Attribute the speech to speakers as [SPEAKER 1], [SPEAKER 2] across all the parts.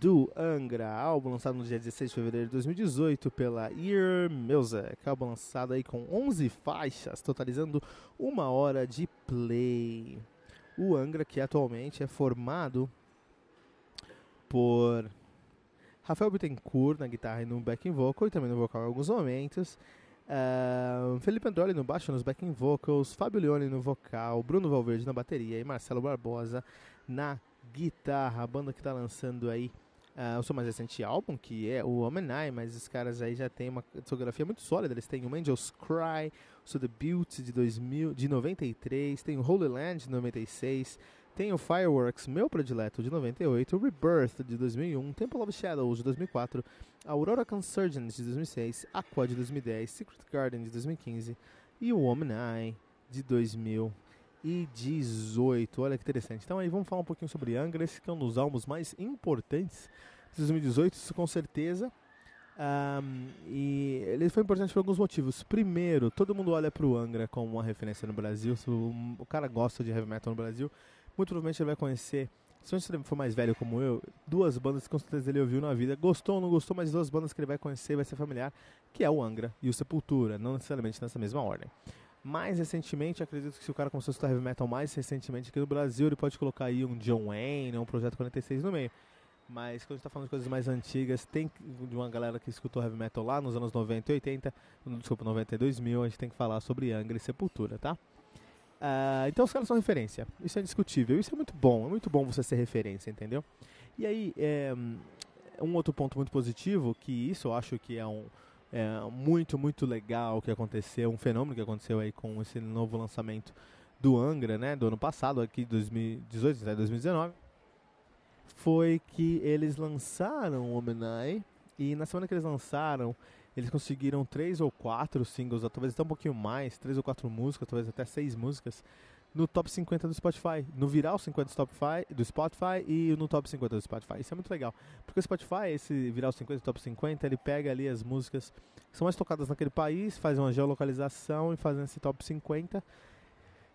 [SPEAKER 1] Do Angra, álbum lançado no dia 16 de fevereiro de 2018 pela Ear Music, álbum lançado aí com 11 faixas, totalizando uma hora de play. O Angra, que atualmente é formado por Rafael Bittencourt na guitarra e no backing vocal, e também no vocal em alguns momentos, uh, Felipe Androli no baixo nos backing vocals, Fábio Leone no vocal, Bruno Valverde na bateria e Marcelo Barbosa na guitarra, a banda que está lançando aí uh, o seu mais recente álbum, que é o Omenai, mas os caras aí já tem uma discografia muito sólida. Eles têm o Angels Cry, o seu debut de, 2000, de 93, tem o Holy Land de 96, tem o Fireworks, meu predileto, de 98, o Rebirth de 2001, Temple of Shadows de 2004, Aurora Consurgence de 2006, Aqua de 2010, Secret Garden de 2015 e o Omenai de 2000 2018. Olha que interessante. Então aí vamos falar um pouquinho sobre Angra, esse que é um dos álbuns mais importantes de 2018, isso com certeza. Um, e ele foi importante por alguns motivos. Primeiro, todo mundo olha para o Angra como uma referência no Brasil. Se o, o, cara gosta de heavy metal no Brasil, muito provavelmente ele vai conhecer, se você for mais velho como eu, duas bandas que com certeza ele ouviu na vida. Gostou ou não gostou, mas duas bandas que ele vai conhecer vai ser familiar, que é o Angra e o Sepultura, não necessariamente nessa mesma ordem. Mais recentemente, acredito que se o cara começou a estudar heavy metal mais recentemente aqui no Brasil, ele pode colocar aí um John Wayne, um Projeto 46 no meio. Mas quando a gente tá falando de coisas mais antigas, tem de uma galera que escutou heavy metal lá nos anos 90 e 80, desculpa, 92 mil, a gente tem que falar sobre Angra e Sepultura, tá? Uh, então os caras são referência, isso é indiscutível, isso é muito bom, é muito bom você ser referência, entendeu? E aí, é, um outro ponto muito positivo, que isso eu acho que é um, é, muito, muito legal que aconteceu, um fenômeno que aconteceu aí com esse novo lançamento do Angra, né, do ano passado, aqui 2018, 2019, foi que eles lançaram o Omenai e na semana que eles lançaram, eles conseguiram três ou quatro singles, talvez até um pouquinho mais, três ou quatro músicas, talvez até seis músicas, no top 50 do Spotify, no viral 50 do Spotify, do Spotify e no top 50 do Spotify. Isso é muito legal, porque o Spotify, esse viral 50 do top 50, ele pega ali as músicas que são mais tocadas naquele país, faz uma geolocalização e faz esse top 50,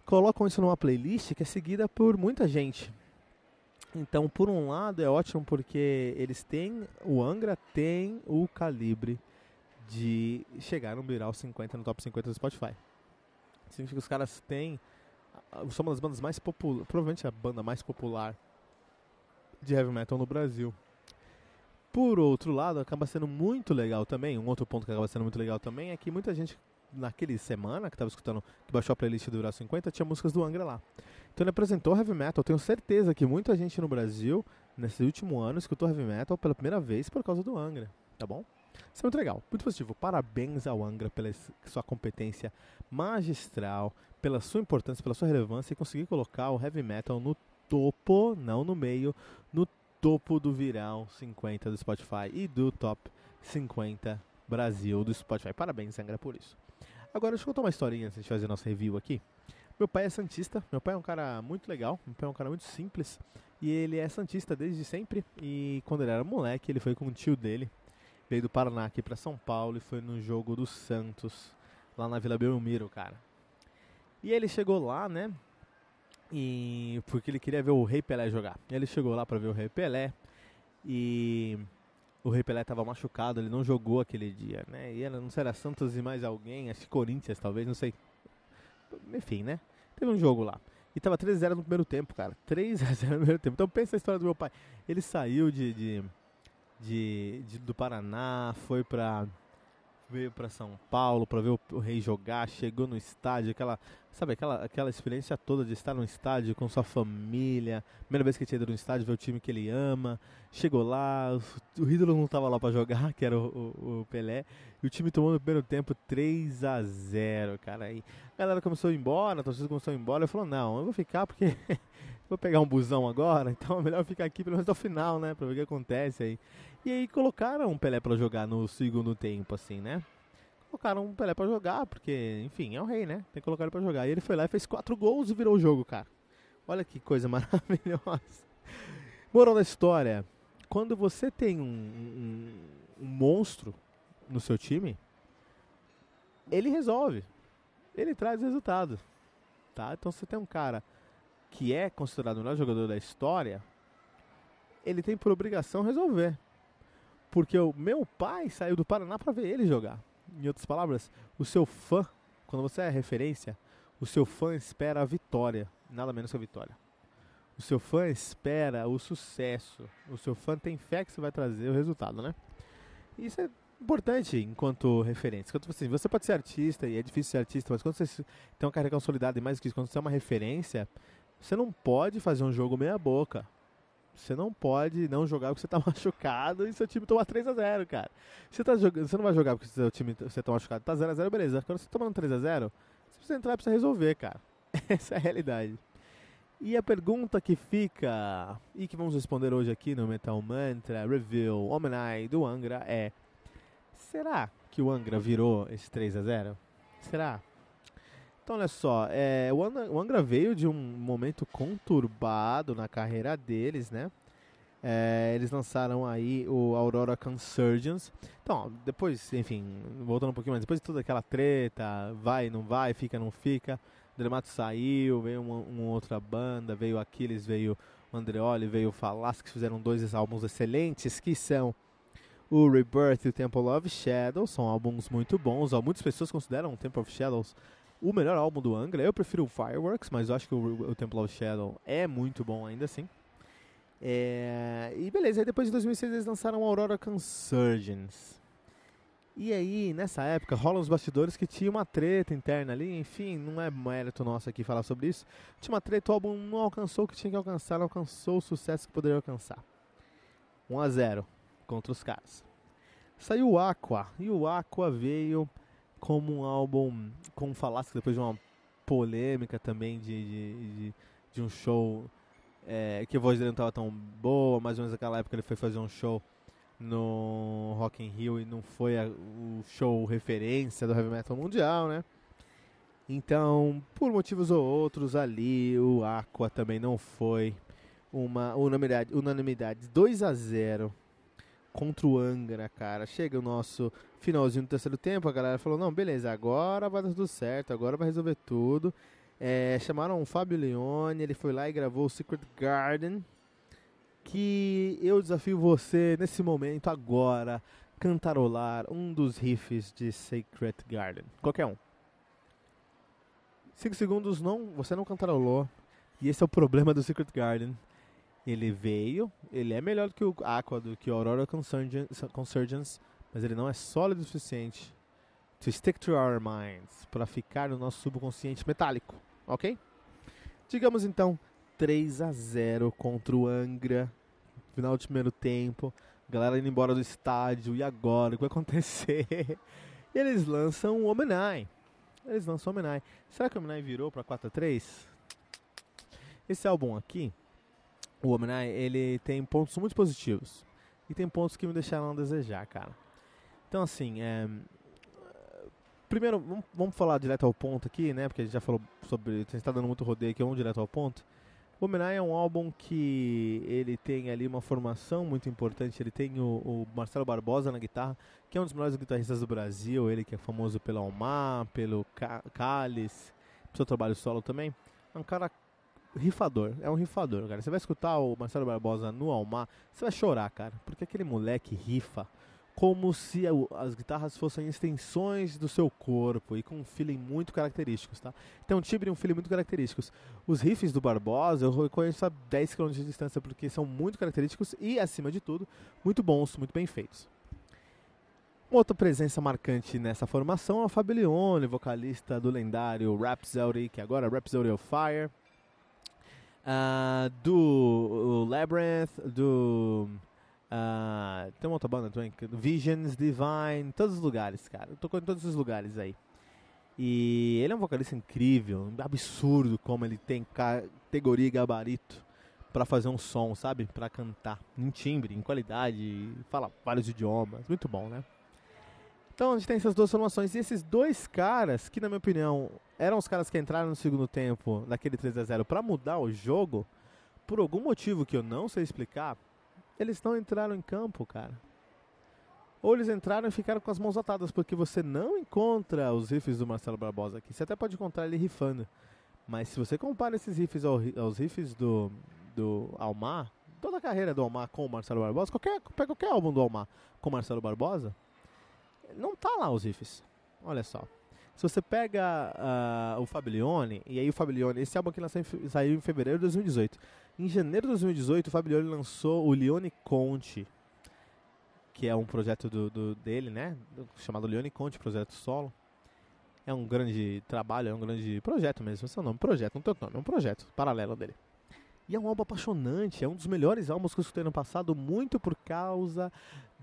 [SPEAKER 1] colocam isso numa playlist que é seguida por muita gente. Então, por um lado, é ótimo porque eles têm, o Angra tem o calibre de chegar no viral 50 no top 50 do Spotify. Significa que os caras têm são uma das bandas mais populares, provavelmente a banda mais popular de heavy metal no Brasil. Por outro lado, acaba sendo muito legal também, um outro ponto que acaba sendo muito legal também é que muita gente naquele semana que estava escutando, que baixou a playlist do Viral 50, tinha músicas do Angra lá. Então ele apresentou heavy metal. Tenho certeza que muita gente no Brasil, nesse último ano, escutou heavy metal pela primeira vez por causa do Angra, tá bom? Isso é muito legal, muito positivo. Parabéns ao Angra pela sua competência magistral, pela sua importância, pela sua relevância e conseguir colocar o heavy metal no topo, não no meio, no topo do viral 50 do Spotify e do top 50 Brasil do Spotify. Parabéns, Angra, por isso. Agora, deixa eu contar uma historinha antes de fazer nossa review aqui. Meu pai é santista, meu pai é um cara muito legal, meu pai é um cara muito simples e ele é santista desde sempre. E quando ele era moleque, ele foi com o tio dele, veio do Paraná aqui para São Paulo e foi no jogo do Santos, lá na Vila Belmiro, cara. E ele chegou lá, né? E porque ele queria ver o Rei Pelé jogar. Ele chegou lá para ver o Rei Pelé e o Rei Pelé estava machucado, ele não jogou aquele dia, né? E não sei, era Santos e mais alguém, acho que Corinthians talvez, não sei. Enfim, né? Teve um jogo lá. E tava 3x0 no primeiro tempo, cara. 3x0 no primeiro tempo. Então pensa a história do meu pai. Ele saiu de, de, de, de do Paraná, foi pra veio para São Paulo para ver o, o, Rei jogar, chegou no estádio, aquela, sabe, aquela, aquela experiência toda de estar no estádio com sua família, primeira vez que tinha ido no estádio, ver o time que ele ama, chegou lá, o, o ídolo não estava lá para jogar, que era o, o, o, Pelé, e o time tomou no primeiro tempo 3 a 0 cara, aí a galera começou a ir embora, a torcida começou a ir embora, eu falou, não, eu vou ficar porque vou pegar um busão agora, então é melhor ficar aqui pelo menos até o final, né, para ver o que acontece aí. E aí colocaram o Pelé para jogar no segundo tempo, assim, né? Colocaram o Pelé para jogar, porque, enfim, é o rei, né? Tem que colocar ele pra jogar. E ele foi lá e fez quatro gols e virou o jogo, cara. Olha que coisa maravilhosa. Moral da história: quando você tem um, um, um monstro no seu time, ele resolve. Ele traz resultado. Tá? Então você tem um cara que é considerado o melhor jogador da história, ele tem por obrigação resolver. Porque o meu pai saiu do Paraná para ver ele jogar. Em outras palavras, o seu fã, quando você é referência, o seu fã espera a vitória, nada menos que a vitória. O seu fã espera o sucesso. O seu fã tem fé que você vai trazer o resultado, né? Isso é importante enquanto referência. Quando, assim, você pode ser artista e é difícil ser artista, mas quando você tem uma carreira consolidada e mais que isso, quando você é uma referência, você não pode fazer um jogo meia boca. Você não pode não jogar porque você tá machucado e seu time toma 3x0, cara. Você, tá jogando, você não vai jogar porque seu time você tá machucado. Tá 0x0, beleza. Quando você tá tomando 3x0, você precisa entrar e precisa resolver, cara. Essa é a realidade. E a pergunta que fica, e que vamos responder hoje aqui no Metal Mantra Review Omenai do Angra é: Será que o Angra virou esse 3x0? Será? Então, olha só, é, o, Angra, o, Angra, veio de um momento conturbado na carreira deles, né? É, eles lançaram aí o Aurora Consurgence. Então, depois, enfim, voltando um pouquinho mais, depois de toda aquela treta, vai, não vai, fica, não fica, o Dramato saiu, veio uma, uma, outra banda, veio Aquiles, veio Andreoli, veio o Falas, que fizeram dois álbuns excelentes, que são o Rebirth e o Temple of Shadows, são álbuns muito bons, muitas pessoas consideram o Temple of Shadows o melhor álbum do Angra. Eu prefiro o Fireworks, mas eu acho que o, o Temple of Shadow é muito bom ainda assim. É, e beleza, aí depois de 2006 eles lançaram Aurora Consurgence. E aí, nessa época, rolam os bastidores que tinha uma treta interna ali, enfim, não é mérito nosso aqui falar sobre isso. Tinha uma treta, o álbum não alcançou o que tinha que alcançar, não alcançou o sucesso que poderia alcançar. 1 a 0 contra os caras. Saiu o Aqua, e o Aqua veio como um álbum, como falasse depois de uma polêmica também de, de, de, de um show é, que a voz dele não estava tão boa, mais ou menos naquela época ele foi fazer um show no Rock in Rio e não foi a, o show referência do heavy metal mundial, né? Então, por motivos ou outros ali, o Aqua também não foi uma unanimidade, unanimidade 2 a 0 contra o Angra, cara. Chega o nosso finalzinho do terceiro tempo, a galera falou: não, beleza, agora vai dar tudo certo, agora vai resolver tudo. É, chamaram o Fábio Leone, ele foi lá e gravou o Secret Garden. Que eu desafio você nesse momento, agora, cantarolar um dos riffs de Secret Garden. Qualquer um. 5 segundos não, você não cantarolou. E esse é o problema do Secret Garden. Ele veio, ele é melhor do que o Aqua, do que o Aurora Consurgence, mas ele não é sólido o suficiente to stick to our minds, para ficar no nosso subconsciente metálico, ok? Digamos então 3 a 0 contra o Angra, final do primeiro tempo, galera indo embora do estádio, e agora? O que vai acontecer? e eles lançam o Omenai. Eles lançam o Omenai. Será que o Omenai virou para 4 a 3? Esse álbum aqui, o Omni, ele tem pontos muito positivos. E tem pontos que me deixaram a desejar, cara. Então, assim, é... Primeiro, vamos, falar direto ao ponto aqui, né? Porque a gente já falou sobre... A gente está dando muito rodeio aqui, vamos direto ao ponto. O Omni é um álbum que ele tem ali uma formação muito importante. Ele tem o, o Marcelo Barbosa na guitarra, que é um dos melhores guitarristas do Brasil. Ele que é famoso pelo Almar, pelo Cálice, pelo seu trabalho solo também. É um cara rifador, é um rifador, cara. Você vai escutar o Marcelo Barbosa no Almar, você vai chorar, cara, porque aquele moleque rifa como se as guitarras fossem extensões do seu corpo e com um feeling muito característicos, tá? Tem um timbre e um feeling muito característicos. Os riffs do Barbosa eu reconheço a 10 km de distância porque são muito característicos e, acima de tudo, muito bons, muito bem feitos. Outra presença marcante nessa formação é o Fabilione, vocalista do lendário Rhapsody, que agora é Rhapsody of Fire, uh, do Labyrinth, do Uh, tem uma outra banda também, Visions, Divine, todos os lugares, cara. Tocou em todos os lugares aí. E ele é um vocalista incrível, absurdo como ele tem categoria e gabarito para fazer um som, sabe? Para cantar, em timbre, em qualidade, fala vários idiomas, muito bom, né? Então a gente tem essas duas formações e esses dois caras, que na minha opinião eram os caras que entraram no segundo tempo daquele 3 a 0 para mudar o jogo, por algum motivo que eu não sei explicar, eles não entraram em campo, cara. Ou eles entraram e ficaram com as mãos atadas, porque você não encontra os riffs do Marcelo Barbosa aqui. Você até pode encontrar ele rifando. Mas se você compara esses riffs aos riffs do, do Almar, toda a carreira do Almar com o Marcelo Barbosa, qualquer, pega qualquer álbum do Almar com o Marcelo Barbosa, não tá lá os riffs. Olha só. Se você pega uh, o Fablione, e aí o Fablione, esse álbum aqui saiu em fevereiro de 2018. Em janeiro de 2018, o Fablione lançou o Leone Conte, que é um projeto do, do, dele, né? Chamado Leone Conte, projeto solo. É um grande trabalho, é um grande projeto mesmo. Esse é nome, projeto, não tem outro nome, é um projeto paralelo dele. E é um álbum apaixonante, é um dos melhores álbuns que eu escutei no passado, muito por causa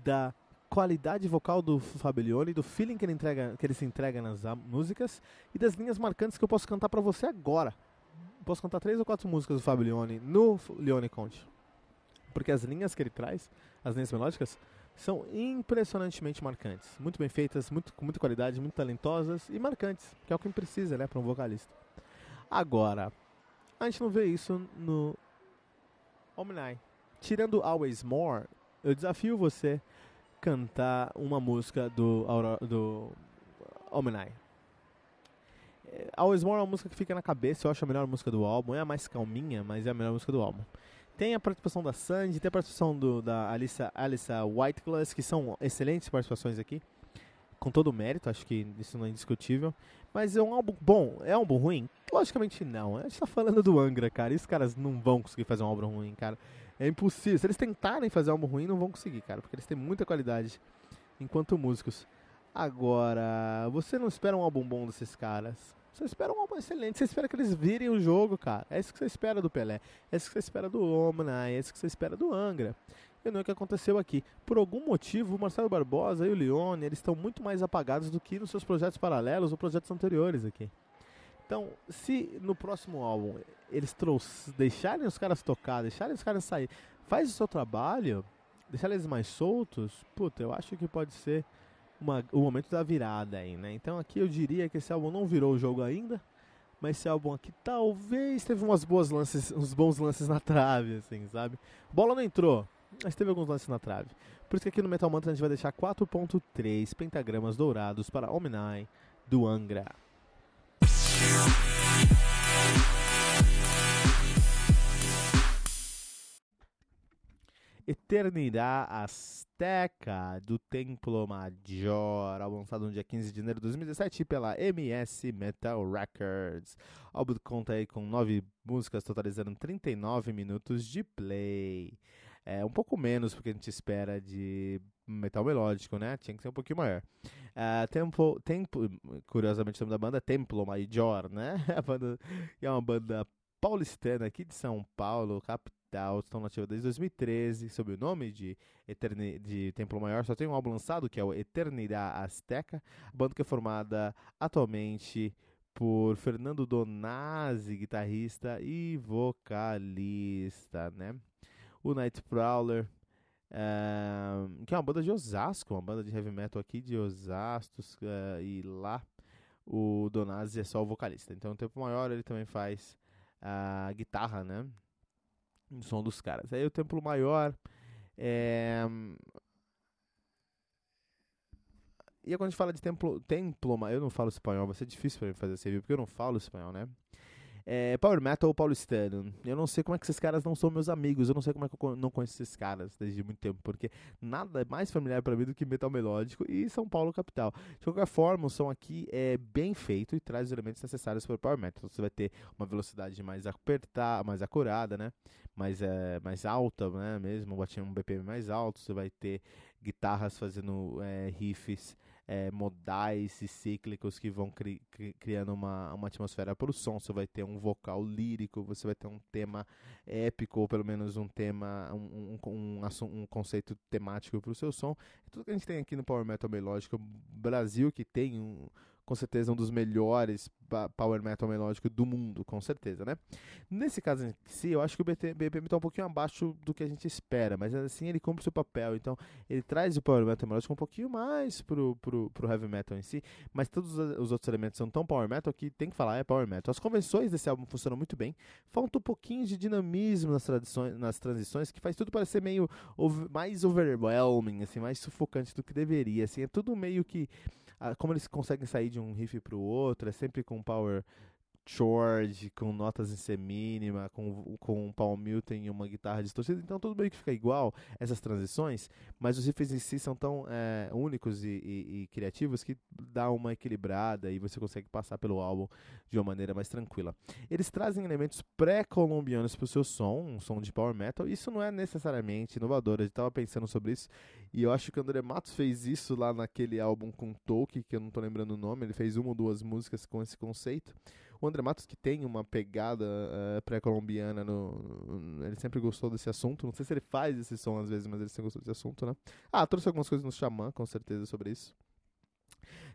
[SPEAKER 1] da qualidade vocal do Fablione, do feeling que ele, entrega, que ele se entrega nas músicas e das linhas marcantes que eu posso cantar para você agora posso cantar três ou quatro músicas do Fábio Leone no Leone Conte. Porque as linhas que ele traz, as linhas melódicas, são impressionantemente marcantes. Muito bem feitas, muito, com muita qualidade, muito talentosas e marcantes, que é o que precisa né, para um vocalista. Agora, a gente não vê isso no Omni. Tirando Always More, eu desafio você cantar uma música do, do Omni. Always More é uma música que fica na cabeça, eu acho a melhor música do álbum. É a mais calminha, mas é a melhor música do álbum. Tem a participação da Sandy, tem a participação do, da Alissa, Alissa Whiteglass, que são excelentes participações aqui. Com todo o mérito, acho que isso não é indiscutível. Mas é um álbum bom. É um álbum ruim? Logicamente não. A gente tá falando do Angra, cara. E os caras não vão conseguir fazer um álbum ruim, cara. É impossível. Se eles tentarem fazer um álbum ruim, não vão conseguir, cara. Porque eles têm muita qualidade enquanto músicos. Agora, você não espera um álbum bom desses caras. Você espera um álbum excelente, você espera que eles virem o jogo, cara. É isso que você espera do Pelé, é isso que você espera do Omna, é isso que você espera do Angra. E não é o que aconteceu aqui. Por algum motivo, o Marcelo Barbosa e o Leone, eles estão muito mais apagados do que nos seus projetos paralelos ou projetos anteriores aqui. Então, se no próximo álbum eles deixarem os caras tocar, deixarem os caras sair, faz o seu trabalho, deixar eles mais soltos, puta, eu acho que pode ser uma, o momento da virada aí, né? Então aqui eu diria que esse álbum não virou o jogo ainda, mas esse álbum aqui talvez teve umas boas lances, uns bons lances na trave, assim, sabe? Bola não entrou, mas teve alguns lances na trave. Por isso que aqui no Metal Mantra a gente vai deixar 4.3 pentagramas dourados para Omni do Angra. Eternidade Azteca do Templo Major, lançado no dia 15 de janeiro de 2017 pela MS Metal Records. O álbum conta aí com nove músicas, totalizando 39 minutos de play. É um pouco menos porque a gente espera de metal melódico, né? Tinha que ser um pouquinho maior. Uh, Tempo, Tempo, curiosamente o nome da banda é Templo Major, né? A banda é uma banda paulistana aqui de São Paulo, capital Estão nativos desde 2013, sob o nome de, Eterni de Templo Maior. Só tem um álbum lançado, que é o Eternidade Azteca. Banda que é formada atualmente por Fernando Donazzi, guitarrista e vocalista, né? O Night Prowler, uh, que é uma banda de Osasco, uma banda de heavy metal aqui de Osasco, uh, e lá o Donazzi é só o vocalista. Então, o Tempo Maior ele também faz a guitarra, né? O som dos caras. Aí o Templo Maior. É... E aí, quando a gente fala de templo, templo, eu não falo espanhol, vai ser difícil para mim fazer esse review, porque eu não falo espanhol, né? É, Power Metal paulistano. Eu não sei como é que esses caras não são meus amigos. Eu não sei como é que eu não conheço esses caras desde muito tempo. Porque nada é mais familiar para mim do que metal melódico e São Paulo capital. De qualquer forma, o som aqui é bem feito e traz os elementos necessários para o Power Metal. Você vai ter uma velocidade mais apertada, mais acurada, né? Mais, é, mais alta, né? Mesmo, um BPM mais alto. Você vai ter guitarras fazendo é, riffs é, modais e cíclicos que vão cri cri criando uma, uma atmosfera para o som. Você vai ter um vocal lírico, você vai ter um tema épico, ou pelo menos um tema, um, um, um, um conceito temático para o seu som. É tudo que a gente tem aqui no Power Metal Melódico Brasil, que tem um, com certeza um dos melhores power metal melódico do mundo, com certeza, né? Nesse caso em si, eu acho que o BPM está um pouquinho abaixo do que a gente espera, mas assim ele cumpre seu papel, então ele traz o power metal melódico um pouquinho mais pro, pro, pro heavy metal em si, mas todos os outros elementos são tão power metal que tem que falar é power metal. As convenções desse álbum funcionam muito bem, falta um pouquinho de dinamismo nas, tradições, nas transições, que faz tudo parecer meio mais overwhelming, assim, mais sufocante do que deveria, assim, é tudo meio que como eles conseguem sair de um riff para o outro, é sempre com power chord, com notas em C mínima, com, com um Paul Milton e uma guitarra distorcida, então tudo bem que fica igual essas transições, mas os riffs em si são tão é, únicos e, e, e, criativos que dá uma equilibrada e você consegue passar pelo álbum de uma maneira mais tranquila. Eles trazem elementos pré-colombianos para o seu som, um som de power metal, isso não é necessariamente inovador, eu estava pensando sobre isso e eu acho que o André Matos fez isso lá naquele álbum com Tolkien, que eu não estou lembrando o nome, ele fez uma ou duas músicas com esse conceito. O André Matos, que tem uma pegada uh, pré-colombiana, no, ele sempre gostou desse assunto. Não sei se ele faz esse som às vezes, mas ele sempre gostou desse assunto, né? Ah, trouxe algumas coisas no Xamã, com certeza, sobre isso.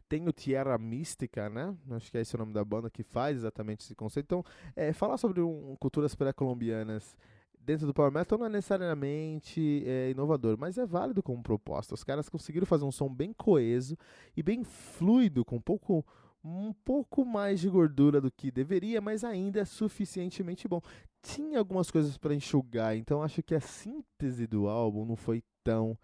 [SPEAKER 1] Tem o Tierra Mística, né? Acho que é esse o nome da banda que faz exatamente esse conceito. Então, é, falar sobre um, culturas pré-colombianas dentro do Power Metal não é necessariamente é, inovador, mas é válido como proposta. Os caras conseguiram fazer um som bem coeso e bem fluido, com pouco um pouco mais de gordura do que deveria, mas ainda é suficientemente bom. Tinha algumas coisas para enxugar, então acho que a síntese do álbum não foi tão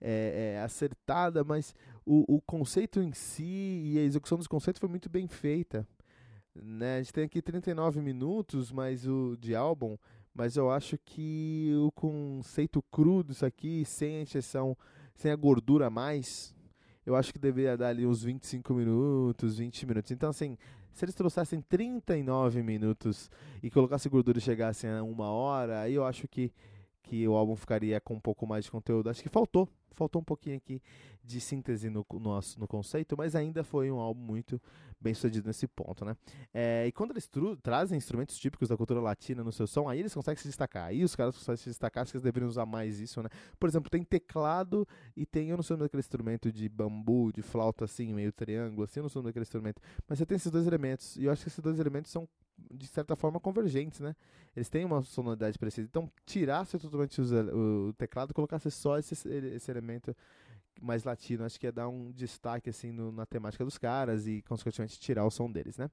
[SPEAKER 1] é, é, acertada, mas o, o conceito em si e a execução dos conceitos foi muito bem feita. Né? A gente tem aqui 39 minutos mas o, de álbum, mas eu acho que o conceito cru disso aqui, sem a sem a gordura a mais, eu acho que deveria dar ali uns 25 minutos, 20 minutos. Então, assim, se eles trouxessem 39 minutos e colocassem gordura e chegassem a uma hora, aí eu acho que, que o álbum ficaria com um pouco mais de conteúdo. Acho que faltou, faltou um pouquinho aqui de síntese no, no, no conceito, mas ainda foi um álbum muito bem sucedido nesse ponto, né? É, e quando eles trazem instrumentos típicos da cultura latina no seu som, aí eles conseguem se destacar. Aí os caras conseguem se destacar, acho que eles deveriam usar mais isso, né? Por exemplo, tem teclado e tem, eu não sei o nome daquele instrumento de bambu, de flauta assim, meio triângulo, assim, eu não sei o nome daquele instrumento. Mas você tem esses dois elementos, e eu acho que esses dois elementos são de certa forma convergentes, né? Eles têm uma sonoridade parecida. Então, tirasse totalmente o teclado, colocasse só esse, esse elemento mais latino, acho que ia dar um destaque assim no, na temática dos caras e consequentemente tirar o som deles, né?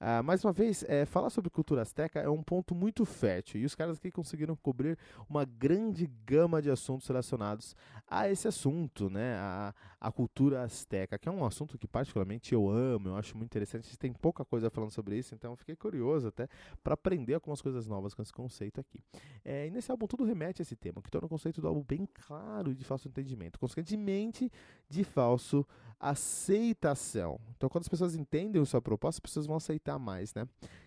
[SPEAKER 1] Uh, mais uma vez, é, falar sobre cultura azteca é um ponto muito fértil e os caras aqui conseguiram cobrir uma grande gama de assuntos relacionados a esse assunto, né? A, a cultura azteca, que é um assunto que particularmente eu amo, eu acho muito interessante. Tem pouca coisa falando sobre isso, então fiquei curioso até para aprender algumas coisas novas com esse conceito aqui. É, e nesse álbum tudo remete a esse tema, que torna o conceito do álbum bem claro e de fácil entendimento, consequentemente de falso aceitação. Então, quando as pessoas entendem a sua proposta, as pessoas vão aceitar mais, né?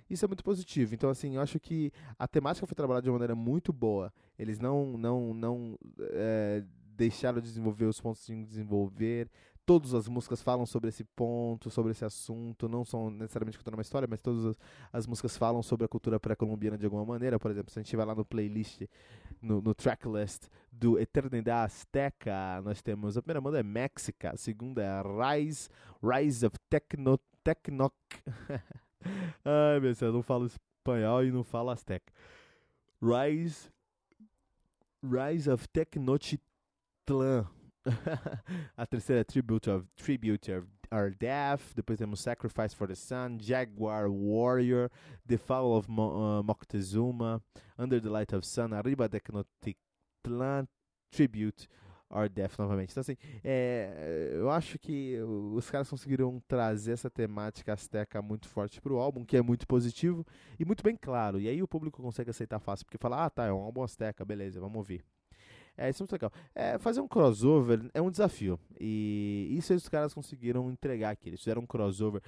[SPEAKER 1] Isso é muito positivo. Então, assim, eu acho que a temática foi trabalhada de uma maneira muito boa. Eles não, não, não é, deixaram de desenvolver os pontos de desenvolver. Todas as músicas falam sobre esse ponto, sobre esse assunto. Não são necessariamente contando uma história, mas todas as, as músicas falam sobre a cultura pré-colombiana de alguma maneira. Por exemplo, se a gente vai lá no playlist, no, no tracklist do Eternidade Azteca, nós temos a primeira banda é Mexica, a segunda é Rise, Rise of Techno, Technoc. Ai, meu Deus, eu não falo espanhol e não falo azteca. Rise, Rise of Tenochtitlan. a terceira é Tribute of, Tribute of Our Death. Depois temos Sacrifice for the Sun, Jaguar Warrior, The Fall of Mo uh, Moctezuma, Under the Light of Sun, Arriba Tenochtitlan, Tribute or Death novamente. Então, assim, é, eu acho que os caras conseguiram trazer essa temática azteca muito forte pro álbum, que é muito positivo e muito bem claro. E aí o público consegue aceitar fácil, porque fala, ah, tá, é um álbum azteca, beleza, vamos ouvir. É, isso é muito legal. É, fazer um crossover é um desafio. E isso os caras conseguiram entregar aqui. Eles fizeram um crossover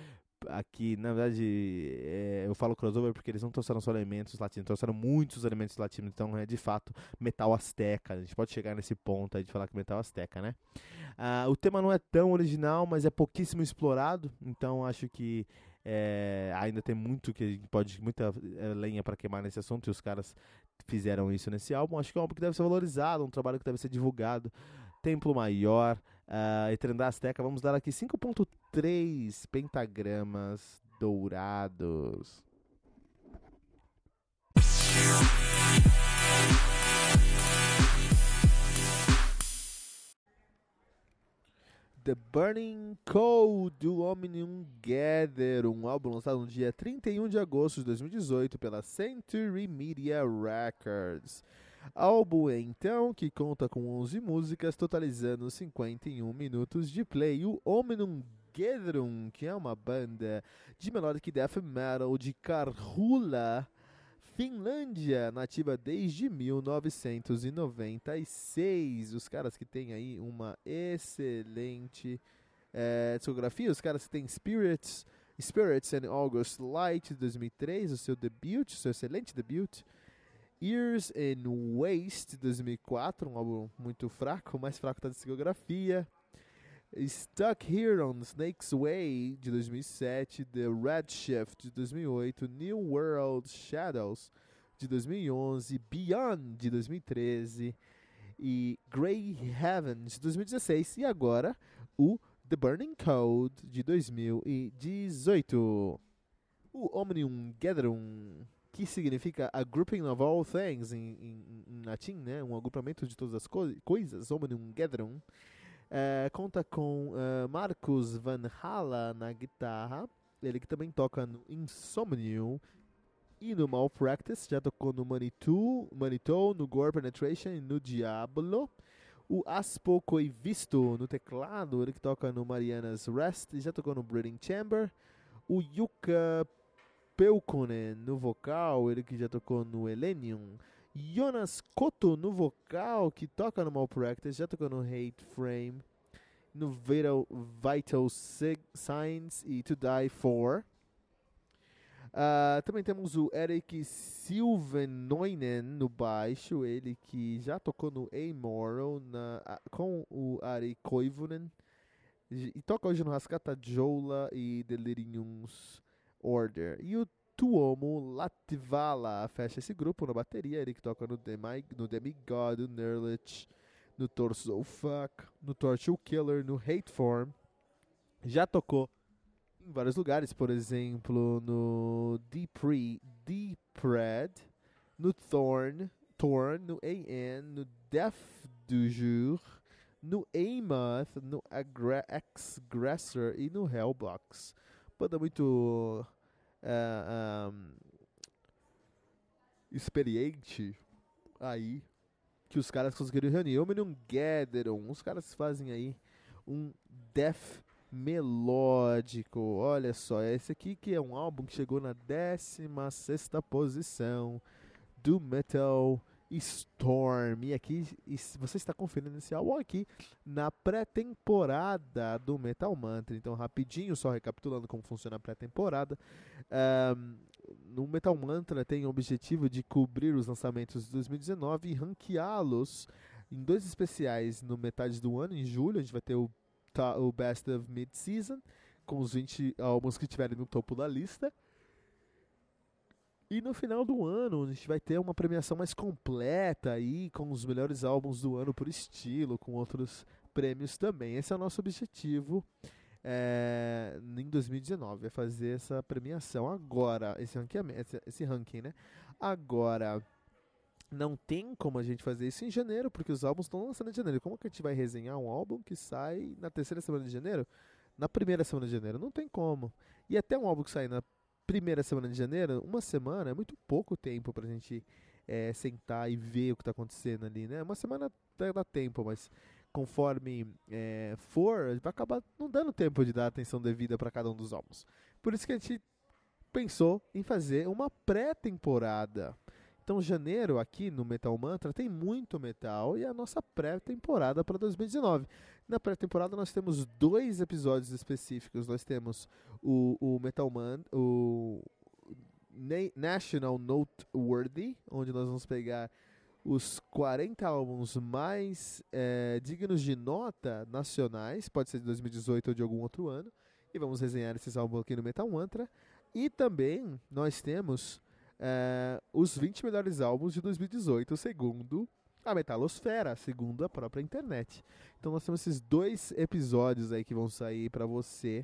[SPEAKER 1] aqui, na verdade, é, eu falo crossover porque eles não trouxeram só elementos latinos, trouxeram muitos elementos latinos, então é de fato metal asteca. A gente pode chegar nesse ponto aí de falar que metal asteca, né? Ah, o tema não é tão original, mas é pouquíssimo explorado, então acho que é, ainda tem muito que pode muita é, lenha para queimar nesse assunto e os caras fizeram isso nesse álbum. Acho que é um álbum que deve ser valorizado, um trabalho que deve ser divulgado. Templo Maior, uh, Etrendá Azteca. Vamos dar aqui 5.3 pentagramas dourados. The Burning Cold do Omnium Gather, um álbum lançado no dia 31 de agosto de 2018 pela Century Media Records. Álbum, então, que conta com 11 músicas, totalizando 51 minutos de play. O Omnium Gatherum, que é uma banda de melodic death metal de Karhula, Finlândia, nativa desde 1996. Os caras que têm aí uma excelente é, discografia, os caras que têm Spirits, Spirits and August Light de 2003, o seu debut, o seu excelente debut. Years and Waste, 2004, um álbum muito fraco, mais fraco da discografia. Stuck Here on Snake's Way, de 2007. The Redshift, de 2008. New World Shadows, de 2011. Beyond, de 2013. E Grey Heaven, de 2016. E agora, o The Burning Code, de 2018. O Omnium Gatherum que significa a grouping of all things em, em, em latim, né? Um agrupamento de todas as co coisas, omnium gatherum. É, conta com uh, Marcos Van Hala na guitarra, ele que também toca no Insomnium e no Malpractice, já tocou no Manitou, Manitou no Gore Penetration e no Diablo. O Aspo Coivisto no teclado, ele que toca no Mariana's Rest, já tocou no Breeding Chamber. O Yuka Pelkonen no vocal, ele que já tocou no Elenium. Jonas Koto no vocal, que toca no Malpractice, já tocou no Hate Frame, no Vital, Vital Signs e To Die For. Uh, também temos o Eric Silvenoinen no baixo, ele que já tocou no Amoral na, com o Ari Koivunen. E toca hoje no Rascata Joula e Deliriums Order. E o Tuomo Latvala fecha esse grupo na bateria, ele que toca no, Demi, no Demigod, no Nerlich, no Torso Fuck, no Torture Killer, no Hate Form. Já tocou em vários lugares, por exemplo, no Deep Deepred, no Thorn, Thorn, no AN, no Death du Jour, no Amoth, no Aggressor e no Hellbox banda muito uh, um, experiente aí que os caras conseguiram reunir. Omnium Gatherum, os caras fazem aí um death melódico. Olha só, esse aqui que é um álbum que chegou na 16 posição do Metal Storm. E aqui e você está conferindo esse álbum aqui na pré-temporada do Metal Mantra. Então, rapidinho, só recapitulando como funciona a pré-temporada. Um, no Metal Mantra tem o objetivo de cobrir os lançamentos de 2019 e ranqueá-los em dois especiais no metade do ano, em julho. A gente vai ter o, o Best of Mid-Season, com os 20 álbuns que estiverem no topo da lista. E no final do ano a gente vai ter uma premiação mais completa aí, com os melhores álbuns do ano por estilo, com outros prêmios também. Esse é o nosso objetivo é, em 2019, é fazer essa premiação. Agora, esse esse, esse ranking, né? Agora, não tem como a gente fazer isso em janeiro, porque os álbuns estão lançando em janeiro. Como que a gente vai resenhar um álbum que sai na terceira semana de janeiro? Na primeira semana de janeiro? Não tem como. E até um álbum que sai na primeira semana de janeiro, uma semana é muito pouco tempo pra gente é, sentar e ver o que tá acontecendo ali, né? Uma semana dá, tempo, mas conforme é, for, vai acabar não dando tempo de dar atenção devida para cada um dos álbuns. Por isso que a gente pensou em fazer uma pré-temporada. Então, janeiro aqui no Metal Mantra tem muito metal e a nossa pré-temporada para 2019. Na pré-temporada nós temos dois episódios específicos. Nós temos o, o Metal Man, o National Noteworthy, onde nós vamos pegar os 40 álbuns mais é, dignos de nota nacionais, pode ser de 2018 ou de algum outro ano, e vamos resenhar esses álbuns aqui no Metal Mantra. E também nós temos é, os 20 melhores álbuns de 2018, segundo a Metalosfera, segundo a própria internet. Então nós temos esses dois episódios aí que vão sair para você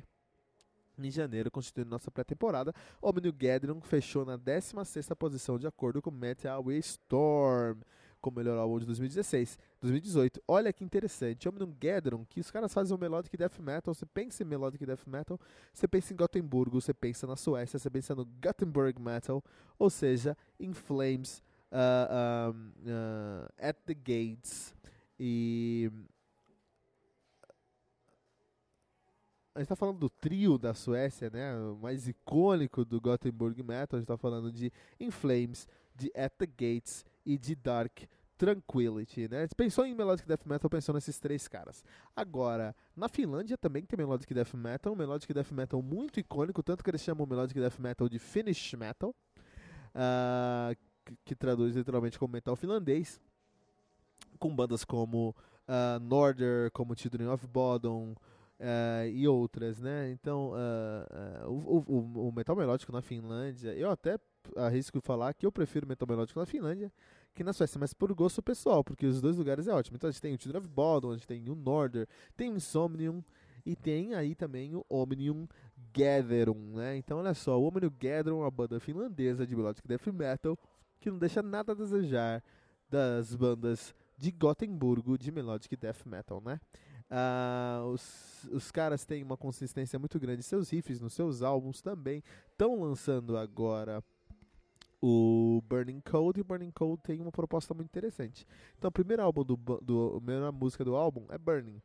[SPEAKER 1] em janeiro, constituindo nossa pré-temporada. Omnium Gathering fechou na 16ª posição de acordo com Metal Storm, como melhor álbum de 2016, 2018. Olha que interessante, Omnium que os caras fazem o Melodic Death Metal, você pensa em Melodic Death Metal, você pensa em Gotemburgo, você pensa na Suécia, você pensa no Gothenburg Metal, ou seja, em Flames, uh, um, uh, At the Gates e a gente está falando do trio da Suécia, né? O mais icônico do Gothenburg Metal. A gente está falando de In Flames, de At the Gates e de Dark Tranquility, né? Pensou em Melodic Death Metal, pensou nesses três caras. Agora, na Finlândia também tem Melodic Death Metal, um Melodic Death Metal muito icônico, tanto que eles chamam o Melodic Death Metal de Finnish Metal, uh, que, que, traduz literalmente como metal finlandês, com bandas como uh, Norder, como Children of Bodom, Uh, e outras, né? Então, uh, uh, o, o, o, metal melódico na Finlândia, eu até arrisco falar que eu prefiro metal melódico na Finlândia que na Suécia, mas por gosto pessoal, porque os dois lugares é ótimo. Então a gente tem o Children of Bodom, a gente tem o Norder, tem o Insomnium e tem aí também o Omnium Gatherum, né? Então olha só, o Omnium Gatherum é uma banda finlandesa de melodic death metal que não deixa nada a desejar das bandas de Gotemburgo de melodic death metal, né? Uh, os, os caras têm uma consistência muito grande. Seus riffs nos seus álbuns também estão lançando agora o Burning Cold e o Burning Cold tem uma proposta muito interessante. Então, o primeiro álbum do, do a primeira música do álbum é Burning.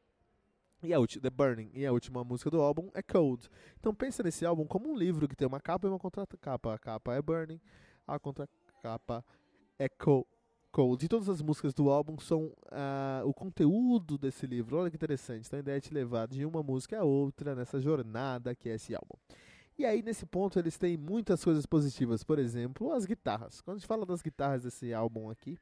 [SPEAKER 1] E a The Burning e a última música do álbum é Cold. Então pensa nesse álbum como um livro que tem uma capa e uma contracapa. A capa é Burning, a contracapa é Cold. Cold. E todas as músicas do álbum são uh, o conteúdo desse livro. Olha que interessante. Então a ideia é te levar de uma música a outra nessa jornada que é esse álbum. E aí, nesse ponto, eles têm muitas coisas positivas. Por exemplo, as guitarras. Quando a gente fala das guitarras desse álbum aqui,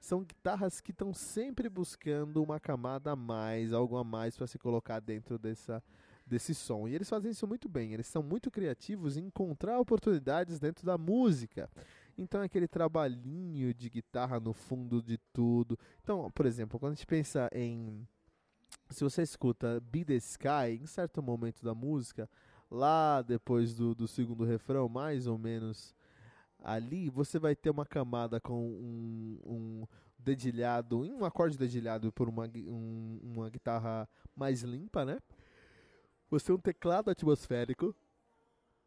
[SPEAKER 1] são guitarras que estão sempre buscando uma camada a mais, algo a mais para se colocar dentro dessa, desse som. E eles fazem isso muito bem. Eles são muito criativos em encontrar oportunidades dentro da música. Então é aquele trabalhinho de guitarra no fundo de tudo. Então, por exemplo, quando a gente pensa em se você escuta Be the Sky em certo momento da música, lá depois do, do segundo refrão, mais ou menos ali, você vai ter uma camada com um, um dedilhado, um acorde dedilhado por uma, um, uma guitarra mais limpa, né? Você tem um teclado atmosférico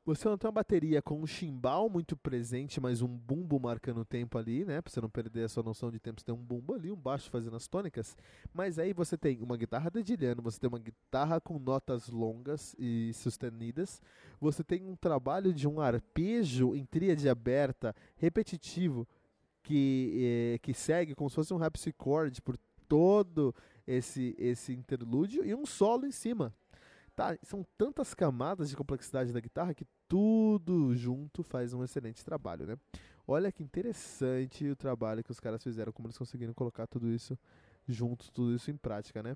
[SPEAKER 1] você não tem uma bateria com um chimbal muito presente, mas um bumbo marcando o tempo ali, né? Pra você não perder a sua noção de tempo, você tem um bumbo ali, um baixo fazendo as tônicas. Mas aí você tem uma guitarra dedilhando, você tem uma guitarra com notas longas e sustenidas. Você tem um trabalho de um arpejo em tríade aberta, repetitivo, que, é, que segue como se fosse um chord por todo esse, esse interlúdio e um solo em cima. Tá, são tantas camadas de complexidade da guitarra que tudo junto faz um excelente trabalho, né? Olha que interessante o trabalho que os caras fizeram, como eles conseguiram colocar tudo isso junto, tudo isso em prática, né?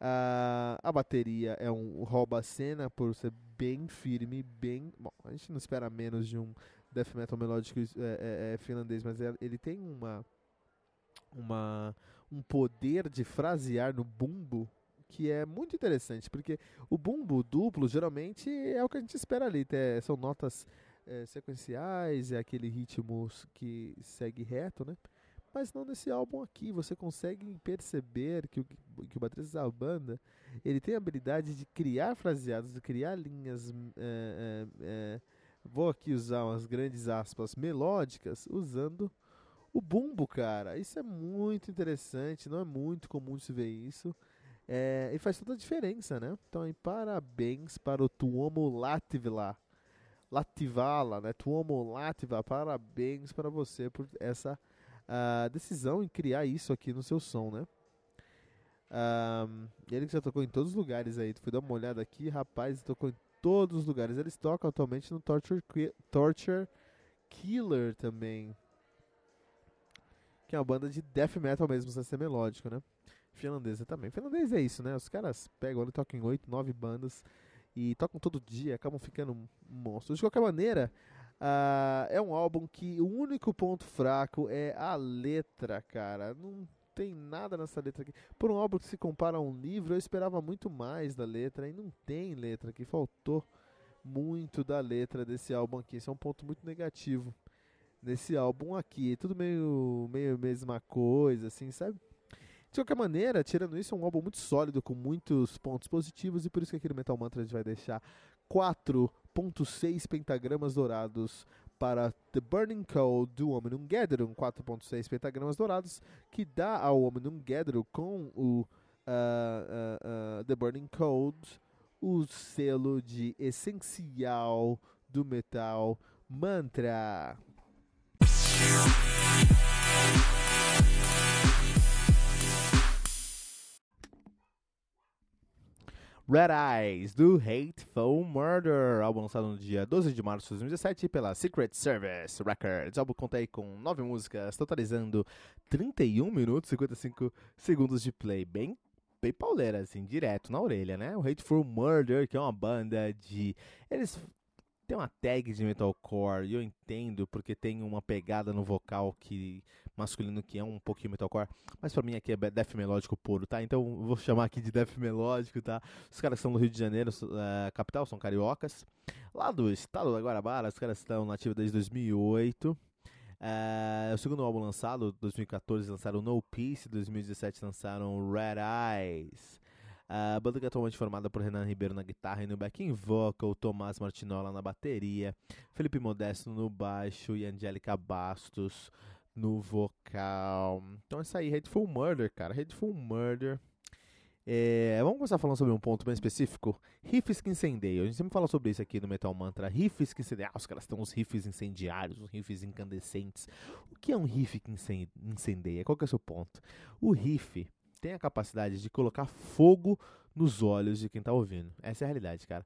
[SPEAKER 1] Ah, a bateria é um rouba-cena por ser bem firme, bem... Bom, a gente não espera menos de um death metal melódico é, é, é finlandês, mas é, ele tem uma, uma, um poder de frasear no bumbo que é muito interessante, porque o bumbo duplo geralmente é o que a gente espera ali, é, são notas é, sequenciais, é aquele ritmo que segue reto, né? Mas não nesse álbum aqui, você consegue perceber que o, que o baterista da banda ele tem a habilidade de criar fraseados, de criar linhas. É, é, é, vou aqui usar umas grandes aspas melódicas usando o bumbo, cara. Isso é muito interessante, não é muito comum de se ver isso. É, e faz toda a diferença, né? Então, parabéns para o Tuomo Latvala. Lativala, né? Tuomo Latva, parabéns para você por essa uh, decisão em criar isso aqui no seu som, né? Um, ele que já tocou em todos os lugares aí. Fui dar uma olhada aqui, rapaz, tocou em todos os lugares. Eles tocam atualmente no Torture, Torture Killer também. Que é uma banda de death metal mesmo, sem ser melódico, né? Finlandesa também. Finlandês é isso, né? Os caras pegam e tocam em 8, 9 bandas e tocam todo dia, acabam ficando monstros. De qualquer maneira, uh, é um álbum que o único ponto fraco é a letra, cara. Não tem nada nessa letra aqui. Por um álbum que se compara a um livro, eu esperava muito mais da letra e não tem letra aqui. Faltou muito da letra desse álbum aqui. Isso é um ponto muito negativo nesse álbum aqui. Tudo meio, meio mesma coisa, assim, sabe? De qualquer maneira, tirando isso, é um álbum muito sólido, com muitos pontos positivos, e por isso que aqui no Metal Mantra a gente vai deixar 4.6 pentagramas dourados para The Burning Cold do Omnium Gatherum, 4.6 pentagramas dourados, que dá ao Omnium Gatherum com o uh, uh, uh, The Burning Cold o selo de essencial do metal mantra. Red Eyes, do Hateful Murder, álbum lançado no dia 12 de março de 2017 pela Secret Service Records. O álbum conta aí com nove músicas, totalizando 31 minutos e 55 segundos de play. Bem, bem pauleira, assim, direto na orelha, né? O Hateful Murder, que é uma banda de... Eles tem uma tag de metalcore e eu entendo porque tem uma pegada no vocal que masculino que é um pouquinho metalcore, mas para mim aqui é death melódico puro, tá? Então vou chamar aqui de death melódico, tá? Os caras são do Rio de Janeiro, uh, capital, são cariocas. Lá do estado da Guarabara, os caras estão nativos desde 2008. Uh, é o segundo álbum lançado, 2014, lançaram No Peace, 2017 lançaram Red Eyes. A banda que é atualmente formada por Renan Ribeiro na guitarra e no backing vocal, Tomás Martinola na bateria, Felipe Modesto no baixo e Angélica Bastos no vocal. Então é isso aí, Hateful Murder, cara. Hateful Murder. É, vamos começar falando sobre um ponto bem específico. Riffs que incendeiam. A gente sempre fala sobre isso aqui no Metal Mantra. Riffs que incendeiam. Ah, os caras têm uns riffs incendiários, uns riffs incandescentes. O que é um riff que incendeia? Qual que é o seu ponto? O riff tem a capacidade de colocar fogo nos olhos de quem está ouvindo. Essa é a realidade, cara.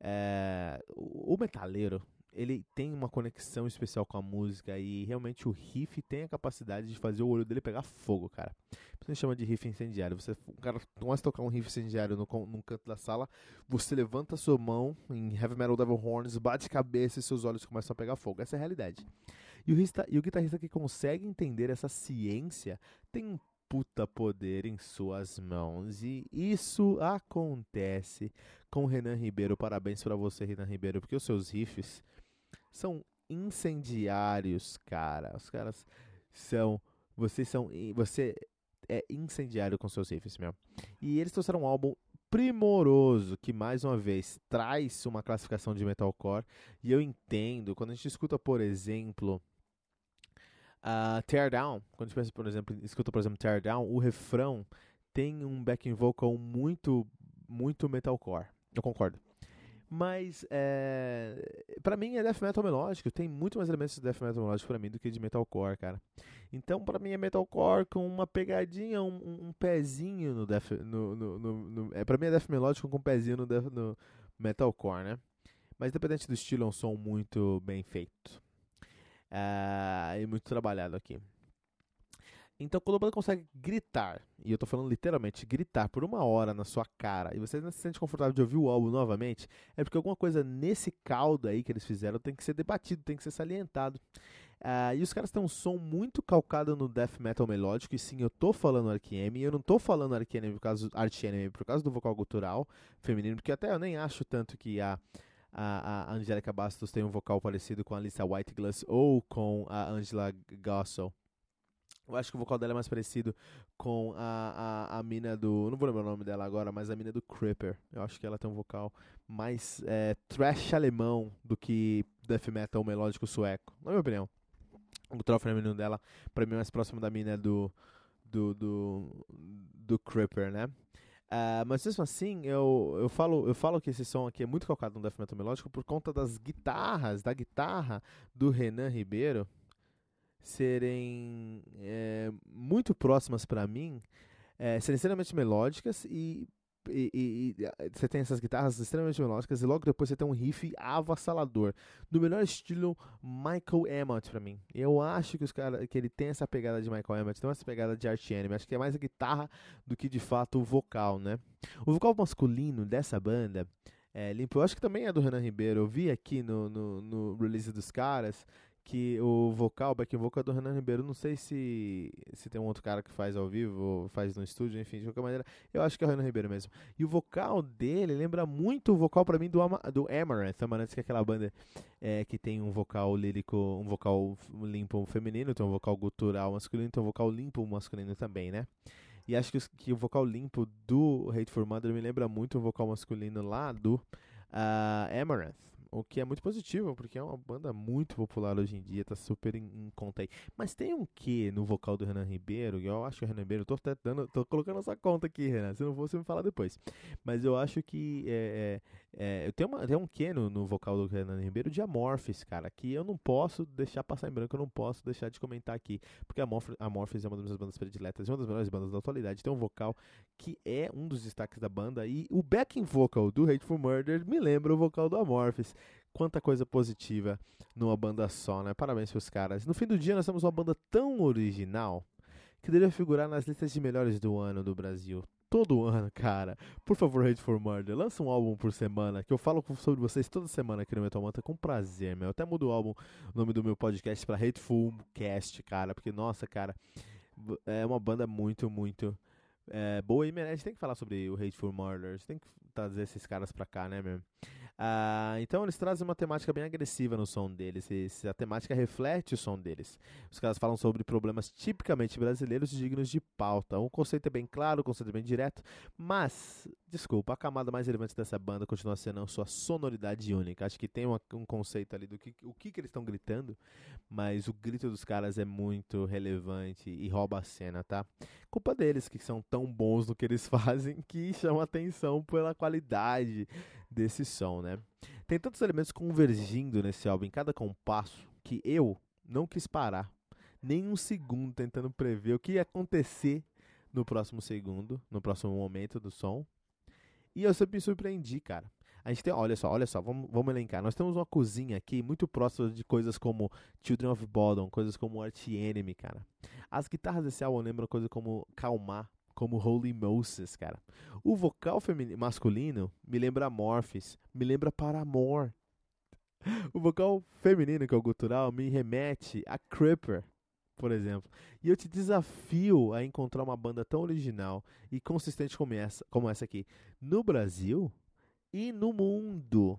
[SPEAKER 1] É, o metaleiro, ele tem uma conexão especial com a música e realmente o riff tem a capacidade de fazer o olho dele pegar fogo, cara. Você chama de riff incendiário. Você, o cara começa a tocar um riff incendiário no, num canto da sala, você levanta sua mão em Heavy Metal Devil Horns, bate cabeça e seus olhos começam a pegar fogo. Essa é a realidade. E o, e o guitarrista que consegue entender essa ciência tem um puta poder em suas mãos. E isso acontece com Renan Ribeiro. Parabéns para você, Renan Ribeiro, porque os seus riffs são incendiários, cara. Os caras são. Vocês são. Você é incendiário com seus riffs, meu. E eles trouxeram um álbum primoroso que mais uma vez traz uma classificação de metalcore e eu entendo quando a gente escuta por exemplo Uh, Tear Down, quando a gente pensa, por exemplo, escuta, por exemplo, Tear Down, o refrão tem um backing vocal muito, muito metalcore. Eu concordo. Mas, é, pra mim, é death metal melódico. Tem muito mais elementos de death metal melódico pra mim do que de metalcore, cara. Então, pra mim, é metalcore com uma pegadinha, um, um pezinho no death... No, no, no, é, pra mim, é death melódico com um pezinho no, death, no metalcore, né? Mas, independente do estilo, é um som muito bem feito. Uh, e muito trabalhado aqui. Então, quando o banda consegue gritar, e eu tô falando literalmente, gritar por uma hora na sua cara, e você não se sente confortável de ouvir o álbum novamente, é porque alguma coisa nesse caldo aí que eles fizeram tem que ser debatido, tem que ser salientado. Uh, e os caras têm um som muito calcado no death metal melódico, e sim, eu tô falando Ark Enemy, eu não tô falando Ark Enemy por causa, Enemy por causa do vocal gutural feminino, porque até eu nem acho tanto que a a, a Angélica Bastos tem um vocal parecido com a Alissa Whiteglass ou com a Angela Gossel. Eu acho que o vocal dela é mais parecido com a, a, a mina do. Não vou lembrar o nome dela agora, mas a mina do Creeper. Eu acho que ela tem um vocal mais é, trash alemão do que death metal melódico sueco. Na minha opinião. O vocal feminino dela, pra mim, é mais próximo da mina do. do. do, do Creeper, né? Uh, mas mesmo assim, eu, eu, falo, eu falo que esse som aqui é muito calcado no death metal melódico por conta das guitarras, da guitarra do Renan Ribeiro serem é, muito próximas para mim, é, serem extremamente melódicas e e, e, e, você tem essas guitarras extremamente melódicas e logo depois você tem um riff avassalador. Do melhor estilo Michael Emmett pra mim. Eu acho que os cara, que ele tem essa pegada de Michael Emmett, tem essa pegada de Art Enemy. Acho que é mais a guitarra do que de fato o vocal, né? O vocal masculino dessa banda é limpo. Eu acho que também é do Renan Ribeiro. Eu vi aqui no, no, no release dos caras que o vocal, o backing vocal é do Renan Ribeiro. Não sei se, se tem um outro cara que faz ao vivo ou faz no estúdio, enfim, de qualquer maneira, eu acho que é o Renan Ribeiro mesmo. E o vocal dele lembra muito o vocal para mim do, do Amaranth. Amaranth que é aquela banda é, que tem um vocal lírico, um vocal limpo feminino, tem um vocal gutural masculino, tem um vocal limpo masculino também, né? E acho que, que o vocal limpo do Hate for Mother me lembra muito o vocal masculino lá do uh, Amaranth o que é muito positivo, porque é uma banda muito popular hoje em dia, tá super em, em conta aí. Mas tem um que no vocal do Renan Ribeiro, eu acho que o Renan Ribeiro, tô, dando, tô colocando essa conta aqui, Renan, se não for você me falar depois. Mas eu acho que é, é, é, tem, uma, tem um que no, no vocal do Renan Ribeiro de Amorphis, cara, que eu não posso deixar passar em branco, eu não posso deixar de comentar aqui, porque Amorphis, Amorphis é uma das minhas bandas prediletas, é uma das melhores bandas da atualidade, tem um vocal que é um dos destaques da banda, e o backing vocal do Hateful Murder me lembra o vocal do Amorphis quanta coisa positiva numa banda só, né? Parabéns pros caras. No fim do dia, nós temos uma banda tão original que deveria figurar nas listas de melhores do ano do Brasil. Todo ano, cara. Por favor, Hate for Murder, lança um álbum por semana, que eu falo sobre vocês toda semana aqui no Metal Manta com prazer, meu. Eu até mudo o álbum, o nome do meu podcast pra Hateful Cast, cara, porque, nossa, cara, é uma banda muito, muito é, boa e merece. Tem que falar sobre o Hateful Murders, tem que trazer esses caras pra cá, né, meu? Ah, então eles trazem uma temática bem agressiva no som deles. E a temática reflete o som deles. Os caras falam sobre problemas tipicamente brasileiros dignos de pauta. O conceito é bem claro, o conceito é bem direto, mas, desculpa, a camada mais relevante dessa banda continua sendo a sua sonoridade única. Acho que tem uma, um conceito ali do que, o que, que eles estão gritando, mas o grito dos caras é muito relevante e rouba a cena, tá? Culpa deles que são tão bons no que eles fazem que chama atenção pela qualidade desse som, né? Tem tantos elementos convergindo nesse álbum, em cada compasso, que eu não quis parar nem um segundo tentando prever o que ia acontecer no próximo segundo, no próximo momento do som. E eu sempre me surpreendi, cara. A gente tem, olha só, olha só, vamos, vamos elencar. Nós temos uma cozinha aqui muito próxima de coisas como Children of Bodom, coisas como Arch Enemy, cara. As guitarras desse álbum lembram coisas como Calmar, como Holy Moses, cara. O vocal masculino me lembra Morphis, me lembra Paramore. O vocal feminino, que é o gutural, me remete a Creeper, por exemplo. E eu te desafio a encontrar uma banda tão original e consistente como essa, como essa aqui no Brasil e no mundo.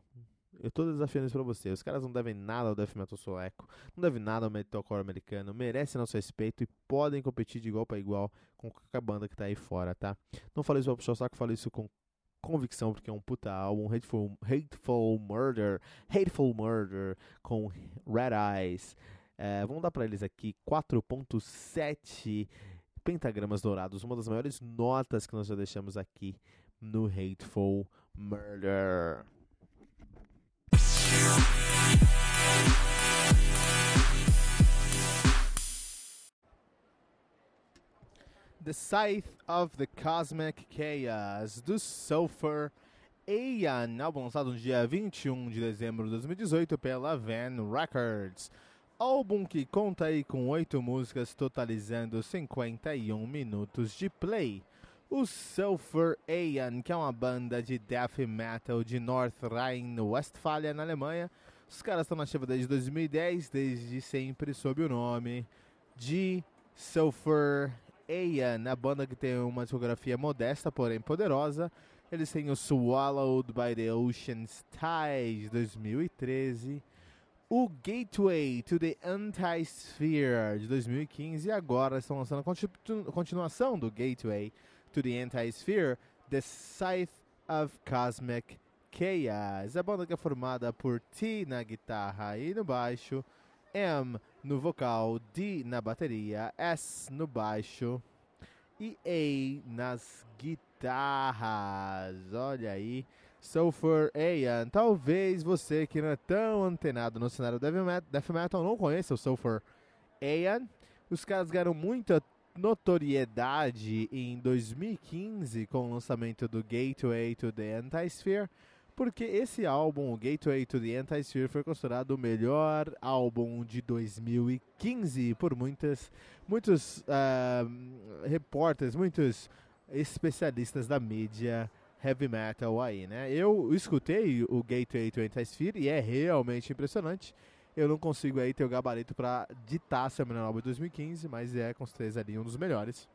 [SPEAKER 1] Eu tô desafiando isso pra você. Os caras não devem nada ao death metal sueco, não devem nada ao metalcore americano, merecem nosso respeito e podem competir de igual para igual com qualquer banda que tá aí fora, tá? Não falei isso pra puxar o saco, falei isso com convicção, porque é um puta álbum, Hateful, Hateful Murder, Hateful Murder, com Red Eyes. É, vamos dar para eles aqui 4.7 pentagramas dourados, uma das maiores notas que nós já deixamos aqui no Hateful Murder. The Scythe of the Cosmic Chaos, do Sulfur Aeon, álbum lançado no dia 21 de dezembro de 2018 pela Van Records. Álbum que conta aí com oito músicas, totalizando 51 minutos de play. O Sulfur Aeon, que é uma banda de death metal de North Rhine-Westphalia, na Alemanha. Os caras estão na ativa desde 2010, desde sempre sob o nome de Sulfur Aeon, a banda que tem uma discografia modesta, porém poderosa. Eles têm o Swallowed by the Ocean's Tide, de 2013 o Gateway to the Anti-Sphere de 2015 e agora estão lançando a continuação do Gateway to the Anti-Sphere, The Scythe of Cosmic Chaos. A banda que é formada por T na guitarra e no baixo, M no vocal, D na bateria, S no baixo e A nas guitarras. Olha aí. Sulfur Ayan. Talvez você que não é tão antenado no cenário death metal, não conheça o Sulfur Ayan. Os caras ganharam muita notoriedade em 2015 com o lançamento do Gateway to the Antisphere, porque esse álbum, o Gateway to the Antisphere, foi considerado o melhor álbum de 2015 por muitas, muitos uh, repórteres, muitos especialistas da mídia heavy metal aí, né? Eu escutei o Gateway to Antisphere e é realmente impressionante. Eu não consigo aí ter o gabarito para ditar se é o melhor álbum de 2015, mas é com certeza ali um dos melhores.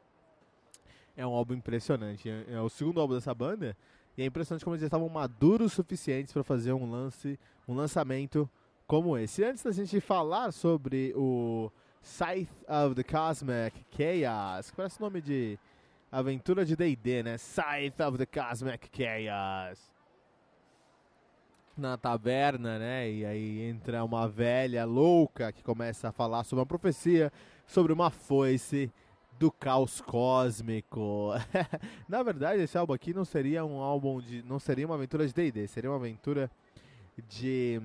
[SPEAKER 1] É um álbum impressionante. É, é o segundo álbum dessa banda e é impressionante como eles estavam maduros suficientes para fazer um lance, um lançamento como esse. Antes da gente falar sobre o Scythe of the Cosmic Chaos, que parece nome de aventura de D&D, né? Scythe of the Cosmic Chaos na taberna, né? E aí entra uma velha louca que começa a falar sobre uma profecia sobre uma foice do caos cósmico. na verdade, esse álbum aqui não seria um álbum de, não seria uma aventura de D&D, seria uma aventura de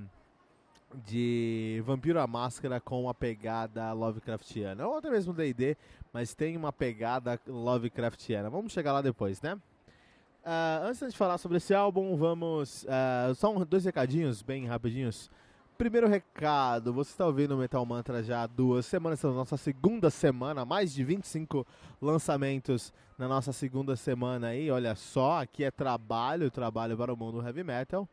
[SPEAKER 1] de Vampiro à Máscara com uma pegada Lovecraftiana, ou até mesmo D&D, mas tem uma pegada Lovecraftiana. Vamos chegar lá depois, né? Uh, antes de falar sobre esse álbum, vamos. Uh, só um, dois recadinhos bem rapidinhos. Primeiro recado, você está ouvindo o Metal Mantra já há duas semanas, essa é nossa segunda semana, mais de 25 lançamentos na nossa segunda semana aí. Olha só, aqui é trabalho, trabalho para o mundo heavy metal.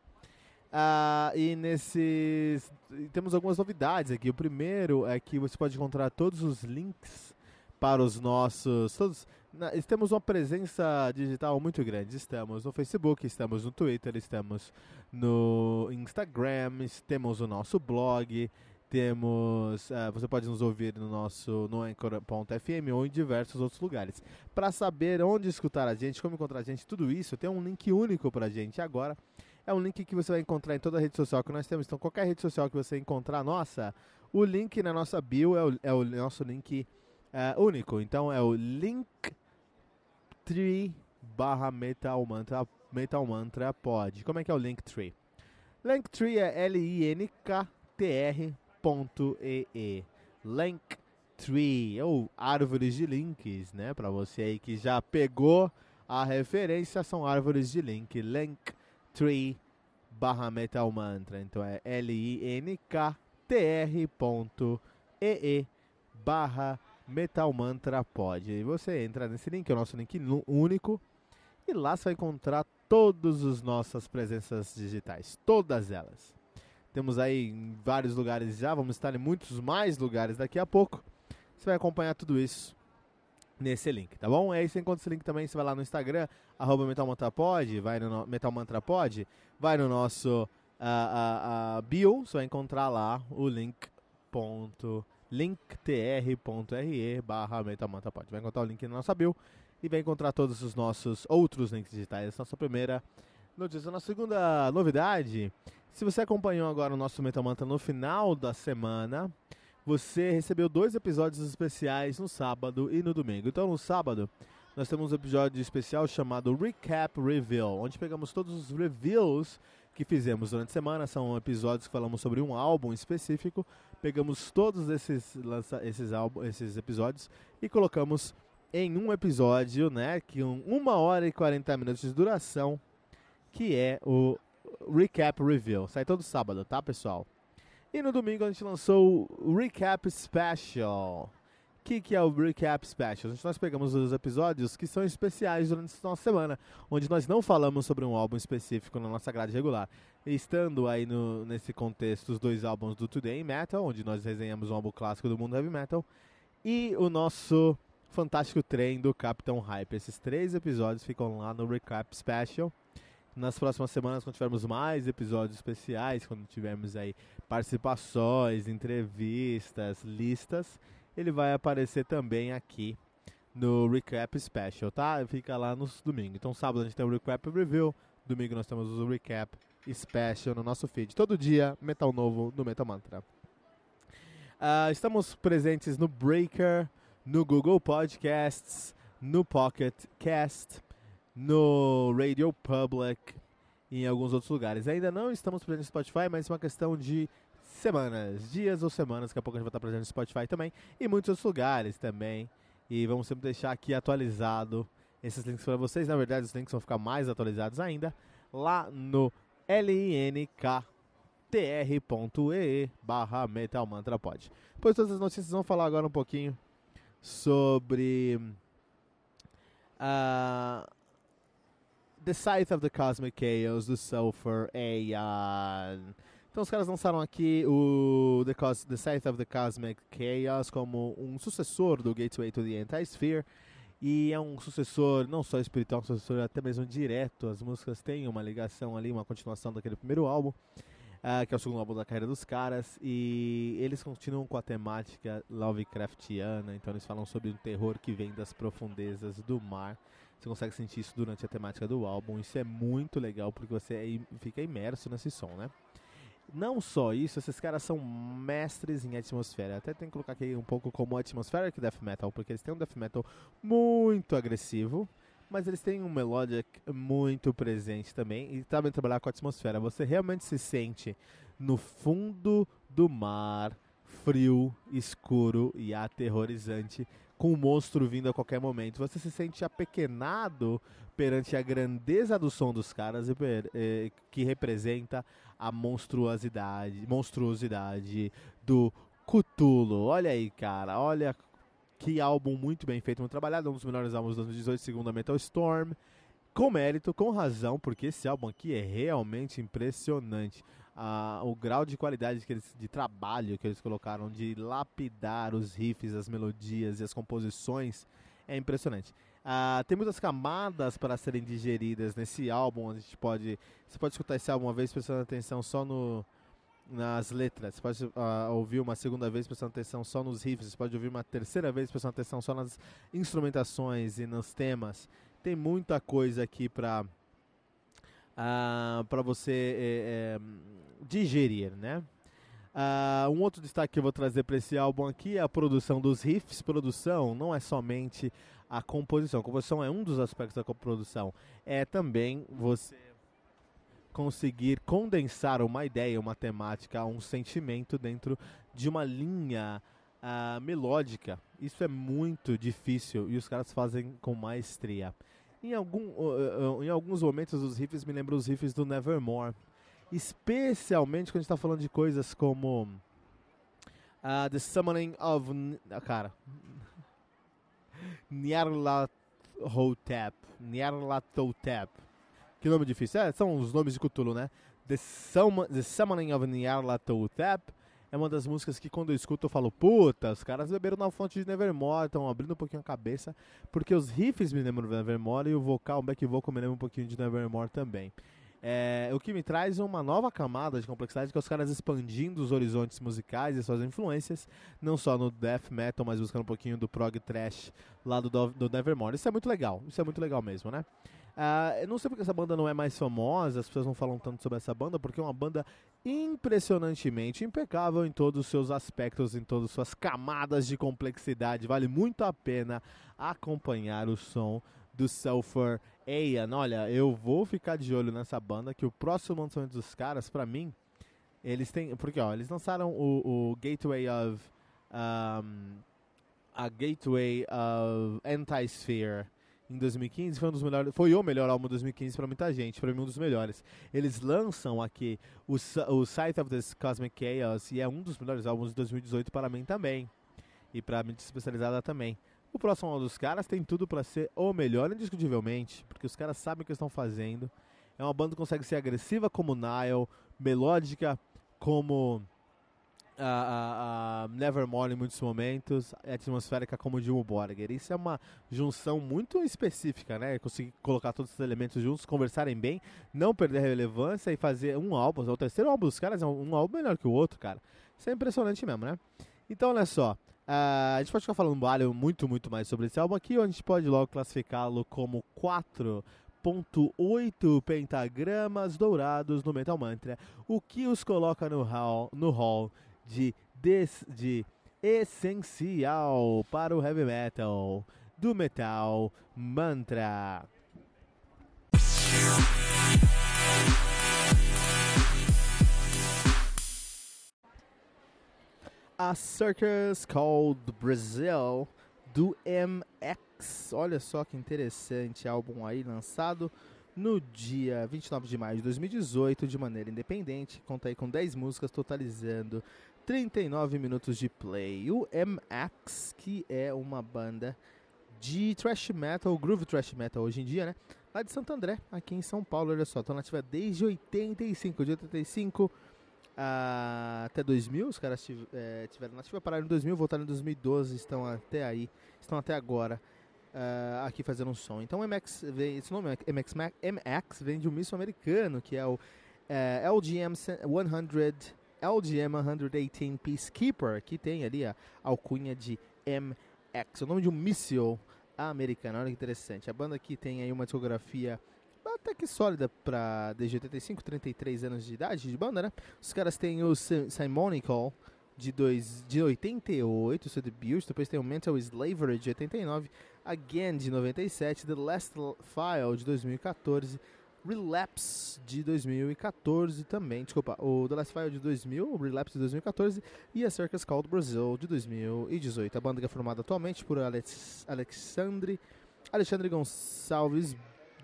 [SPEAKER 1] Uh, e nesses. Temos algumas novidades aqui. O primeiro é que você pode encontrar todos os links para os nossos. Todos, na, temos uma presença digital muito grande. Estamos no Facebook, estamos no Twitter, estamos no Instagram, temos o nosso blog, temos. Uh, você pode nos ouvir no nosso no Anchor.fm ou em diversos outros lugares. Para saber onde escutar a gente, como encontrar a gente, tudo isso, tem um link único para a gente agora. É um link que você vai encontrar em toda a rede social que nós temos. Então, qualquer rede social que você encontrar nossa, o link na nossa bio é o, é o nosso link uh, único. Então, é o link linktree barra Metal Mantra, Metal Mantra Pod. Como é que é o Linktree? Linktree é L-I-N-K-T-R ponto E-E. Linktree, ou árvores de links, né? Pra você aí que já pegou a referência, são árvores de link. Linktree barra Metal Mantra. Então é L-I-N-K-T-R ponto E-E barra Metal Mantra Pod. E você entra nesse link, é o nosso link único, e lá você vai encontrar todas as nossas presenças digitais, todas elas. Temos aí em vários lugares já, vamos estar em muitos mais lugares daqui a pouco. Você vai acompanhar tudo isso nesse link, tá bom? Aí você encontra esse link também, você vai lá no Instagram, arroba metalmantrapod, vai no metalmantrapod, vai no nosso uh, uh, uh, bio, você vai encontrar lá o link ponto linktr.re barra metamantapod. Vai encontrar o link na nossa bio e vai encontrar todos os nossos outros links digitais. Nossa primeira notícia. Na segunda novidade, se você acompanhou agora o nosso Metamanta no final da semana, você recebeu dois episódios especiais no sábado e no domingo. Então, no sábado, nós temos um episódio especial chamado Recap Reveal, onde pegamos todos os reviews que fizemos durante a semana. São episódios que falamos sobre um álbum específico. Pegamos todos esses, esses, álbum, esses episódios e colocamos em um episódio, né? Que um, uma hora e 40 minutos de duração, que é o Recap Review. Sai todo sábado, tá, pessoal? E no domingo a gente lançou o Recap Special que, que é o Recap Special? Nós pegamos os episódios que são especiais durante a nossa semana, onde nós não falamos sobre um álbum específico na nossa grade regular. Estando aí no, nesse contexto os dois álbuns do Today Metal, onde nós resenhamos um álbum clássico do mundo heavy metal, e o nosso fantástico trem do Capitão Hype. Esses três episódios ficam lá no Recap Special. Nas próximas semanas, quando tivermos mais episódios especiais, quando tivermos aí participações, entrevistas, listas, ele vai aparecer também aqui no Recap Special, tá? Fica lá nos domingos. Então, sábado a gente tem o Recap Review, domingo nós temos o Recap Special no nosso feed. Todo dia, metal novo no Metal Mantra. Uh, estamos presentes no Breaker, no Google Podcasts, no Pocket Cast no Radio Public em alguns outros lugares. Ainda não estamos presentes no Spotify, mas é uma questão de semanas, dias ou semanas, daqui a pouco a gente vai estar presente no Spotify também e muitos outros lugares também. E vamos sempre deixar aqui atualizado esses links para vocês. Na verdade, os links vão ficar mais atualizados ainda lá no linktr.ee barra metalmantrapod. Pois todas as notícias vão falar agora um pouquinho sobre uh, The Scythe of the Cosmic Chaos do Sulfur Aeon. Então os caras lançaram aqui o The, Cos the Scythe of the Cosmic Chaos como um sucessor do Gateway to the Anti-Sphere. E é um sucessor não só espiritual, um sucessor até mesmo direto. As músicas têm uma ligação ali, uma continuação daquele primeiro álbum, uh, que é o segundo álbum da carreira dos caras. E eles continuam com a temática Lovecraftiana, então eles falam sobre um terror que vem das profundezas do mar. Você consegue sentir isso durante a temática do álbum. Isso é muito legal porque você fica imerso nesse som, né? Não só isso, esses caras são mestres em atmosfera. Até tem que colocar aqui um pouco como atmospheric death metal, porque eles têm um death metal muito agressivo, mas eles têm um melodic muito presente também e sabem trabalhar com a atmosfera. Você realmente se sente no fundo do mar, frio, escuro e aterrorizante, com o monstro vindo a qualquer momento. Você se sente apequenado perante a grandeza do som dos caras eh, que representa a monstruosidade, monstruosidade do Cthulhu. Olha aí, cara, olha que álbum muito bem feito, muito trabalhado, um dos melhores álbuns de 2018, segundo a Metal Storm. Com mérito, com razão, porque esse álbum aqui é realmente impressionante. Ah, o grau de qualidade que eles, de trabalho que eles colocaram, de lapidar os riffs, as melodias e as composições, é impressionante. Uh, tem muitas camadas para serem digeridas nesse álbum. A gente pode, você pode escutar esse álbum uma vez prestando atenção só no, nas letras. Você pode uh, ouvir uma segunda vez prestando atenção só nos riffs. Você pode ouvir uma terceira vez prestando atenção só nas instrumentações e nos temas. Tem muita coisa aqui para ah, para você é, é, digerir, né? Uh, um outro destaque que eu vou trazer para esse álbum aqui é a produção dos riffs. Produção não é somente a composição. A composição é um dos aspectos da produção. É também você conseguir condensar uma ideia, uma temática, um sentimento dentro de uma linha uh, melódica. Isso é muito difícil e os caras fazem com maestria. Em, algum, uh, uh, em alguns momentos os riffs me lembram os riffs do Nevermore Especialmente quando a gente está falando de coisas como uh, The Summoning of. Uh, cara. Nyarlathotep. Nyarlathotep. Que nome difícil. É, são os nomes de Cthulhu, né? The, The Summoning of Nyarlathotep é uma das músicas que quando eu escuto eu falo, puta, os caras beberam na fonte de Nevermore, estão abrindo um pouquinho a cabeça, porque os riffs me lembram de Nevermore e o vocal, o back vocal me lembra um pouquinho de Nevermore também. É, o que me traz uma nova camada de complexidade, que é os caras expandindo os horizontes musicais e suas influências, não só no death metal, mas buscando um pouquinho do prog trash lá do, do Nevermore. Isso é muito legal, isso é muito legal mesmo, né? Uh, eu não sei porque essa banda não é mais famosa, as pessoas não falam tanto sobre essa banda, porque é uma banda impressionantemente impecável em todos os seus aspectos, em todas as suas camadas de complexidade. Vale muito a pena acompanhar o som do Sulfur Aeon. Olha, eu vou ficar de olho nessa banda, que o próximo lançamento dos caras, pra mim, eles têm... Porque, ó, eles lançaram o, o Gateway of... Um, a Gateway of Anti-Sphere em 2015 foi um dos melhores, foi o melhor álbum de 2015 para muita gente, para mim um dos melhores. Eles lançam aqui o, o Sight of this Cosmic Chaos e é um dos melhores álbuns de 2018 para mim também e para mim especializada também. O próximo álbum dos caras tem tudo para ser o melhor, indiscutivelmente, porque os caras sabem o que estão fazendo. É uma banda que consegue ser agressiva como Nile, melódica como a, a, a Nevermore em muitos momentos, atmosférica como Jimmy Borger. Isso é uma junção muito específica, né? Conseguir colocar todos esses elementos juntos, conversarem bem, não perder relevância e fazer um álbum. O terceiro álbum dos caras é um álbum melhor que o outro, cara. Isso é impressionante mesmo, né? Então, olha só. Uh, a gente pode ficar falando muito, muito mais sobre esse álbum aqui, ou a gente pode logo classificá-lo como 4.8 pentagramas dourados no Metal Mantra, o que os coloca no hall, no hall de, des, de essencial para o heavy metal, do metal mantra. A Circus Called Brazil do MX. Olha só que interessante álbum aí lançado no dia 29 de maio de 2018 de maneira independente. Conta aí com 10 músicas, totalizando 39 minutos de play. O MX, que é uma banda de thrash metal, groove thrash metal hoje em dia, né? Lá de Santo André, aqui em São Paulo, olha só, estão nativa desde 85, de 85 até 2000, os caras tiv é, tiveram nativa, pararam em 2000, voltaram em 2012, estão até aí, estão até agora uh, aqui fazendo um som. Então MX vem, esse nome MX, MX vem de um misto americano, que é o uh, LGM 100, LGM 118 Peacekeeper, que tem ali a alcunha de MX, o nome de um míssil americano, olha que interessante. A banda aqui tem aí uma discografia até que sólida para desde 85, 33 anos de idade de banda, né? Os caras têm o Simonical de, dois, de 88, seu debut, depois tem o Mental Slavery de 89, Again de 97, The Last File de 2014, Relapse de 2014 também, desculpa, o The Last File de 2000, o Relapse de 2014 e a Circus Called Brazil de 2018. A banda é formada atualmente por Alex, Alexandre, Alexandre Gonçalves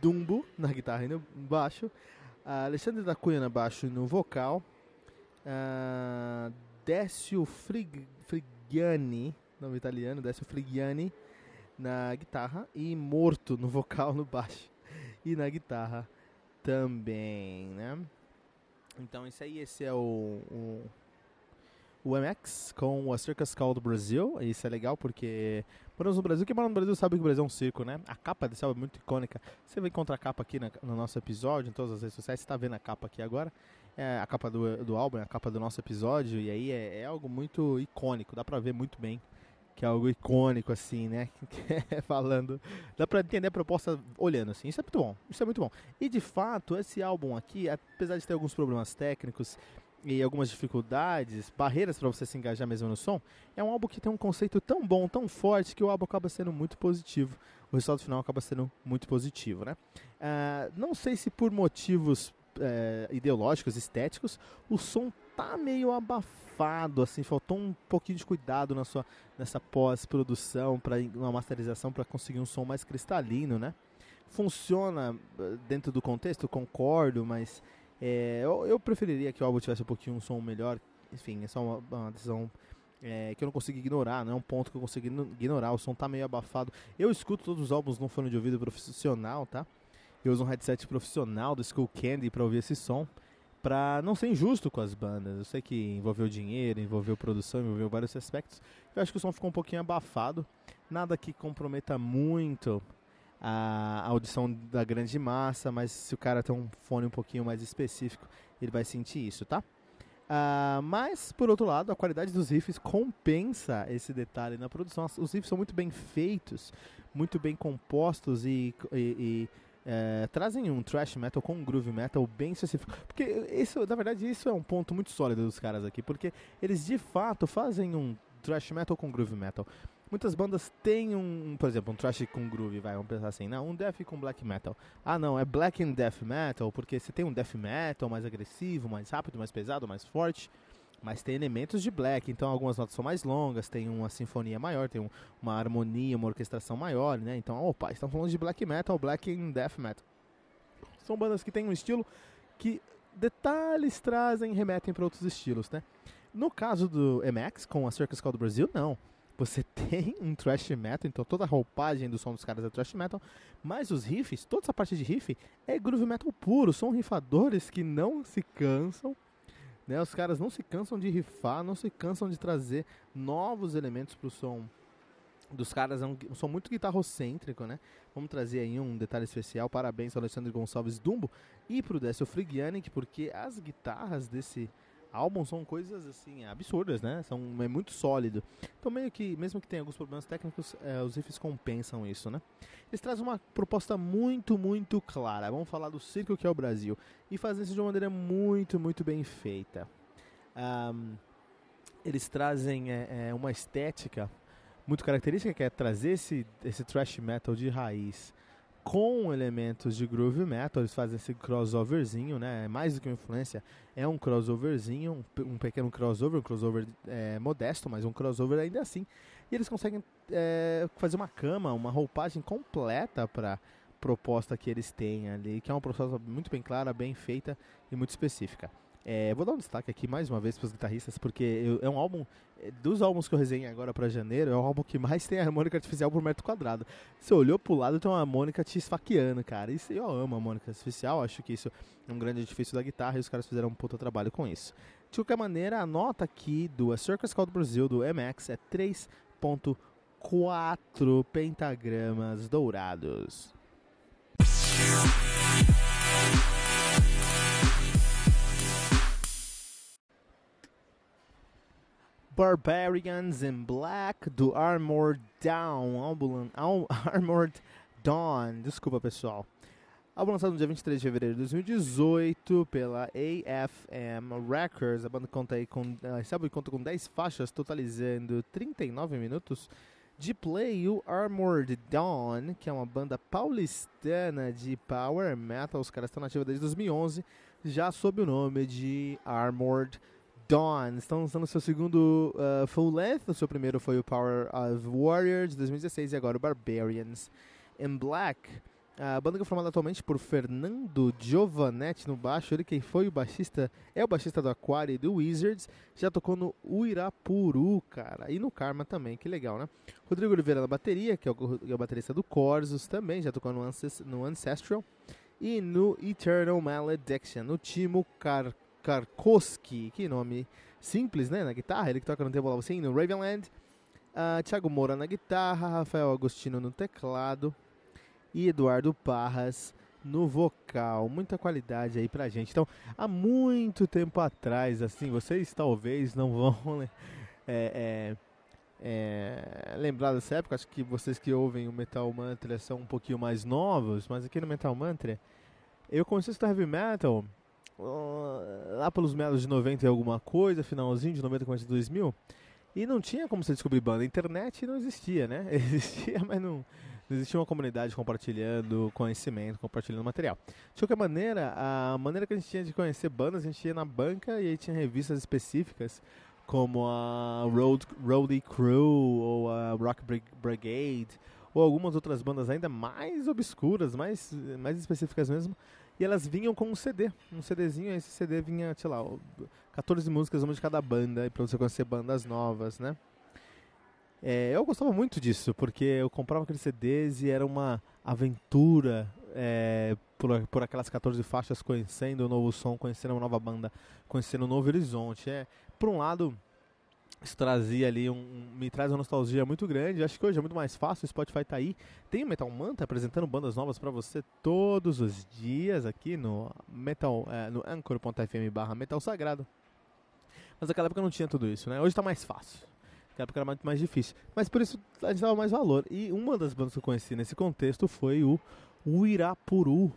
[SPEAKER 1] Dumbo na guitarra e no baixo, Alexandre da Cunha no baixo e no vocal, uh, Décio Frig, Frigiani, nome italiano, Décio Frigiani na guitarra e Morto no vocal, no baixo e na guitarra também, né? Então isso aí, esse é o, o o MX com a Circus Called Brasil. Isso é legal porque moramos no Brasil. Quem mora no Brasil sabe que o Brasil é um circo, né? A capa desse álbum é muito icônica. Você vai encontrar a capa aqui na, no nosso episódio, em todas as redes sociais. Você está vendo a capa aqui agora. É a capa do, do álbum, é a capa do nosso episódio. E aí é, é algo muito icônico. Dá pra ver muito bem que é algo icônico, assim, né? Falando. Dá pra entender a proposta olhando, assim. Isso é muito bom. Isso é muito bom. E de fato, esse álbum aqui, apesar de ter alguns problemas técnicos, e algumas dificuldades, barreiras para você se engajar mesmo no som, é um álbum que tem um conceito tão bom, tão forte, que o álbum acaba sendo muito positivo. O resultado final acaba sendo muito positivo, né? Uh, não sei se por motivos uh, ideológicos, estéticos, o som tá meio abafado, assim, faltou um pouquinho de cuidado na sua, nessa pós-produção, para uma masterização, para conseguir um som mais cristalino, né? Funciona eh, dentro do contexto, concordo, mas é, eu, eu, preferiria que o álbum tivesse um pouquinho um som melhor. Enfim, é só uma, uma decisão é, que eu não consigo ignorar, não é um ponto que eu consigo ignorar. O som tá meio abafado. Eu escuto todos os álbuns no fone de ouvido profissional, tá? Eu uso um headset profissional do Skull Candy para ouvir esse som, para não ser injusto com as bandas. Eu sei que envolveu dinheiro, envolveu produção, envolveu vários aspectos. Eu acho que o som ficou um pouquinho abafado. Nada que comprometa muito a audição da grande massa, mas se o cara tem um fone um pouquinho mais específico, ele vai sentir isso, tá? Uh, mas, por outro lado, a qualidade dos riffs compensa esse detalhe na produção. Os riffs são muito bem feitos, muito bem compostos e, e, e é, trazem um thrash metal com um groove metal bem específico. Porque isso, na verdade, isso é um ponto muito sólido dos caras aqui, porque eles de fato fazem um thrash metal com groove metal. Muitas bandas têm um, por exemplo, um thrash com groove, vai, vamos pensar assim, não, um death com black metal. Ah, não, é black and death metal, porque você tem um death metal mais agressivo, mais rápido, mais pesado, mais forte, mas tem elementos de black, então algumas notas são mais longas, tem uma sinfonia maior, tem um, uma harmonia, uma orquestração maior, né? Então, opa, estão falando de black metal, black and death metal. São bandas que têm um estilo que detalhes trazem, remetem para outros estilos, né? No caso do MX com a Circus Call do Brasil, não você tem um thrash metal, então toda a roupagem do som dos caras é thrash metal, mas os riffs, toda essa parte de riff é groove metal puro, são rifadores que não se cansam, né? Os caras não se cansam de rifar, não se cansam de trazer novos elementos pro som dos caras, é um, um som muito guitarrocêntrico, né? Vamos trazer aí um detalhe especial, parabéns ao Alexandre Gonçalves Dumbo e pro Décio Frigianic, porque as guitarras desse álbum são coisas assim absurdas, né? São é muito sólido. Então meio que mesmo que tenha alguns problemas técnicos, é, os riffs compensam isso, né? Eles trazem uma proposta muito muito clara. Vamos falar do circo que é o Brasil e fazem isso de uma maneira muito muito bem feita. Um, eles trazem é, é, uma estética muito característica que é trazer esse esse thrash metal de raiz com elementos de groove metal, eles fazem esse crossoverzinho, né? Mais do que uma influência, é um crossoverzinho, um, um pequeno crossover, um crossover é, modesto, mas um crossover ainda assim. E eles conseguem é, fazer uma cama, uma roupagem completa para proposta que eles têm ali, que é uma proposta muito bem clara, bem feita e muito específica. É, vou dar um destaque aqui mais uma vez para os guitarristas, porque eu, é um álbum, é, dos álbuns que eu resenhei agora para janeiro, é o álbum que mais tem harmônica artificial por metro quadrado. Você olhou pro lado, tem uma harmônica te esfaqueando, cara. Isso eu amo a harmônica artificial, acho que isso é um grande edifício da guitarra e os caras fizeram um puta trabalho com isso. De qualquer maneira, a nota aqui do A Circus Called Brasil do MX é 3.4 pentagramas dourados. Barbarians in Black do Armored Down, álbum, Armored Dawn, desculpa pessoal. Álbum lançado no dia 23 de fevereiro de 2018 pela AFM Records. A banda conta aí com, esse álbum conta com 10 faixas, totalizando 39 minutos de play. O Armored Dawn, que é uma banda paulistana de power metal, os caras estão nativos desde 2011, já sob o nome de Armored Dawn. Dawn. Estão lançando seu segundo uh, full length. O seu primeiro foi o Power of Warriors de 2016 e agora o Barbarians in Black. A banda que é formada atualmente por Fernando Giovanetti no baixo, ele quem foi o baixista, é o baixista do Aquari e do Wizards, já tocou no Uirapuru, cara, e no Karma também, que legal, né? Rodrigo Oliveira na bateria, que é o, é o baterista do Corsos, também já tocou no, no Ancestral, e no Eternal Malediction, no Timo Car Karkoski, que nome simples, né, na guitarra, ele que toca no Temple assim, no Ravenland. Uh, Thiago Moura na guitarra, Rafael Agostino no teclado e Eduardo Parras no vocal. Muita qualidade aí pra gente. Então, há muito tempo atrás, assim, vocês talvez não vão é, é, é, lembrar dessa época. Acho que vocês que ouvem o Metal Mantra são um pouquinho mais novos, mas aqui no Metal Mantra eu escutar heavy metal lá pelos meados de 90 e alguma coisa, finalzinho de 90, começo de 2000. E não tinha como você descobrir banda. A internet não existia, né? Existia, mas não, não existia uma comunidade compartilhando conhecimento, compartilhando material. De qualquer maneira, a maneira que a gente tinha de conhecer bandas, a gente ia na banca e aí tinha revistas específicas, como a Road, Roadie Crew ou a Rock Brigade, ou algumas outras bandas ainda mais obscuras, mais, mais específicas mesmo, e elas vinham com um CD, um CDzinho, esse CD vinha, sei lá, 14 músicas, uma de cada banda, para você conhecer bandas novas, né? É, eu gostava muito disso, porque eu comprava aqueles CDs e era uma aventura é, por, por aquelas 14 faixas, conhecendo um novo som, conhecendo uma nova banda, conhecendo um novo horizonte. É, por um lado, isso trazia ali um, um, me traz uma nostalgia muito grande. Acho que hoje é muito mais fácil, o Spotify tá aí. Tem o Metal Manta apresentando bandas novas para você todos os dias aqui no Metal é, no anchor.fm/barra Metal Sagrado. Mas naquela época não tinha tudo isso, né? Hoje tá mais fácil. Naquela época era muito mais difícil. Mas por isso a gente dava mais valor. E uma das bandas que eu conheci nesse contexto foi o Uirapuru.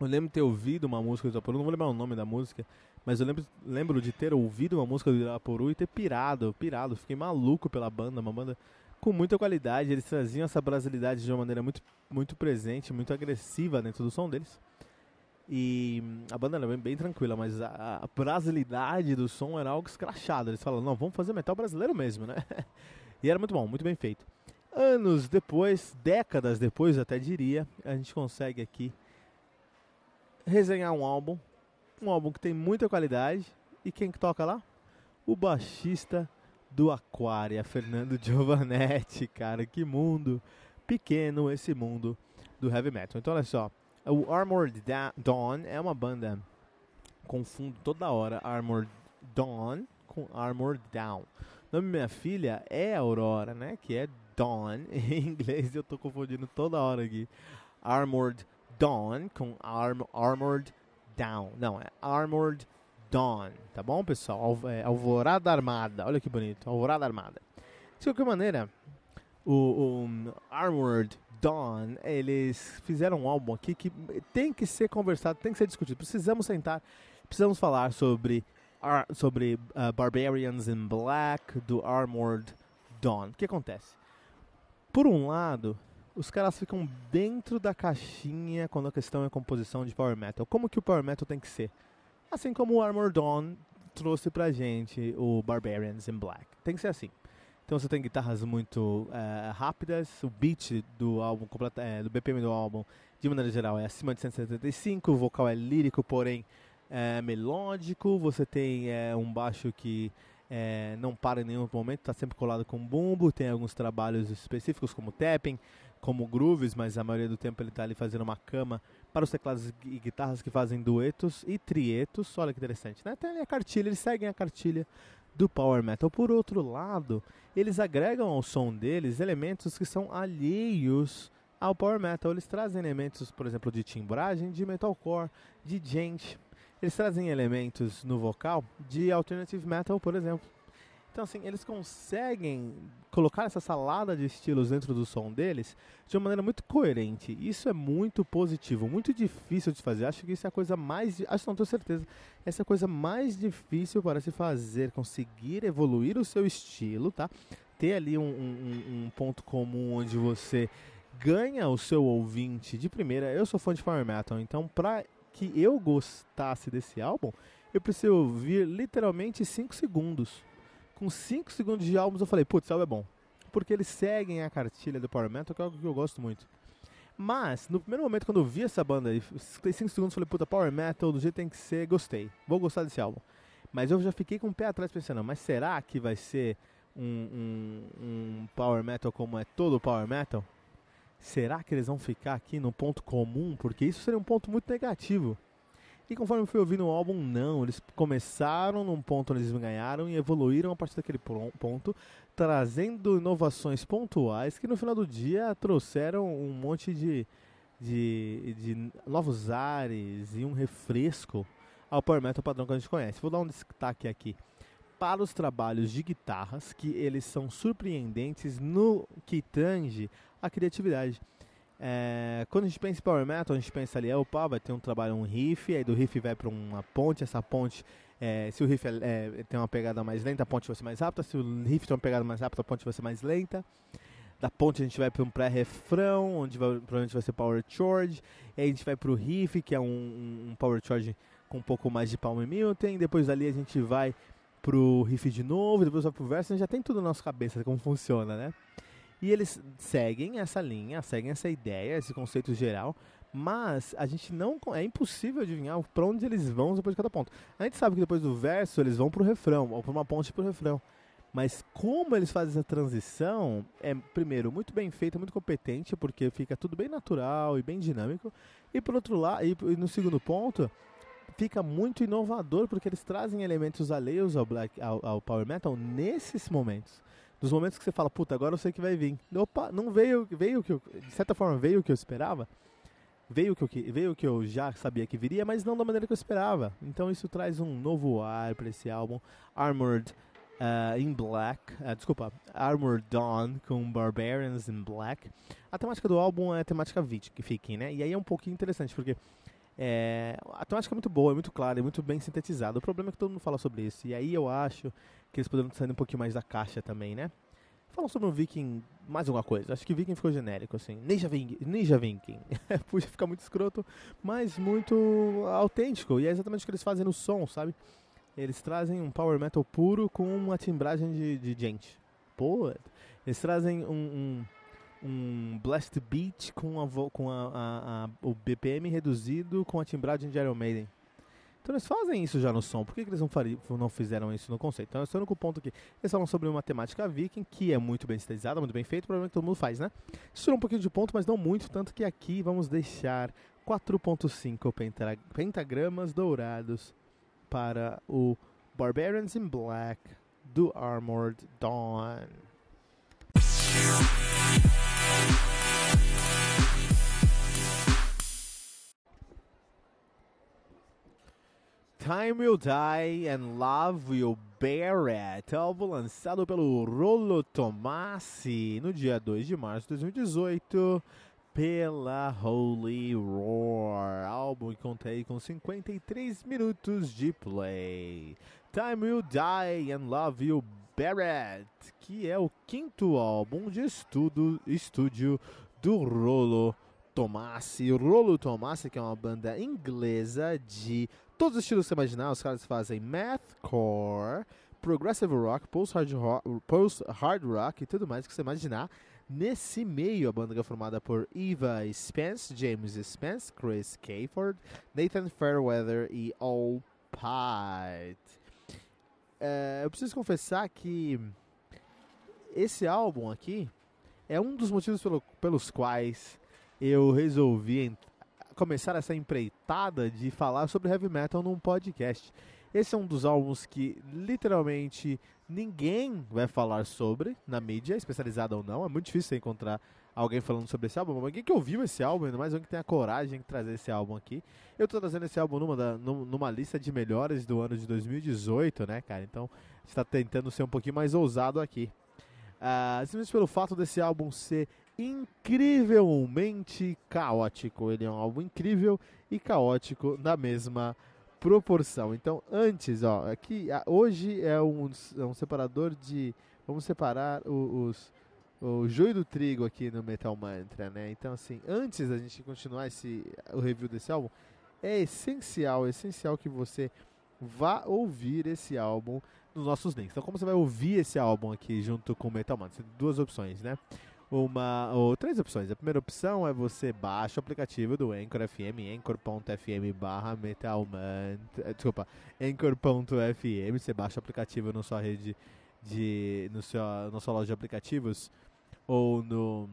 [SPEAKER 1] Eu lembro de ter ouvido uma música do Irapuru, não vou lembrar o nome da música, mas eu lembro, lembro de ter ouvido uma música do Irapuru e ter pirado, pirado. Fiquei maluco pela banda, uma banda com muita qualidade. Eles traziam essa brasilidade de uma maneira muito, muito presente, muito agressiva dentro do som deles. E a banda era bem, bem tranquila, mas a, a, brasilidade do som era algo escrachado. Eles falaram, não, vamos fazer metal brasileiro mesmo, né? e era muito bom, muito bem feito. Anos depois, décadas depois, até diria, a gente consegue aqui resenhar um álbum um álbum que tem muita qualidade. E quem que toca lá? O baixista do Aquaria, Fernando Giovanetti, cara. Que mundo pequeno esse mundo do heavy metal. Então olha só, o Armored Dawn é uma banda confundo toda hora Armored Dawn com Armored Down. O nome da minha filha é Aurora, né? Que é Dawn em inglês. Eu tô confundindo toda hora aqui. Armored Dawn com Arm Armored Down. Não, é Armored Dawn, tá bom, pessoal? É, Alvorada Armada. Olha que bonito, Alvorada Armada. De qualquer maneira, o, o Armored Dawn, eles fizeram um álbum aqui que tem que ser conversado, tem que ser discutido. Precisamos sentar, precisamos falar sobre, sobre uh, Barbarians in Black, do Armored Dawn. O que acontece? Por um lado, os caras ficam dentro da caixinha quando a questão é composição de power metal. Como que o power metal tem que ser? Assim como o Armor Dawn trouxe pra gente o Barbarians in Black. Tem que ser assim. Então você tem guitarras muito uh, rápidas, o beat do álbum, é, do BPM do álbum, de maneira geral, é acima de 175, o vocal é lírico, porém é melódico, você tem um baixo que é, não para em nenhum momento, está sempre colado com bumbo, tem alguns trabalhos específicos como tapping, como grooves, mas a maioria do tempo ele está ali fazendo uma cama para os teclados e guitarras que fazem duetos e trietos. Olha que interessante, né? Tem ali a cartilha, eles seguem a cartilha do power metal. Por outro lado, eles agregam ao som deles elementos que são alheios ao power metal. Eles trazem elementos, por exemplo, de timbragem, de metalcore, de gente. Eles trazem elementos no vocal de alternative metal, por exemplo. Então, assim, eles conseguem colocar essa salada de estilos dentro do som deles de uma maneira muito coerente. Isso é muito positivo, muito difícil de fazer. Acho que isso é a coisa mais. Acho não tenho certeza. Essa é a coisa mais difícil para se fazer, conseguir evoluir o seu estilo, tá? Ter ali um, um, um ponto comum onde você ganha o seu ouvinte de primeira. Eu sou fã de Power Metal, então pra que eu gostasse desse álbum, eu preciso ouvir literalmente 5 segundos com 5 segundos de álbuns eu falei, putz, álbum é bom. Porque eles seguem a cartilha do Power Metal, que é algo que eu gosto muito. Mas, no primeiro momento, quando eu vi essa banda, aí, 5 segundos, eu falei, puta, Power Metal, do jeito tem que ser, gostei. Vou gostar desse álbum. Mas eu já fiquei com o pé atrás pensando, mas será que vai ser um, um, um Power Metal como é todo Power Metal? Será que eles vão ficar aqui no ponto comum? Porque isso seria um ponto muito negativo. E conforme eu fui ouvindo o álbum, não. Eles começaram num ponto onde eles ganharam e evoluíram a partir daquele ponto, trazendo inovações pontuais que no final do dia trouxeram um monte de, de, de novos ares e um refresco ao Power Metal padrão que a gente conhece. Vou dar um destaque aqui para os trabalhos de guitarras, que eles são surpreendentes no que tange a criatividade. É, quando a gente pensa em Power Metal, a gente pensa ali, opa, vai ter um trabalho, um riff, aí do riff vai para uma ponte, essa ponte, é, se o riff é, é, tem uma pegada mais lenta, a ponte vai ser mais rápida, se o riff tem uma pegada mais rápida, a ponte vai ser mais lenta. Da ponte a gente vai para um pré-refrão, onde vai, provavelmente vai ser Power Charge, aí a gente vai para o riff, que é um, um, Power Charge com um pouco mais de Palm Milton, depois dali a gente vai pro riff de novo, depois vai pro verso, a gente já tem tudo na nossa cabeça como funciona, né? E eles seguem essa linha, seguem essa ideia, esse conceito geral, mas a gente não é impossível adivinhar para onde eles vão depois de cada ponto. A gente sabe que depois do verso eles vão para o refrão, ou para uma ponte para o refrão. Mas como eles fazem essa transição, é primeiro muito bem feito, muito competente, porque fica tudo bem natural e bem dinâmico. E por outro lado, e no segundo ponto, fica muito inovador, porque eles trazem elementos alheios ao, black, ao, ao power metal nesses momentos dos momentos que você fala, puta, agora eu sei que vai vir. Opa, não veio, veio o que eu, de certa forma veio o que eu esperava. Veio o que eu, veio o que eu já sabia que viria, mas não da maneira que eu esperava. Então isso traz um novo ar para esse álbum, Armored uh, in Black, uh, desculpa, Armored Dawn com Barbarians in Black. A temática do álbum é a temática Viking, né? E aí é um pouquinho interessante porque é, a temática é muito boa, é muito clara, é muito bem sintetizada. O problema é que todo mundo fala sobre isso. E aí eu acho que eles poderiam sair um pouquinho mais da caixa também, né? Falam sobre o Viking, mais alguma coisa. Acho que Viking ficou genérico, assim. Ninja Viking. Ninja Viking. Podia ficar muito escroto, mas muito autêntico. E é exatamente o que eles fazem no som, sabe? Eles trazem um power metal puro com uma timbragem de, de gente. Pô, eles trazem um, um, um blast beat com, a, com a, a, a, o BPM reduzido com a timbragem de Iron Maiden. Então eles fazem isso já no som, por que, que eles não, fariam, não fizeram isso no conceito? Então esse é o único ponto aqui. Eles falam sobre uma temática viking, que é muito bem sintetizada, muito bem feito, provavelmente todo mundo faz, né? Isso um pouquinho de ponto, mas não muito, tanto que aqui vamos deixar 4.5 pentagramas dourados para o Barbarians in Black do Armored Dawn. Time Will Die and Love Will Bear It, álbum lançado pelo Rolo Tomassi no dia 2 de março de 2018 pela Holy Roar, álbum que conta com 53 minutos de play. Time Will Die and Love You Bear It, que é o quinto álbum de estudo, estúdio do Rolo Tomassi. O Rolo Tomassi, que é uma banda inglesa de todos os estilos que você imaginar. Os caras fazem mathcore, progressive rock, post-hard rock, post -hard rock e tudo mais que você imaginar. Nesse meio, a banda é formada por Eva Spence, James Spence, Chris Kayford, Nathan Fairweather e All Pite. É, eu preciso confessar que esse álbum aqui é um dos motivos pelo, pelos quais eu resolvi começar essa empreitada de falar sobre heavy metal num podcast. Esse é um dos álbuns que literalmente ninguém vai falar sobre na mídia, especializada ou não. É muito difícil encontrar alguém falando sobre esse álbum. Alguém que ouviu esse álbum, ainda mais alguém que tem a coragem de trazer esse álbum aqui. Eu estou trazendo esse álbum numa, da, numa lista de melhores do ano de 2018, né, cara? Então, está tentando ser um pouquinho mais ousado aqui. Uh, simplesmente pelo fato desse álbum ser incrivelmente caótico. Ele é um álbum incrível e caótico na mesma proporção. Então, antes, ó, aqui hoje é um, é um separador de. Vamos separar os, o joio do trigo aqui no Metal Mantra, né? Então, assim, antes da gente continuar esse, o review desse álbum, é essencial, é essencial que você vá ouvir esse álbum nos nossos links. Então, como você vai ouvir esse álbum aqui junto com o Metal Mantra? Duas opções, né? Uma ou três opções. A primeira opção é você baixa o aplicativo do Anchor FM, anchor.fm barra metalman, eh, desculpa, anchor.fm, você baixa o aplicativo na sua rede de, no seu, na sua loja de aplicativos ou no,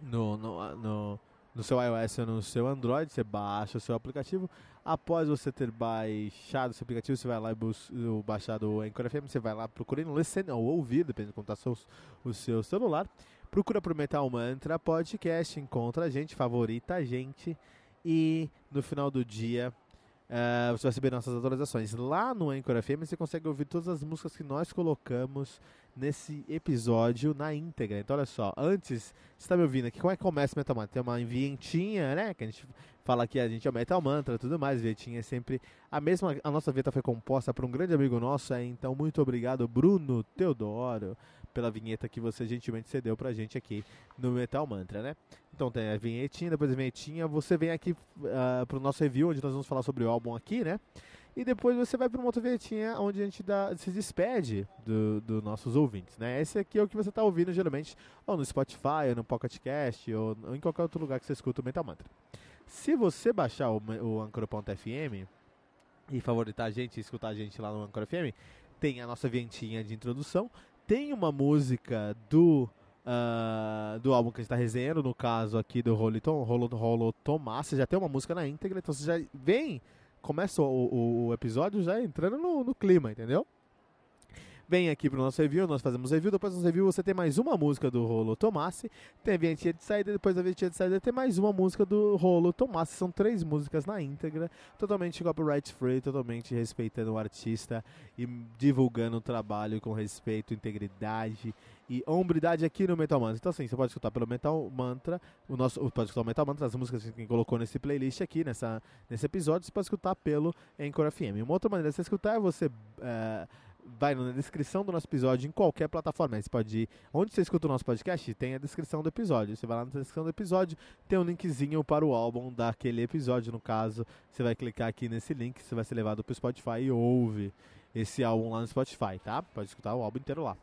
[SPEAKER 1] no, no, no, no seu iOS ou no seu Android, você baixa o seu aplicativo. Após você ter baixado o seu aplicativo, você vai lá e busca, baixado o Anchor FM, você vai lá procurando listen ou ouvir, depende de como está o seu celular. Procura por Metal Mantra Podcast, encontra a gente, favorita a gente e no final do dia uh, você vai receber nossas atualizações. Lá no Anchor FM você consegue ouvir todas as músicas que nós colocamos nesse episódio na íntegra. Então olha só, antes, você está me ouvindo aqui, como é que começa o Metal Mantra? Tem uma vinhetinha, né, que a gente fala que a gente é o Metal Mantra tudo mais, vinhetinha é sempre a mesma, a nossa vinheta foi composta por um grande amigo nosso, então muito obrigado Bruno Teodoro pela vinheta que você gentilmente cedeu pra gente aqui no Metal Mantra, né? Então tem a vinhetinha, depois a vinhetinha, você vem aqui uh, pro nosso review, onde nós vamos falar sobre o álbum aqui, né? E depois você vai para uma outra vinhetinha onde a gente dá, se despede dos do nossos ouvintes, né? Esse aqui é o que você está ouvindo geralmente ou no Spotify, ou no Pocket Cast, ou, ou, em qualquer outro lugar que você escuta o Metal Mantra. Se você baixar o, o Anchor.fm e favoritar a gente escutar a gente lá no Anchor FM, tem a nossa vinhetinha de introdução, tem uma música do uh, do álbum que a gente está resenhando, no caso aqui do Tomás, você já tem uma música na íntegra, então você já vem, começa o, o, o episódio já entrando no, no clima, entendeu? Vem aqui pro nosso review, nós fazemos review, depois do nosso review você tem mais uma música do Rolo Tomassi, tem a vinhetinha de saída, depois da vinhetinha de saída tem mais uma música do Rolo Tomassi, são três músicas na íntegra, totalmente copyright free, totalmente respeitando o artista e divulgando o trabalho com respeito, integridade e hombridade aqui no Metal Mantra. Então assim, você pode escutar pelo Metal Mantra, o nosso, pode escutar o Metal Mantra, as músicas que colocou nesse playlist aqui, nessa, nesse episódio, você pode escutar pelo Anchor FM. Uma outra maneira de você escutar é você... Uh, vai na descrição do nosso episódio em qualquer plataforma. Você pode ir onde você escuta o nosso podcast, tem a descrição do episódio. Você vai lá na descrição do episódio, tem um linkzinho para o álbum daquele episódio. No caso, você vai clicar aqui nesse link, você vai ser levado para o Spotify e ouve esse álbum lá no Spotify, tá? Pode escutar o álbum inteiro lá.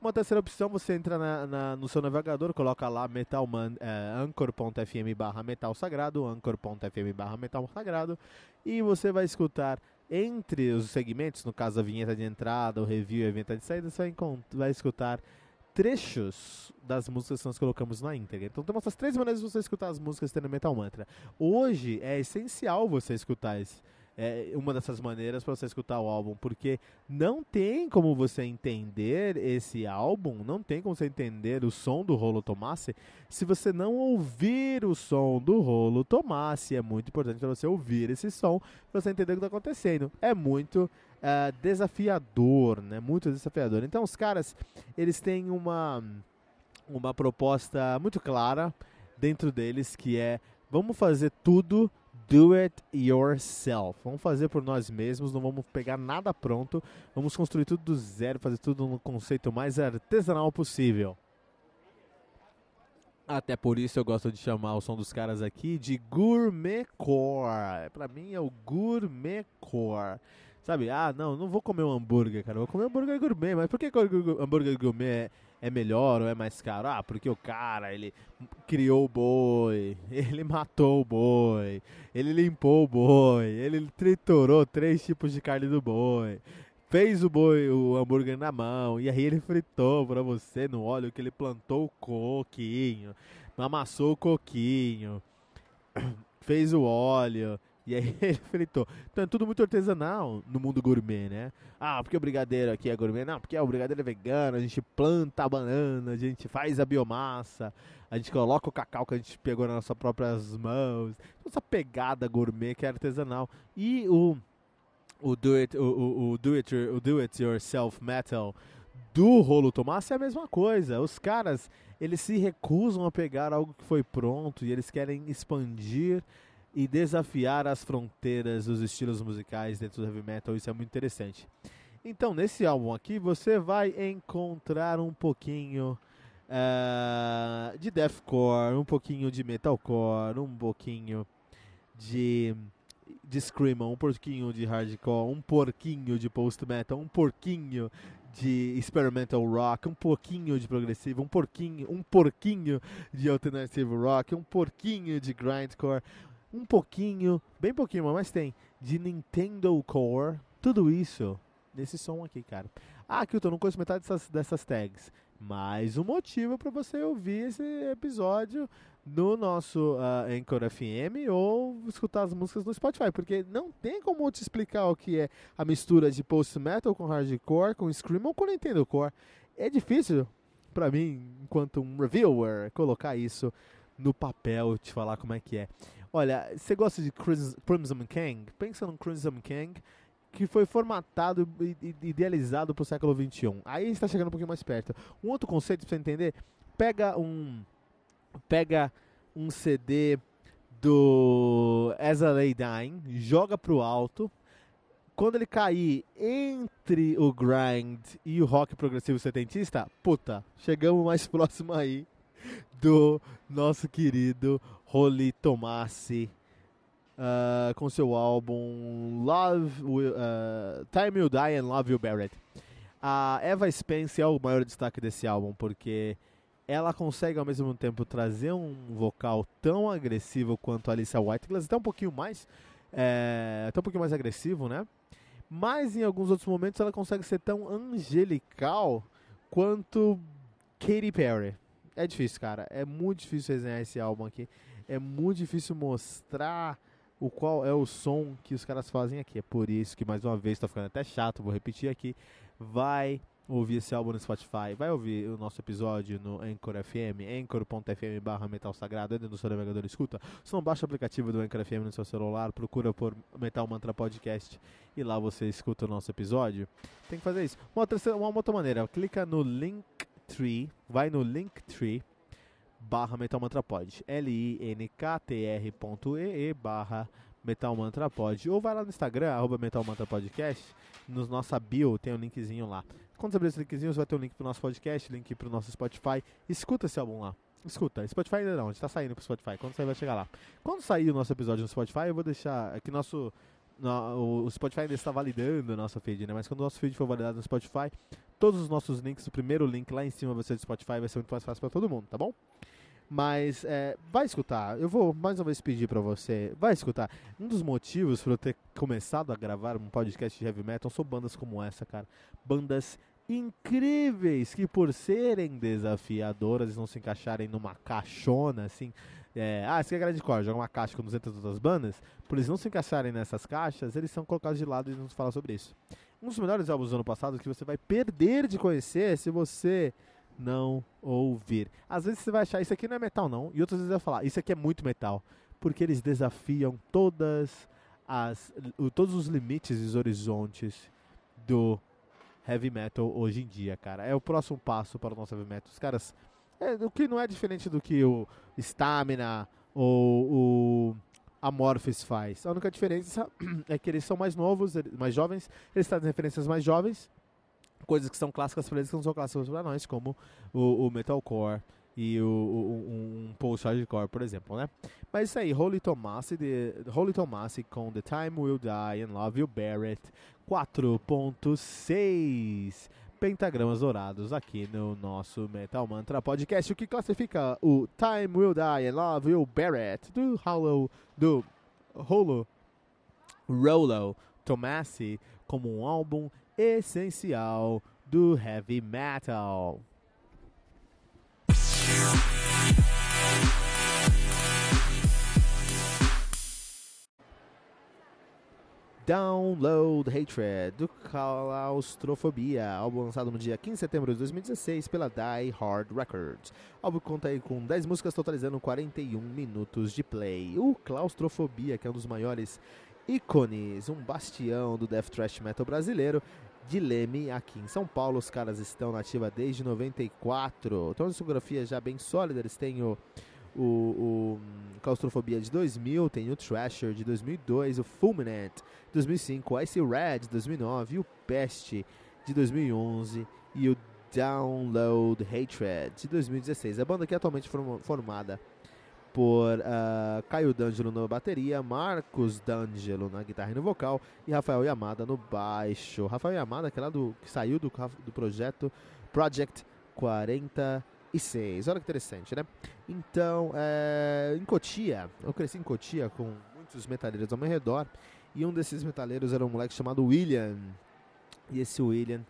[SPEAKER 1] Uma terceira opção, você entra na, na, no seu navegador, coloca lá metalman, é, anchor.fm barra metal sagrado, anchor.fm barra metal sagrado, e você vai escutar entre os segmentos, no caso a vinheta de entrada, o review e a vinheta de saída, você vai, vai escutar trechos das músicas que nós colocamos na íntegra. Então temos essas três maneiras de você escutar as músicas tendo Metal Mantra. Hoje é essencial você escutar esse, é uma dessas maneiras para você escutar o álbum, porque não tem como você entender esse álbum, não tem como você entender o som do Rolo Tomassi se você não ouvir o som do Rolo Tomassi. É muito importante para você ouvir esse som para você entender o que está acontecendo. É muito uh, desafiador, né? Muito desafiador. Então os caras, eles têm uma uma proposta muito clara dentro deles que é vamos fazer tudo do it yourself. Vamos fazer por nós mesmos, não vamos pegar nada pronto, vamos construir tudo do zero, fazer tudo no conceito mais artesanal possível. Até por isso eu gosto de chamar o som dos caras aqui de gourmetcore. Pra mim é o gourmetcore. Sabe, ah, não, não vou comer um hambúrguer, cara. Vou comer hambúrguer gourmet. Mas por que, hambúrguer gourmet é, melhor ou é mais caro? Ah, porque o cara, ele criou o boi, ele matou o boi, ele limpou o boi, ele triturou três tipos de carne do boi, fez o boi, o hambúrguer na mão, e aí ele fritou pra você no óleo que ele plantou o coquinho, amassou o coquinho, fez o óleo, e aí ele fritou. Então é tudo muito artesanal no mundo gourmet, né? Ah, porque o brigadeiro aqui é gourmet? Não, porque o brigadeiro é vegano, a gente planta a banana, a gente faz a biomassa, a gente coloca o cacau que a gente pegou nas nossas próprias mãos. Essa pegada gourmet que é artesanal. E o o do it, o, o, o do it, o do it yourself metal do Rolo Tomás é a mesma coisa. Os caras, eles se recusam a pegar algo que foi pronto e eles querem expandir e desafiar as fronteiras dos estilos musicais dentro do heavy metal. Isso é muito interessante. Então, nesse álbum aqui, você vai encontrar um pouquinho uh, de deathcore, um pouquinho de metalcore, um pouquinho de de screamo, um pouquinho de hardcore, um porquinho de post metal, um porquinho de experimental rock, um pouquinho de progressivo, um porquinho, um porquinho de alternative rock, um porquinho de grindcore, um pouquinho, bem pouquinho, mas tem, de Nintendo Core, tudo isso nesse som aqui, cara. Ah, Kilton, não conheço metade dessas, dessas tags. Mais um motivo para você ouvir esse episódio no nosso uh, Anchor FM ou escutar as músicas no Spotify, porque não tem como te explicar o que é a mistura de post metal com hardcore, com scream ou com Nintendo Core. É difícil para mim, enquanto um reviewer, colocar isso no papel, te falar como é que é. Olha, você gosta de Crimson King? Pensa no Crimson King que foi formatado e idealizado para o século XXI. Aí está chegando um pouquinho mais perto. Um outro conceito para você entender, pega um pega um CD do As a Lay Dying, joga pro alto. Quando ele cair entre o grind e o rock progressivo setentista, puta, chegamos mais próximo aí do nosso querido Rolly Tomassi uh, com seu álbum Love, uh, Time You Die and Love You Buried. A Eva Spence é o maior destaque desse álbum porque ela consegue ao mesmo tempo trazer um vocal tão agressivo quanto a Alicia Whiteglass, até um pouquinho mais, é, até um pouquinho mais agressivo, né? Mas em alguns outros momentos ela consegue ser tão angelical quanto Katy Perry. É difícil, cara. É muito difícil resenhar esse álbum aqui. É muito difícil mostrar o qual é o som que os caras fazem aqui. É por isso que, mais uma vez, está ficando até chato, vou repetir aqui. Vai ouvir esse álbum no Spotify, vai ouvir o nosso episódio no Anchor FM, anchor.fm barra Metal Sagrado, entra no seu navegador escuta. Se não baixa o aplicativo do Anchor FM no seu celular, procura por Metal Mantra Podcast e lá você escuta o nosso episódio. Tem que fazer isso. Uma outra, uma outra maneira, clica no Linktree, vai no Linktree barra Metal Mantra Pod, L-I-N-K-T-R.ee barra Metal Mantra Pod, ou vai lá no Instagram, arroba Metal Mantra Podcast, nos nossa bio tem um linkzinho lá. Quando você abrir esse linkzinho, você vai ter um link pro nosso podcast, link pro nosso Spotify, escuta esse álbum lá. Escuta, Spotify ainda não, a gente tá saindo pro Spotify, quando sair vai chegar lá. Quando sair o nosso episódio no Spotify, eu vou deixar aqui nosso no, o Spotify ainda está validando o nosso feed, né? Mas quando o nosso feed for validado no Spotify, todos os nossos links, o primeiro link lá em cima vai ser do Spotify, vai ser muito mais fácil para todo mundo, tá bom? Mas é, vai escutar. Eu vou mais uma vez pedir para você, vai escutar. Um dos motivos para eu ter começado a gravar um podcast de heavy metal são bandas como essa, cara. Bandas incríveis que por serem desafiadoras não se encaixarem numa caixona assim, é, ah, você quer grande core, joga uma caixa com 200 outras bandas, por eles não se encaixarem nessas caixas, eles são colocados de lado e não se fala sobre isso. Um dos melhores álbuns do ano passado que você vai perder de conhecer se você não ouvir. Às vezes você vai achar isso aqui não é metal não, e outras vezes vai falar isso aqui é muito metal, porque eles desafiam todas as todos os limites e os horizontes do heavy metal hoje em dia, cara. É o próximo passo para o nosso heavy metal. Os caras é, o que não é diferente do que o Stamina ou o Amorphis faz. A única diferença é que eles são mais novos, mais jovens, eles trazem referências mais jovens, coisas que são clássicas para eles que não são clássicas para nós, como o, o metalcore e o, o, um post hardcore, por exemplo, né? Mas isso aí, Holy Tomasi, de, Holy Tomasi com The Time Will Die and Love You Barrett 4.6 pentagramas dourados aqui no nosso Metal Mantra Podcast, o que classifica o Time Will Die and Love You Barrett do Hollow, do Holo Rolo Tomasi como um álbum essencial do heavy metal. Download Hatred, do Claustrofobia, álbum lançado no dia 15 de setembro de 2016 pela Die Hard Records. O álbum conta aí com 10 músicas totalizando 41 minutos de play. O Claustrofobia, que é um dos maiores ícones, um bastião do death thrash metal brasileiro, de Leme, aqui em São Paulo. Os caras estão na ativa desde 94. Então, uma discografia já bem sólida. Eles têm o, o, o Claustrofobia de 2000, tem o Thrasher de 2002, o Fulminant de 2005, o Icy Red de 2009, o Pest de 2011 e o Download Hatred de 2016. A banda aqui é atualmente formada por uh, Caio D'Angelo na bateria, Marcos D'Angelo na guitarra e no vocal e Rafael Yamada no baixo. Rafael Yamada, que, é lá do, que saiu do, do projeto Project 46. Olha que interessante, né? Então, é, em Cotia, eu cresci em Cotia com muitos metaleiros ao meu redor e um desses metaleiros era um moleque chamado William. E esse William,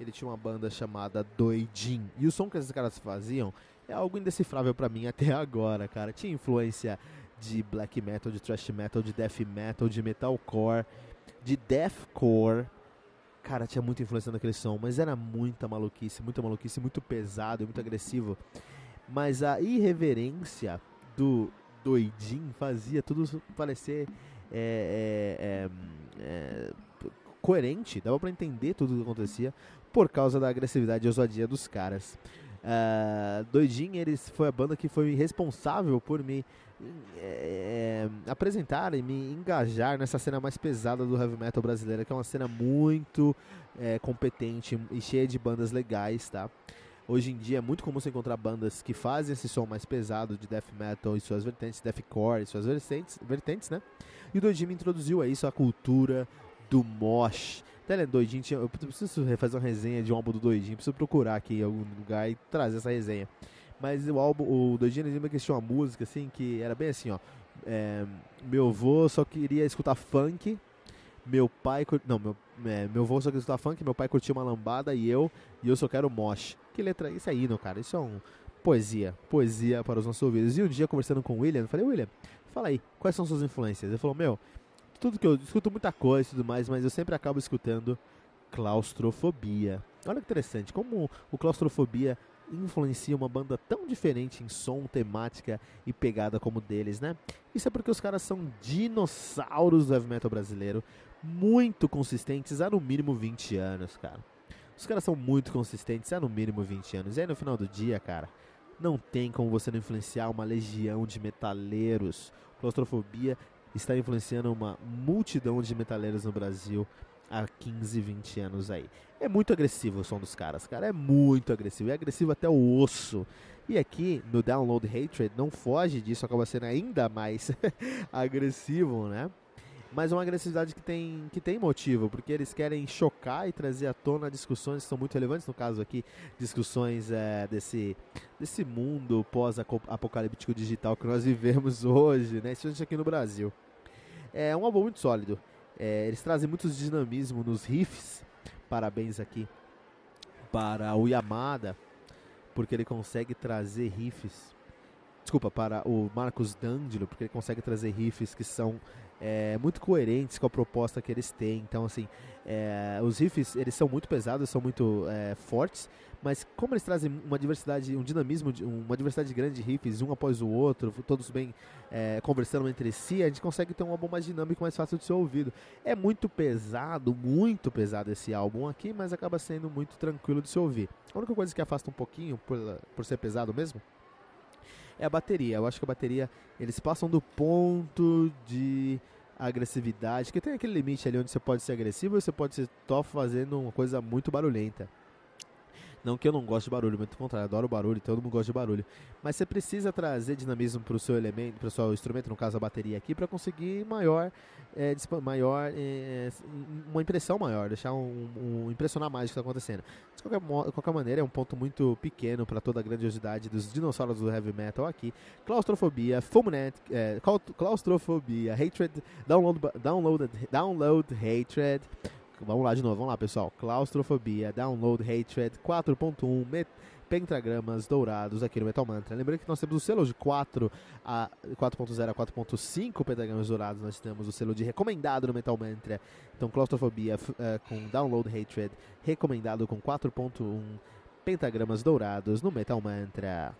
[SPEAKER 1] ele tinha uma banda chamada Doidin. E o som que esses caras faziam é algo indecifrável para mim até agora, cara. Tinha influência de black metal, de thrash metal, de death metal, de metalcore, de deathcore. Cara, tinha muita influência naquele som, mas era muita maluquice, muita maluquice, muito pesado, muito agressivo. Mas a irreverência do doidinho fazia tudo parecer é, é, é, é coerente, dava para entender tudo o que acontecia por causa da agressividade e ousadia dos caras. Uh, eles foi a banda que foi responsável por me é, apresentar e me engajar nessa cena mais pesada do heavy metal brasileiro, que é uma cena muito é, competente e cheia de bandas legais, tá? Hoje em dia é muito comum você encontrar bandas que fazem esse som mais pesado de death metal e suas vertentes, deathcore e suas vertentes, vertentes né? E o me introduziu a isso, a cultura do mosh, ele é doidinho, eu preciso fazer uma resenha de um álbum do Doidinho, preciso procurar aqui em algum lugar e trazer essa resenha. Mas o álbum, o Doidinho lembra que tinha uma música assim que era bem assim, ó. É, meu avô só queria escutar funk, meu pai. Não, meu, é, meu avô só queria escutar funk, meu pai curtia uma lambada e eu, e eu só quero mosh. Que letra, isso aí, não, cara, isso é um poesia, poesia para os nossos ouvidos. E um dia conversando com o William, eu falei, William, fala aí, quais são suas influências? Ele falou, meu, tudo que eu escuto muita coisa e tudo mais, mas eu sempre acabo escutando claustrofobia. Olha que interessante, como o claustrofobia influencia uma banda tão diferente em som, temática e pegada como deles, né? Isso é porque os caras são dinossauros do heavy metal brasileiro, muito consistentes há no mínimo 20 anos, cara. Os caras são muito consistentes há no mínimo 20 anos. E aí no final do dia, cara, não tem como você não influenciar uma legião de metaleiros. Claustrofobia está influenciando uma multidão de metaleiros no Brasil há 15, 20 anos aí. É muito agressivo o som dos caras, cara. É muito agressivo. É agressivo até o osso. E aqui no Download Hatred não foge disso, acaba sendo ainda mais agressivo, né? Mas é uma agressividade que tem, que tem motivo, porque eles querem chocar e trazer à tona discussões que são muito relevantes, no caso aqui, discussões é, desse, desse mundo pós-apocalíptico digital que nós vivemos hoje, né? Isso aqui no Brasil. É um álbum muito sólido. É, eles trazem muito dinamismo nos riffs. Parabéns aqui para o Yamada, porque ele consegue trazer riffs. Desculpa, para o Marcos D'Angelo, porque ele consegue trazer riffs que são é, muito coerentes com a proposta que eles têm. Então, assim, é, os riffs eles são muito pesados, são muito é, fortes, mas como eles trazem uma diversidade, um dinamismo, uma diversidade grande de riffs, um após o outro, todos bem é, conversando entre si, a gente consegue ter um álbum mais dinâmico, mais fácil de ser ouvido. É muito pesado, muito pesado esse álbum aqui, mas acaba sendo muito tranquilo de se ouvir. A única coisa que afasta um pouquinho, por, por ser pesado mesmo, é a bateria. Eu acho que a bateria, eles passam do ponto de agressividade, que tem aquele limite ali onde você pode ser agressivo e você pode ser top fazendo uma coisa muito barulhenta. Não que eu não goste de barulho, muito contrário, adoro barulho, todo mundo gosta de barulho. Mas você precisa trazer dinamismo para o seu elemento, para o seu instrumento, no caso a bateria aqui, para conseguir maior, é, maior é, uma impressão maior, deixar um, um impressionar mais o que está acontecendo. De qualquer, de qualquer maneira, é um ponto muito pequeno para toda a grandiosidade dos dinossauros do heavy metal aqui. Claustrofobia, Fulminant, é, claustrofobia, hatred, download, download, download hatred. Vamos lá de novo, vamos lá pessoal. Claustrofobia, Download Hatred 4.1, pentagramas dourados aqui no Metal Mantra. Lembrando que nós temos o selo de 4 a 4.0 a 4.5 pentagramas dourados, nós temos o selo de recomendado no Metal Mantra. Então, Claustrofobia uh, com Download Hatred, recomendado com 4.1 pentagramas dourados no Metal Mantra.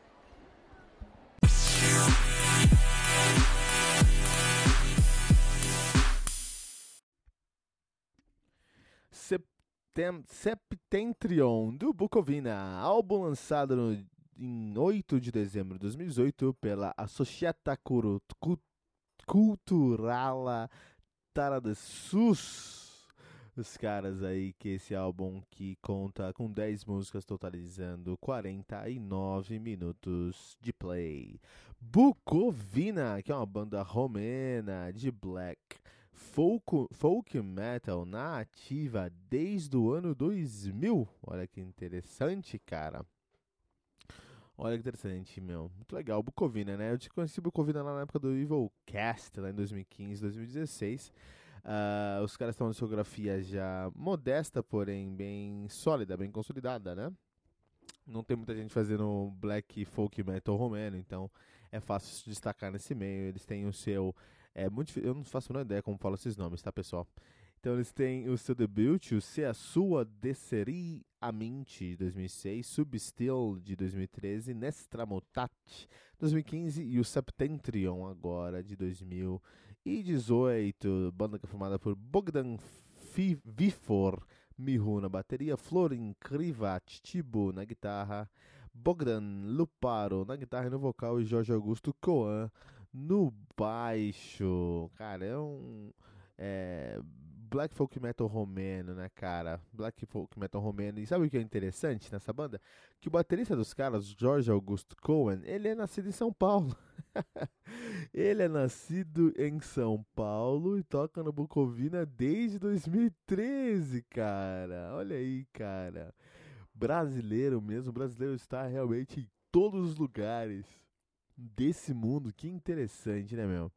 [SPEAKER 1] Septentrion do Bucovina, álbum lançado no, em 8 de dezembro de 2018 pela Associata Culturala Sus. Os caras aí que esse álbum que conta com 10 músicas totalizando 49 minutos de play. Bucovina, que é uma banda romena de black folk, folk metal na ativa desde o ano 2000. Olha que interessante, cara. Olha que interessante, meu. Muito legal. Bucovina, né? Eu te conheci Bucovina lá na época do Evil Cast, lá em 2015, 2016. Uh, os caras têm uma discografia já modesta, porém bem sólida, bem consolidada, né? Não tem muita gente fazendo black folk metal romeno, então é fácil se destacar nesse meio. Eles têm o seu é muito Eu não faço a menor ideia como falo esses nomes, tá, pessoal? Então eles têm o seu debut, o Se a Sua Desserir a Mente, de 2006, Substil, de 2013, Nestramotat, 2015 e o Septentrion, agora, de 2018. Banda que é formada por Bogdan Vifor, Mihu na bateria, Florin Krivat Tibo na guitarra, Bogdan Luparo na guitarra e no vocal e Jorge Augusto Coan no baixo, cara, é um. É, black folk metal romeno, né, cara? Black folk metal romeno. E sabe o que é interessante nessa banda? Que o baterista dos caras, George Augusto Cohen, ele é nascido em São Paulo. ele é nascido em São Paulo e toca no Bucovina desde 2013, cara. Olha aí, cara. Brasileiro mesmo, brasileiro está realmente em todos os lugares desse mundo. Que interessante, né, meu?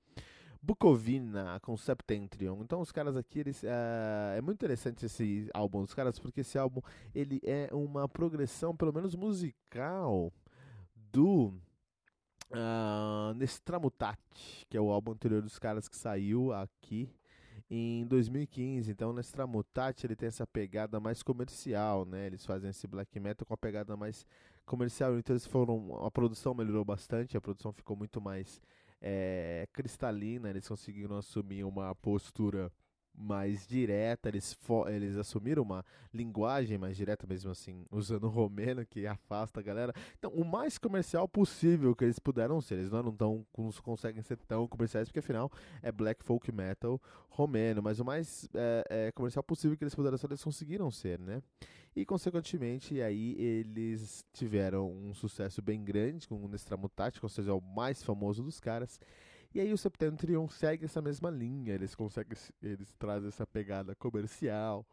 [SPEAKER 1] Bucovina com Septentrion. Então os caras aqui, eles, uh, é muito interessante esse álbum dos caras, porque esse álbum ele é uma progressão, pelo menos musical, do uh, Nestramutat, que é o álbum anterior dos caras que saiu aqui em 2015. Então, Nestramutat ele tem essa pegada mais comercial, né? Eles fazem esse black metal com a pegada mais comercial, então eles foram. A produção melhorou bastante, a produção ficou muito mais é, cristalina, eles conseguiram assumir uma postura mais direta, eles, eles assumiram uma linguagem mais direta, mesmo assim, usando o romeno, que afasta a galera. Então, o mais comercial possível que eles puderam ser. Eles não, tão, não conseguem ser tão comerciais, porque afinal é black folk metal romeno, mas o mais é, é, comercial possível que eles puderam ser, eles conseguiram ser, né? E, consequentemente, aí eles tiveram um sucesso bem grande com o Nestramutate, ou seja, o mais famoso dos caras. E aí o Septentrion segue essa mesma linha, eles conseguem, eles trazem essa pegada comercial,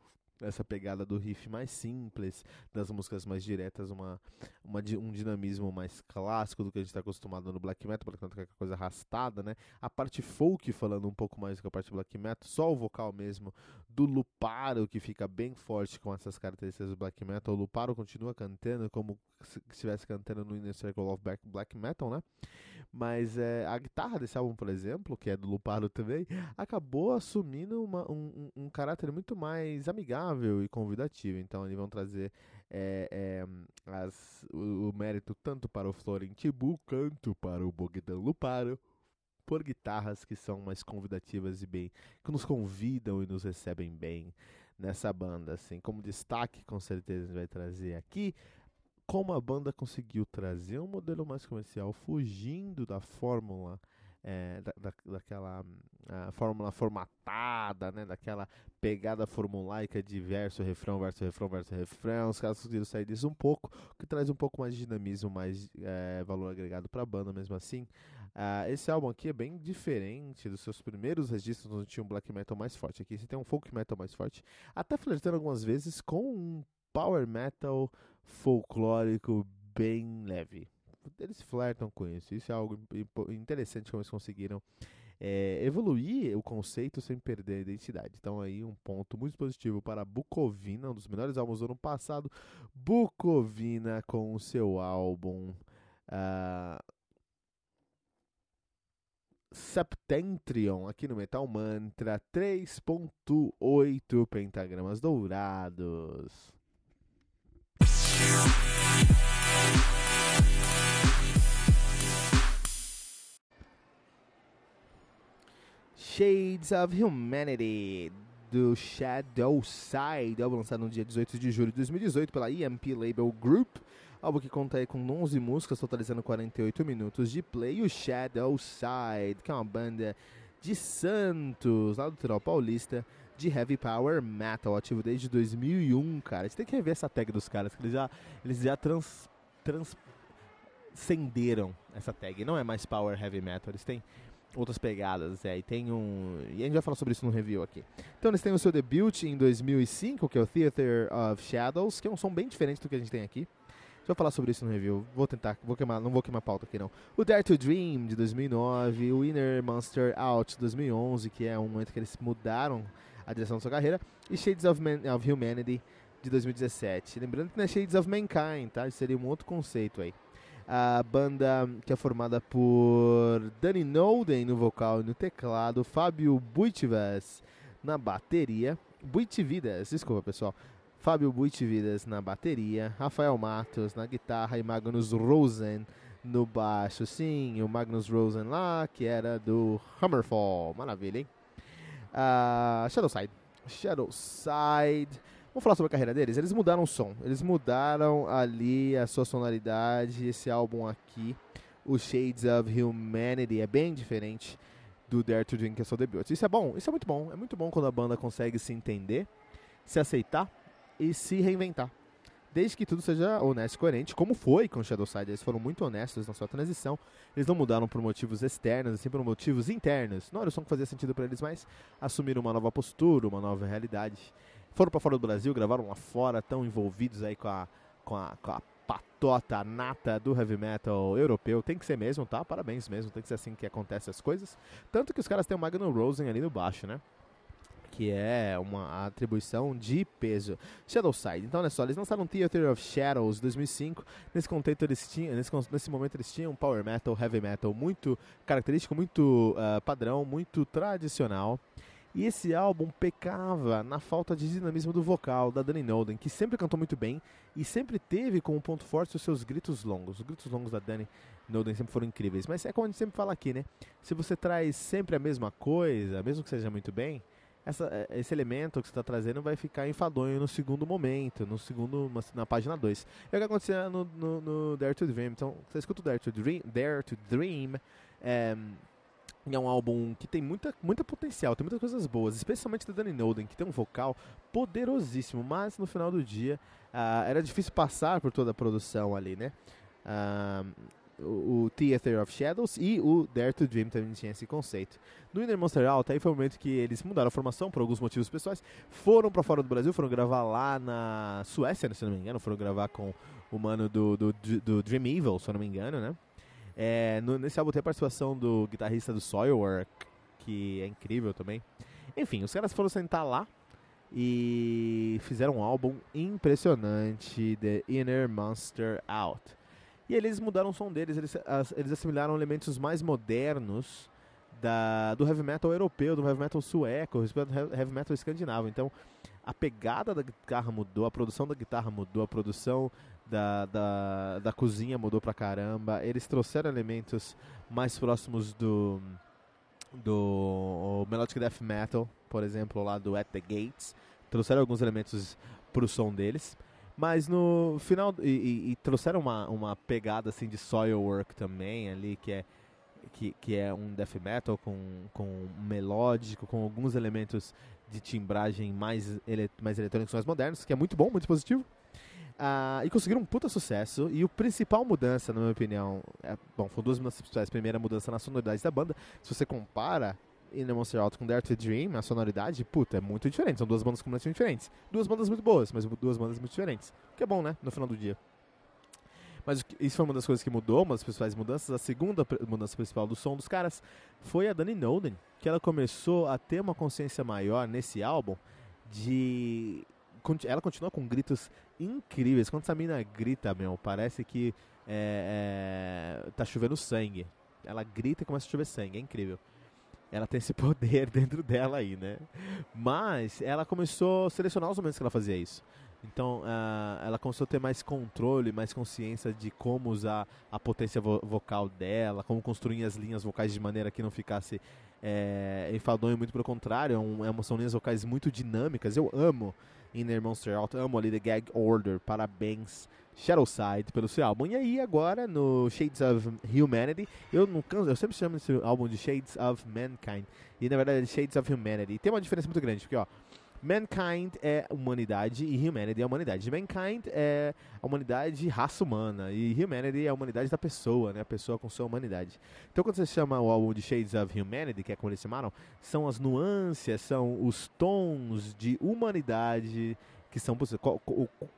[SPEAKER 1] essa pegada do riff mais simples, das músicas mais diretas, uma, uma, um dinamismo mais clássico do que a gente está acostumado no black metal, black metal é aquela coisa arrastada, né? A parte folk falando um pouco mais do que a parte black metal, só o vocal mesmo do Luparo que fica bem forte com essas características do black metal. O Luparo continua cantando como se estivesse cantando no Inner Circle of Black, Metal, né? Mas é, a guitarra desse álbum, por exemplo, que é do Luparo também, acabou assumindo uma, um, um, caráter muito mais amigável e convidativo. Então eles vão trazer é, é, as, o, o, mérito tanto para o Florin Tibu quanto para o Bogdan Luparo por guitarras que são mais convidativas e bem, que nos convidam e nos recebem bem nessa banda, assim, como destaque com certeza a gente vai trazer aqui como a banda conseguiu trazer um modelo mais comercial, fugindo da fórmula é, da, da, daquela fórmula formatada, né? Daquela pegada formulaica de verso, refrão, verso, refrão, verso, refrão. Os caras conseguiram sair disso um pouco, o que traz um pouco mais de dinamismo, mais é, valor agregado para a banda mesmo assim. Uh, esse álbum aqui é bem diferente dos seus primeiros registros, onde tinha um black metal mais forte. Aqui você tem um folk metal mais forte, até flertando algumas vezes com um power metal folclórico bem leve eles flertam com isso. Isso é algo interessante como eles conseguiram é, evoluir o conceito sem perder a identidade. Então aí um ponto muito positivo para Bucovina, um dos melhores álbuns do ano passado. Bucovina com o seu álbum uh, Septentrion aqui no Metal Mantra 3.8 pentagramas dourados. Shades of Humanity do Shadow Side, álbum lançado no dia 18 de julho de 2018 pela EMP Label Group. Álbum que conta com 11 músicas, totalizando 48 minutos de play. O Shadow Side, que é uma banda de Santos, lá do Litoral Paulista, de Heavy Power Metal, ativo desde 2001, cara. Tem que rever essa tag dos caras, que eles já, eles já trans, transcenderam essa tag. Não é mais Power Heavy Metal, eles têm outras pegadas, é, e tem um... E a gente vai falar sobre isso no review aqui. Então eles têm o seu debut em 2005, que é o Theater of Shadows, que é um som bem diferente do que a gente tem aqui. Deixa eu falar sobre isso no review. Vou tentar, vou queimar, não vou queimar pauta aqui não. O Dare to Dream, de 2009, o Inner Monster Out, de 2011, que é um momento que eles mudaram a direção da sua carreira, e Shades of, Man of Humanity, de 2017. Lembrando que não é Shades of Mankind, tá? Isso seria um outro conceito aí a banda que é formada por Danny Nolden no vocal e no teclado, Fábio Buitivas na bateria, Buitividas, desculpa pessoal, Fábio Buitividas na bateria, Rafael Matos na guitarra e Magnus Rosen no baixo. Sim, o Magnus Rosen lá, que era do Hammerfall, maravilha, hein? Uh, Shadowside, Shadowside Vamos falar sobre a carreira deles? Eles mudaram o som, eles mudaram ali a sua sonoridade. Esse álbum aqui, o Shades of Humanity, é bem diferente do Dare to Drink, que é seu debut. Isso é bom, isso é muito bom. É muito bom quando a banda consegue se entender, se aceitar e se reinventar. Desde que tudo seja honesto e coerente, como foi com Shadowside. Eles foram muito honestos na sua transição. Eles não mudaram por motivos externos, assim por motivos internos. Não era o som que fazia sentido para eles, mas assumiram uma nova postura, uma nova realidade foram para fora do Brasil, gravaram lá fora, estão envolvidos aí com a, com a, com a patota, a nata do heavy metal europeu. Tem que ser mesmo, tá? Parabéns mesmo, tem que ser assim que acontecem as coisas. Tanto que os caras têm o Magnum Rosen ali no baixo, né? que é uma atribuição de peso. Shadowside. Então, olha só, eles lançaram Theater of Shadows 2005. Nesse contexto eles tinham, nesse, nesse momento eles tinham power metal, heavy metal muito característico, muito uh, padrão, muito tradicional. E esse álbum pecava na falta de dinamismo do vocal da Dani Nolden, que sempre cantou muito bem e sempre teve como ponto forte os seus gritos longos. Os gritos longos da Dani Nolden sempre foram incríveis. Mas é como a gente sempre fala aqui, né? Se você traz sempre a mesma coisa, mesmo que seja muito bem, essa, é, esse elemento que você está trazendo vai ficar enfadonho no segundo momento, no segundo, na página 2. É o que acontecia no, no, no, Dare to Dream. Então, você escuta o Dare to Dream, Dare to Dream é, é um álbum que tem muita, muita potencial, tem muitas coisas boas, especialmente da Danny Nolden, que tem um vocal poderosíssimo, mas no final do dia uh, era difícil passar por toda a produção ali, né? Uh, o, o Theater of Shadows e o Dare to Dream também tinha esse conceito. No Inner Monster Out, aí foi o momento que eles mudaram a formação por alguns motivos pessoais, foram para fora do Brasil, foram gravar lá na Suécia, se não me engano, foram gravar com o mano do, do, do Dream Evil, se não me engano, né? É, no, nesse álbum tem a participação do guitarrista do Soilwork, que é incrível também. Enfim, os caras foram sentar lá e fizeram um álbum impressionante, The Inner Monster Out. E eles mudaram o som deles, eles, eles assimilaram elementos mais modernos da, do heavy metal europeu, do heavy metal sueco, do heavy metal escandinavo. Então, a pegada da guitarra mudou, a produção da guitarra mudou, a produção da, da, da cozinha mudou pra caramba. Eles trouxeram elementos mais próximos do do Melodic Death Metal, por exemplo, lá do At The Gates. Trouxeram alguns elementos pro som deles. Mas no final. E, e, e trouxeram uma, uma pegada assim de soil work também ali, que é que, que é um death metal com, com melódico, com alguns elementos de timbragem mais, ele, mais eletrônicos, mais modernos, que é muito bom, muito positivo. Uh, e conseguiram um puta sucesso. E o principal mudança, na minha opinião, é, bom, foram duas mudanças principais. Primeira mudança na sonoridade da banda. Se você compara Inner Monster Out com Dare to Dream, a sonoridade, puta, é muito diferente. São duas bandas completamente diferentes. Duas bandas muito boas, mas duas bandas muito diferentes. O que é bom, né? No final do dia. Mas isso foi uma das coisas que mudou, uma das principais mudanças. A segunda mudança principal do som dos caras foi a Dani Noden, que ela começou a ter uma consciência maior nesse álbum de. Ela continua com gritos incríveis. Quando essa mina grita, meu, parece que é, é, tá chovendo sangue. Ela grita e começa a chover sangue, é incrível ela tem esse poder dentro dela aí, né? Mas ela começou a selecionar os momentos que ela fazia isso. Então, uh, ela começou a ter mais controle, mais consciência de como usar a potência vo vocal dela, como construir as linhas vocais de maneira que não ficasse é, enfadonho, muito pelo contrário, é, um, é são linhas vocais muito dinâmicas. Eu amo Inner Monster Out, amo ali The Gag Order, parabéns Shadowside pelo seu álbum. E aí agora no Shades of Humanity, eu não canso, eu sempre chamo esse álbum de Shades of Mankind. E na verdade é Shades of Humanity. E tem uma diferença muito grande, porque ó, Mankind é humanidade e Humanity é humanidade. Mankind é a humanidade raça humana e Humanity é a humanidade da pessoa, né? A pessoa com sua humanidade. Então quando você chama o álbum de Shades of Humanity, que é como eles chamaram, são as nuances, são os tons de humanidade que são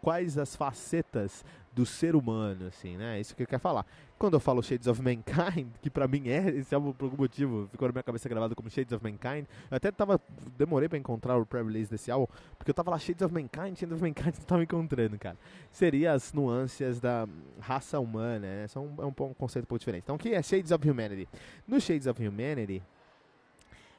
[SPEAKER 1] quais as facetas do ser humano, assim, né? Isso que ele quer falar. Quando eu falo Shades of Mankind, que pra mim é, esse álbum por algum motivo ficou na minha cabeça gravado como Shades of Mankind, eu até tava, demorei pra encontrar o pré-release desse álbum, porque eu tava lá Shades of Mankind, Shades of Mankind, não tava encontrando, cara. Seria as nuances da raça humana, né? São, é um, um conceito um pouco diferente. Então, o que é Shades of Humanity? No Shades of Humanity,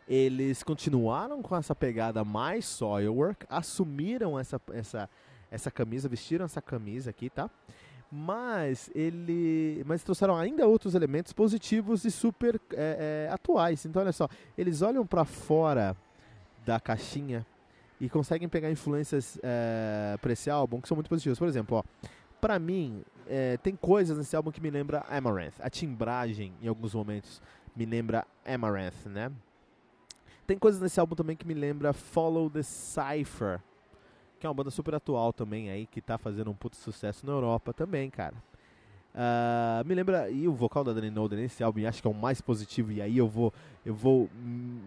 [SPEAKER 1] eles continuaram com essa pegada mais Soilwork, assumiram essa, essa, essa camisa, vestiram essa camisa aqui, tá? Mas ele, mas trouxeram ainda outros elementos positivos e super é, é, atuais. Então olha só, eles olham para fora da caixinha e conseguem pegar influências é, para esse álbum que são muito positivas. Por exemplo, ó, para mim é, tem coisas nesse álbum que me lembra Amaranth. A timbragem em alguns momentos me lembra Amaranth, né? Tem coisas nesse álbum também que me lembra Follow the Cypher, que é uma banda super atual também aí, que tá fazendo um puto sucesso na Europa também, cara. Uh, me lembra, e o vocal da Dani Noden nesse álbum, acho que é o mais positivo, e aí eu vou eu vou hum,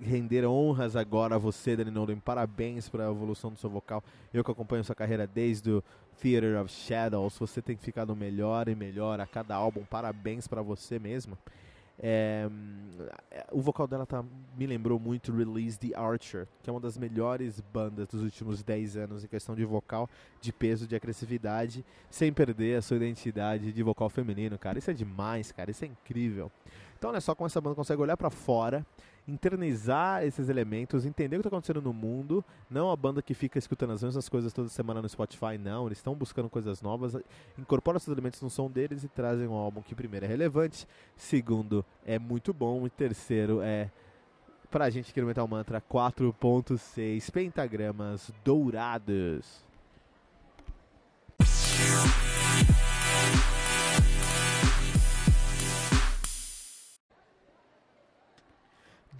[SPEAKER 1] render honras agora a você, Dani Noden, parabéns pela evolução do seu vocal, eu que acompanho sua carreira desde o Theater of Shadows, você tem ficado melhor e melhor a cada álbum, parabéns para você mesmo. É, o vocal dela tá, me lembrou muito Release the Archer, que é uma das melhores bandas dos últimos 10 anos em questão de vocal, de peso, de agressividade, sem perder a sua identidade de vocal feminino, cara. Isso é demais, cara. Isso é incrível. Então, olha só como essa banda consegue olhar para fora, internizar esses elementos, entender o que está acontecendo no mundo. Não a banda que fica escutando as mesmas coisas toda semana no Spotify, não. Eles estão buscando coisas novas, incorporam esses elementos no som deles e trazem um álbum que, primeiro, é relevante, segundo, é muito bom, e terceiro, é pra gente aqui no Metal Mantra 4.6 pentagramas dourados.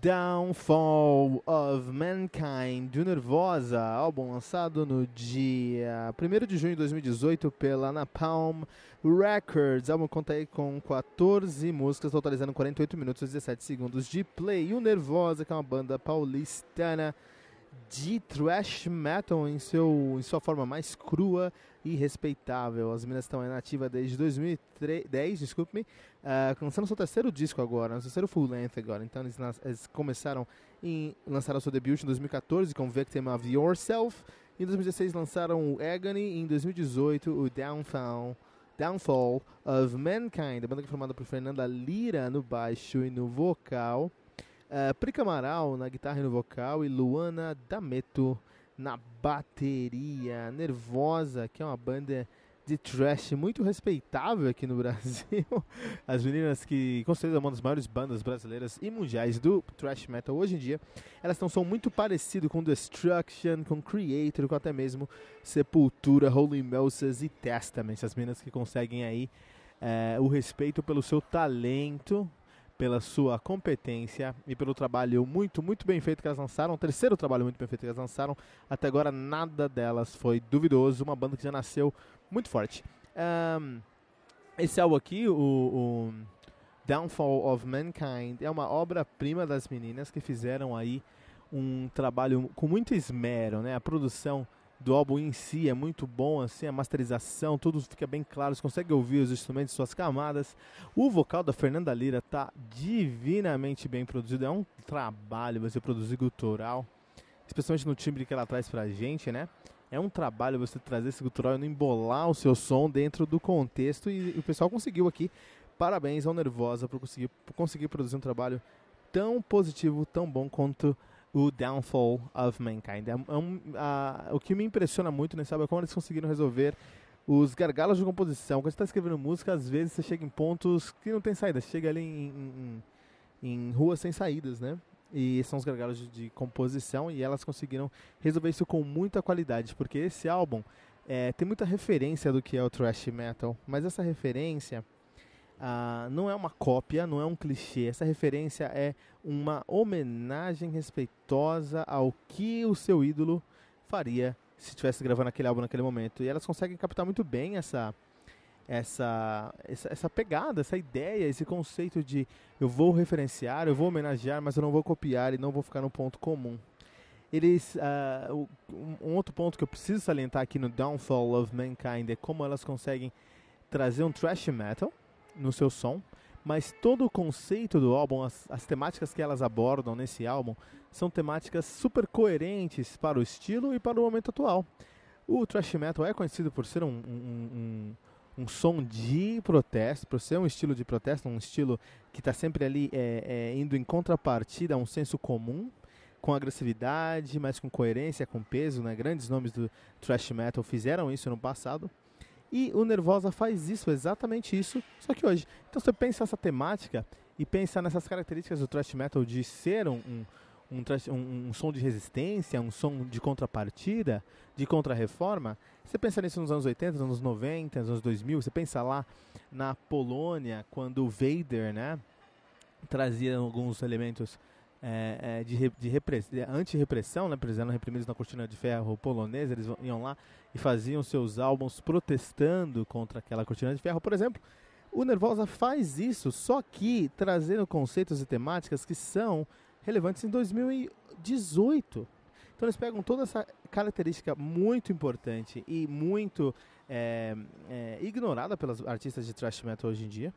[SPEAKER 1] Downfall of Mankind, do Nervosa, álbum lançado no dia 1 de junho de 2018 pela Napalm Records. O álbum conta aí com 14 músicas, totalizando 48 minutos e 17 segundos de play. E o Nervosa, que é uma banda paulistana de thrash metal em, seu, em sua forma mais crua e respeitável. As minas estão na ativa desde 2010, desculpe-me, uh, lançando seu terceiro disco agora, seu terceiro full length agora. Então eles, eles começaram em lançaram seu debut em 2014 com Victim of Yourself. Em 2016 lançaram o Agony, em 2018 o Downfall. Downfall of Mankind, a banda que é formada por Fernanda Lira no baixo e no vocal. Uh, Prica Amaral na guitarra e no vocal e Luana Dameto na bateria. Nervosa, que é uma banda de trash muito respeitável aqui no Brasil. As meninas que consideram uma das maiores bandas brasileiras e mundiais do thrash metal hoje em dia, elas têm um som muito parecido com Destruction, com Creator, com até mesmo Sepultura, Holy Moses e Testament. As meninas que conseguem aí é, o respeito pelo seu talento pela sua competência e pelo trabalho muito, muito bem feito que elas lançaram. O terceiro trabalho muito bem feito que elas lançaram. Até agora nada delas foi duvidoso. Uma banda que já nasceu muito forte. Um, esse álbum aqui, o, o Downfall of Mankind, é uma obra-prima das meninas que fizeram aí um trabalho com muito esmero, né? A produção do álbum em si é muito bom, assim, a masterização, tudo fica bem claro, você consegue ouvir os instrumentos, suas camadas. O vocal da Fernanda Lira tá divinamente bem produzido, é um trabalho você produzir gutural, especialmente no timbre que ela traz pra gente, né? É um trabalho você trazer esse gutural e não embolar o seu som dentro do contexto e, o pessoal conseguiu aqui. Parabéns ao Nervosa por conseguir, por conseguir produzir um trabalho tão positivo, tão bom quanto o Downfall of Mankind. É, é um, o que me impressiona muito nesse álbum é como eles conseguiram resolver os gargalos de composição. Quando você está escrevendo música, às vezes você chega em pontos que não tem saída. Você chega ali em, em, em ruas sem saídas, né? E são os gargalos de, de, composição e elas conseguiram resolver isso com muita qualidade, porque esse álbum é, tem muita referência do que é o thrash metal, mas essa referência ah, não é uma cópia, não é um clichê. Essa referência é uma homenagem respeitosa ao que o seu ídolo faria se estivesse gravando aquele álbum naquele momento. E elas conseguem captar muito bem essa, essa, essa, essa, pegada, essa ideia, esse conceito de eu vou referenciar, eu vou homenagear, mas eu não vou copiar e não vou ficar no ponto comum. Eles, uh, um outro ponto que eu preciso salientar aqui no Downfall of Mankind é como elas conseguem trazer um thrash metal no seu som, mas todo o conceito do álbum, as, as temáticas que elas abordam nesse álbum, são temáticas super coerentes para o estilo e para o momento atual. O thrash metal é conhecido por ser um, um, um, um som de protesto, por ser um estilo de protesto, um estilo que está sempre ali é, é, indo em contrapartida a um senso comum, com agressividade, mas com coerência, com peso. Né? Grandes nomes do thrash metal fizeram isso no passado. E o Nervosa faz isso, exatamente isso, só que hoje. Então você pensa essa temática e pensa nessas características do thrash metal de ser um, um, um, um, som de resistência, um som de contrapartida, de contra-reforma. Você pensa nisso nos anos 80, nos anos 90, nos anos 2000, você pensa lá na Polônia, quando o Vader, né, trazia alguns elementos é, é, de, de, de anti-repressão, né, eles eram reprimidos na cortina de ferro polonesa, eles iam lá e faziam seus álbuns protestando contra aquela cortina de ferro, por exemplo. O Nervosa faz isso, só que trazendo conceitos e temáticas que são relevantes em 2018. Então eles pegam toda essa característica muito importante e muito é, é, ignorada pelos artistas de thrash metal hoje em dia,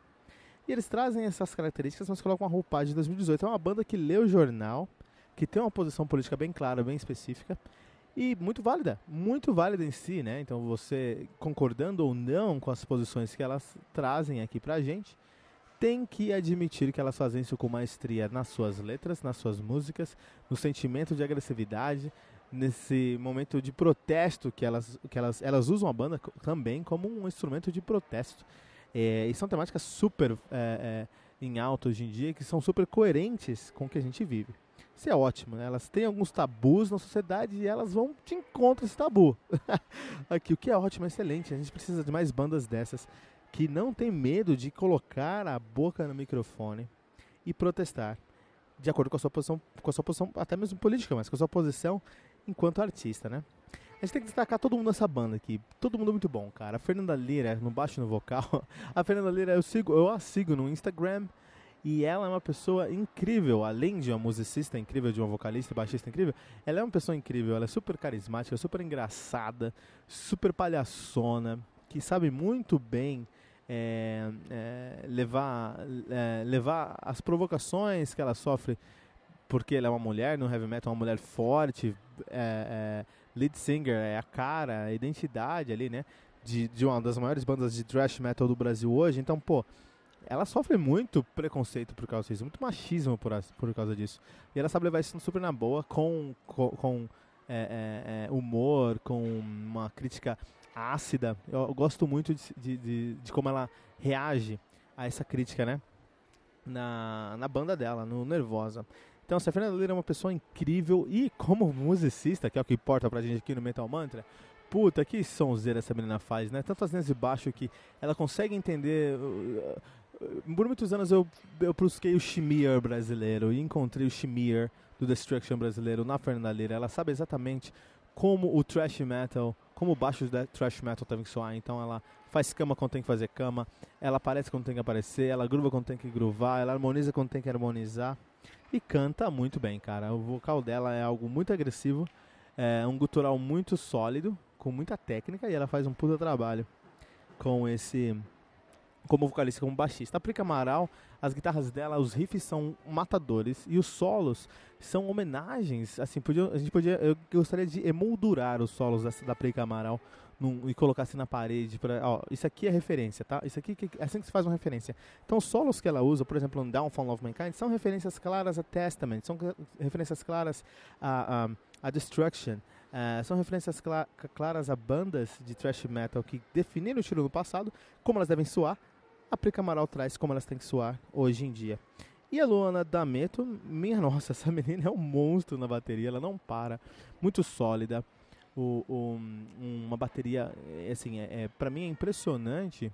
[SPEAKER 1] e eles trazem essas características, mas colocam uma roupagem de 2018. É uma banda que lê o jornal, que tem uma posição política bem clara, bem específica e muito válida, muito válida em si, né? Então você concordando ou não com as posições que elas trazem aqui pra gente, tem que admitir que elas fazem isso com maestria nas suas letras, nas suas músicas, no sentimento de agressividade, nesse momento de protesto que elas, que elas, elas usam a banda também como um instrumento de protesto. É, e são temáticas super é, é, em alta hoje em dia que são super coerentes com o que a gente vive. Isso é ótimo, né? Elas têm alguns tabus na sociedade e elas vão te encontrar esse tabu. Aqui, o que é ótimo, é excelente. A gente precisa de mais bandas dessas que não tem medo de colocar a boca no microfone e protestar de acordo com a sua posição, com a sua posição até mesmo política, mas com a sua posição enquanto artista, né? A gente tem que destacar todo mundo nessa banda aqui. Todo mundo muito bom, cara. A Fernanda Lira, no baixo no vocal. A Fernanda Lira, eu, sigo, eu a sigo no Instagram. E ela é uma pessoa incrível, além de uma musicista incrível, de uma vocalista e baixista incrível, ela é uma pessoa incrível, ela é super carismática, super engraçada, super palhaçona, que sabe muito bem é, é, levar, é, levar as provocações que ela sofre, porque ela é uma mulher no heavy metal, uma mulher forte, é, é, lead singer, é a cara, a identidade ali, né? De, de uma das maiores bandas de thrash metal do Brasil hoje. Então, pô, ela sofre muito preconceito por causa disso, muito machismo por, por causa disso. E ela sabe levar isso super na boa, com, com, com é, é, é humor, com uma crítica ácida. Eu, gosto muito de, de, de, de, como ela reage a essa crítica, né? Na, na banda dela, no Nervosa. Então, a Fernanda Lira é uma pessoa incrível e como musicista, que é o que importa pra gente aqui no Metal Mantra, puta, que sonzeira essa menina faz, né? Tantas linhas de baixo que ela consegue entender uh, por muitos anos eu, eu busquei o Shimir brasileiro e encontrei o Shimir do Destruction brasileiro na Fernanda Lira. Ela sabe exatamente como o thrash metal, como o baixo do thrash metal tem que soar. Então ela faz cama quando tem que fazer cama, ela aparece quando tem que aparecer, ela gruva quando tem que gruvar, ela harmoniza quando tem que harmonizar. E canta muito bem, cara. O vocal dela é algo muito agressivo, é um gutural muito sólido, com muita técnica, e ela faz um puta trabalho com esse como vocalista, como baixista. A Prica Amaral, as guitarras dela, os riffs são matadores e os solos são homenagens. Assim, podia, a gente podia, eu gostaria de emoldurar os solos dessa, da Prica Amaral num, e colocar assim na parede. Pra, ó, isso aqui é referência, tá? Isso aqui é assim que se faz uma referência. Então, os solos que ela usa, por exemplo, no Downfall of Mankind, são referências claras a Testament, são referências claras a, a, a Destruction. Uh, são referências cl claras a bandas de thrash metal que definiram o estilo no passado, como elas devem soar, a Prica Amaral traz como elas têm que soar hoje em dia. E a Luana D'Ameto, minha nossa, essa menina é um monstro na bateria, ela não para, muito sólida. O, o, uma bateria, é, assim, é, é, pra mim é impressionante.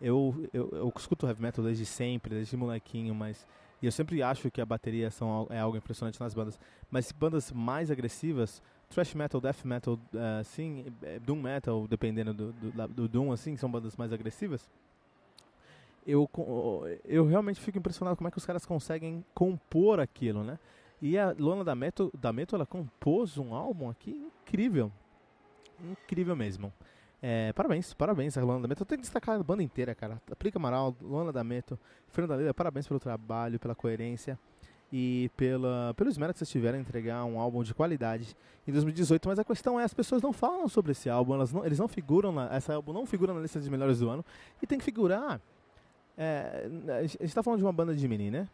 [SPEAKER 1] Eu, eu, eu escuto heavy metal desde sempre, desde molequinho, mas e eu sempre acho que a bateria são, é algo impressionante nas bandas. Mas bandas mais agressivas, thrash metal, death metal, sim, é, doom metal, dependendo do, do, do doom, assim, são bandas mais agressivas eu, eu realmente fico impressionado como é que os caras conseguem compor aquilo, né? E a Lona da Meto, da Meto ela compôs um álbum aqui incrível. Incrível mesmo. É, parabéns, parabéns a Luana da Meto. Eu tenho que destacar a banda inteira, cara. Aplica Amaral, Luana da Meto, Fernanda Lila, parabéns pelo trabalho, pela coerência e pela, pelo esmero que vocês tiveram em entregar um álbum de qualidade em 2018. Mas a questão é, as pessoas não falam sobre esse álbum, elas não, eles não figuram, na, essa álbum não figura na lista de melhores do ano e tem que figurar é, a gente está falando de uma banda de menina né?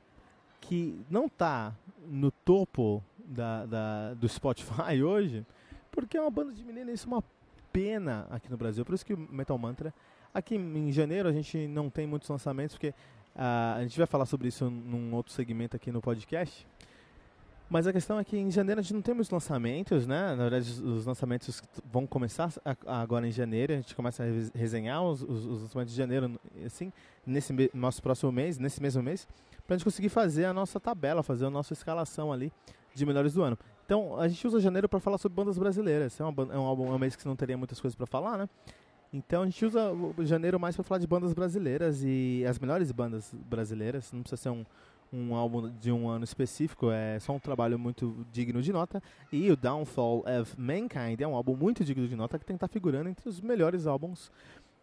[SPEAKER 1] que não está no topo da, da, do Spotify hoje, porque é uma banda de menina isso é uma pena aqui no Brasil. Por isso que o Metal Mantra. Aqui em janeiro a gente não tem muitos lançamentos, porque uh, a gente vai falar sobre isso num outro segmento aqui no podcast. Mas a questão é que em janeiro a gente não tem muitos lançamentos, né? Na verdade, os lançamentos vão começar agora em janeiro. A gente começa a resenhar os, os, os lançamentos de janeiro, assim, nesse nosso próximo mês, nesse mesmo mês, para a gente conseguir fazer a nossa tabela, fazer a nossa escalação ali de melhores do ano. Então, a gente usa janeiro para falar sobre bandas brasileiras. É, uma, é um álbum, é um mês que não teria muitas coisas para falar, né? Então a gente usa janeiro mais para falar de bandas brasileiras e as melhores bandas brasileiras. Não precisa ser um, um álbum de um ano específico, é só um trabalho muito digno de nota. E o Downfall of Mankind é um álbum muito digno de nota que tem que estar figurando entre os melhores álbuns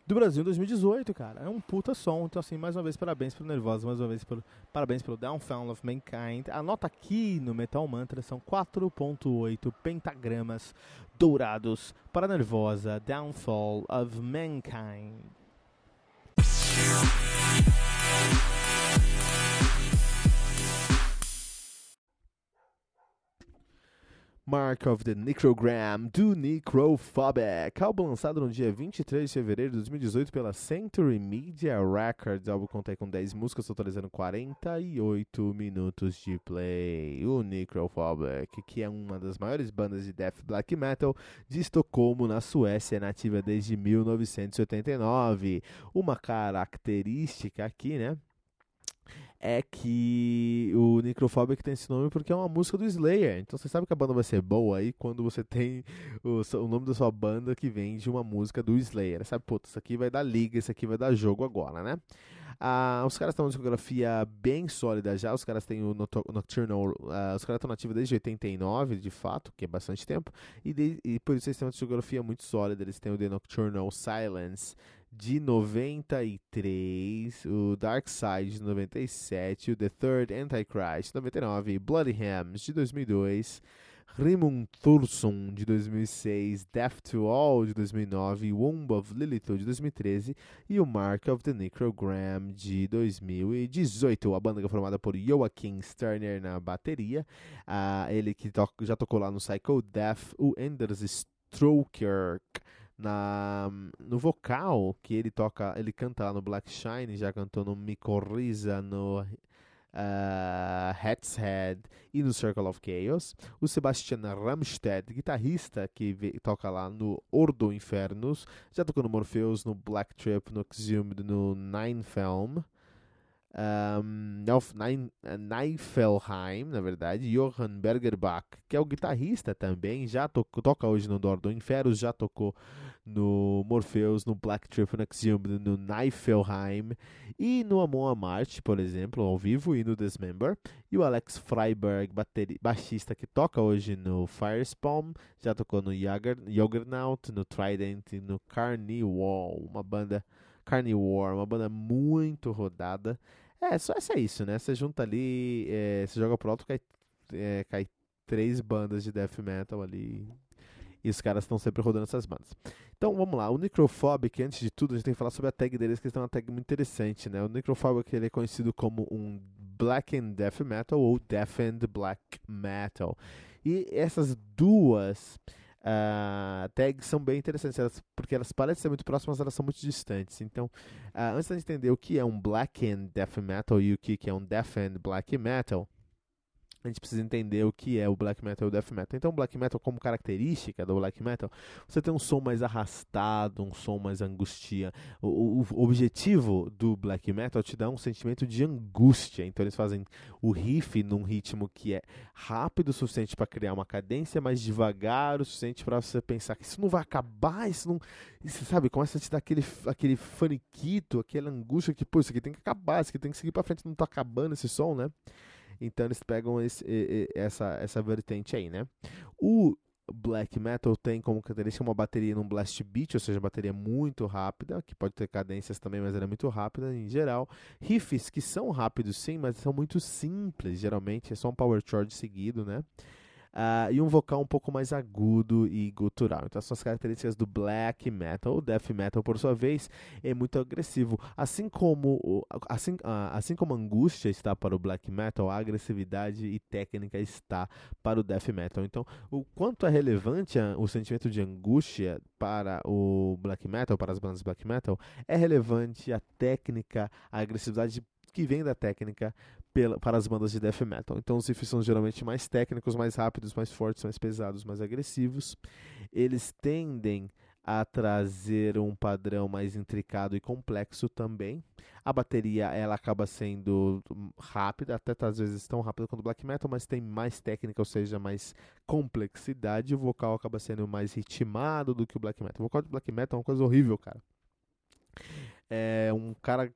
[SPEAKER 1] do Brasil em 2018, cara. É um puta som. Então, assim, mais uma vez, parabéns pro Nervosa, mais uma vez, pelo, parabéns pelo Downfall of Mankind. A nota aqui no Metal Mantra são 4.8 pentagramas dourados para Nervosa, Downfall of Mankind. Mark of the Necrogram do Necrophobic, álbum lançado no dia 23 de fevereiro de 2018 pela Century Media Records. O álbum conta com 10 músicas, totalizando 48 minutos de play. O Necrophobic, que é uma das maiores bandas de death black metal de Estocolmo, na Suécia, nativa desde 1989. Uma característica aqui, né? É que o Necrophobic tem esse nome porque é uma música do Slayer. Então você sabe que a banda vai ser boa aí quando você tem o, o nome da sua banda que vem de uma música do Slayer. Sabe, putz, isso aqui vai dar liga, isso aqui vai dar jogo agora, né? Ah, os caras estão uma discografia bem sólida já. Os caras têm o Nocturnal. Uh, os caras estão nativos desde 89, de fato, que é bastante tempo. E, de, e por isso eles têm uma discografia muito sólida. Eles têm o The Nocturnal Silence de 93, o Dark Side de 97, o The Third Antichrist de 99, Bloody Hams de 2002, Rimund Thursson de 2006, Death to All de 2009, Womb of Lilith de 2013 e o Mark of the Necrogram de 2018. A banda é formada por Joachim Sterner na bateria, uh, ele que to já tocou lá no Psycho Death, o Anders Stroker na no vocal que ele toca, ele canta lá no Black Shine, já cantou no Micorriza, no uh, Hat's Head e no Circle of Chaos. O Sebastian Ramstedt, guitarrista que toca lá no Ordo Infernos, já tocou no Morpheus, no Black Trip, no Exhumed, no Nine Film. um, Neifelheim, na verdade, Johann Bergerbach, que é o guitarrista também, já to toca hoje no Dor do Inferno, já tocou no Morpheus, no Black Triple Nexium, no Neifelheim e no Amon Amart, por exemplo, ao vivo e no Dismember. E o Alex Freiberg, baixista que toca hoje no Firespawn, já tocou no Juggernaut, no Trident e no Carnival, uma banda Carnivore, uma banda muito rodada. É, só essa é isso, né? Você junta ali, é, você joga pro alto, cai, é, cai três bandas de death metal ali. E os caras estão sempre rodando essas bandas. Então vamos lá, o Necrophobic, antes de tudo, a gente tem que falar sobre a tag deles, que eles têm uma tag muito interessante, né? O Necrophobic ele é conhecido como um Black and Death Metal ou Death and Black Metal. E essas duas uh, tags são bem interessantes, elas, porque elas parecem ser muito próximas, elas são muito distantes. Então, uh, antes de entender o que é um Black and Death Metal e o que é um Death and Black Metal, a gente precisa entender o que é o black metal e o death metal. Então, o black metal, como característica do black metal, você tem um som mais arrastado, um som mais angustia. O, o, o objetivo do black metal te dar um sentimento de angústia. Então, eles fazem o riff num ritmo que é rápido o suficiente para criar uma cadência, mas devagar o suficiente para você pensar que isso não vai acabar, isso não. Isso, sabe, começa a te dar aquele, aquele faniquito, aquela angústia que, pô, isso aqui tem que acabar, isso aqui tem que seguir para frente, não tá acabando esse som, né? Então eles pegam esse, essa, essa vertente aí, né? O black metal tem como característica uma bateria num blast beat, ou seja, bateria muito rápida, que pode ter cadências também, mas ela é muito rápida em geral. Riffs que são rápidos sim, mas são muito simples, geralmente é só um power chord seguido, né? Uh, e um vocal um pouco mais agudo e gutural. Então, são as características do black metal. O death metal, por sua vez, é muito agressivo. Assim como, assim, uh, assim como a angústia está para o black metal, a agressividade e técnica está para o death metal. Então, o quanto é relevante o sentimento de angústia para o black metal, para as bandas black metal, é relevante a técnica, a agressividade que vem da técnica pela, para as bandas de death metal. Então os riffs são geralmente mais técnicos, mais rápidos, mais fortes, mais pesados, mais agressivos. Eles tendem a trazer um padrão mais intricado e complexo também. A bateria ela acaba sendo rápida, até às vezes tão rápida quanto o black metal, mas tem mais técnica, ou seja, mais complexidade. O vocal acaba sendo mais ritmado do que o black metal. O vocal de black metal é uma coisa horrível, cara. É um cara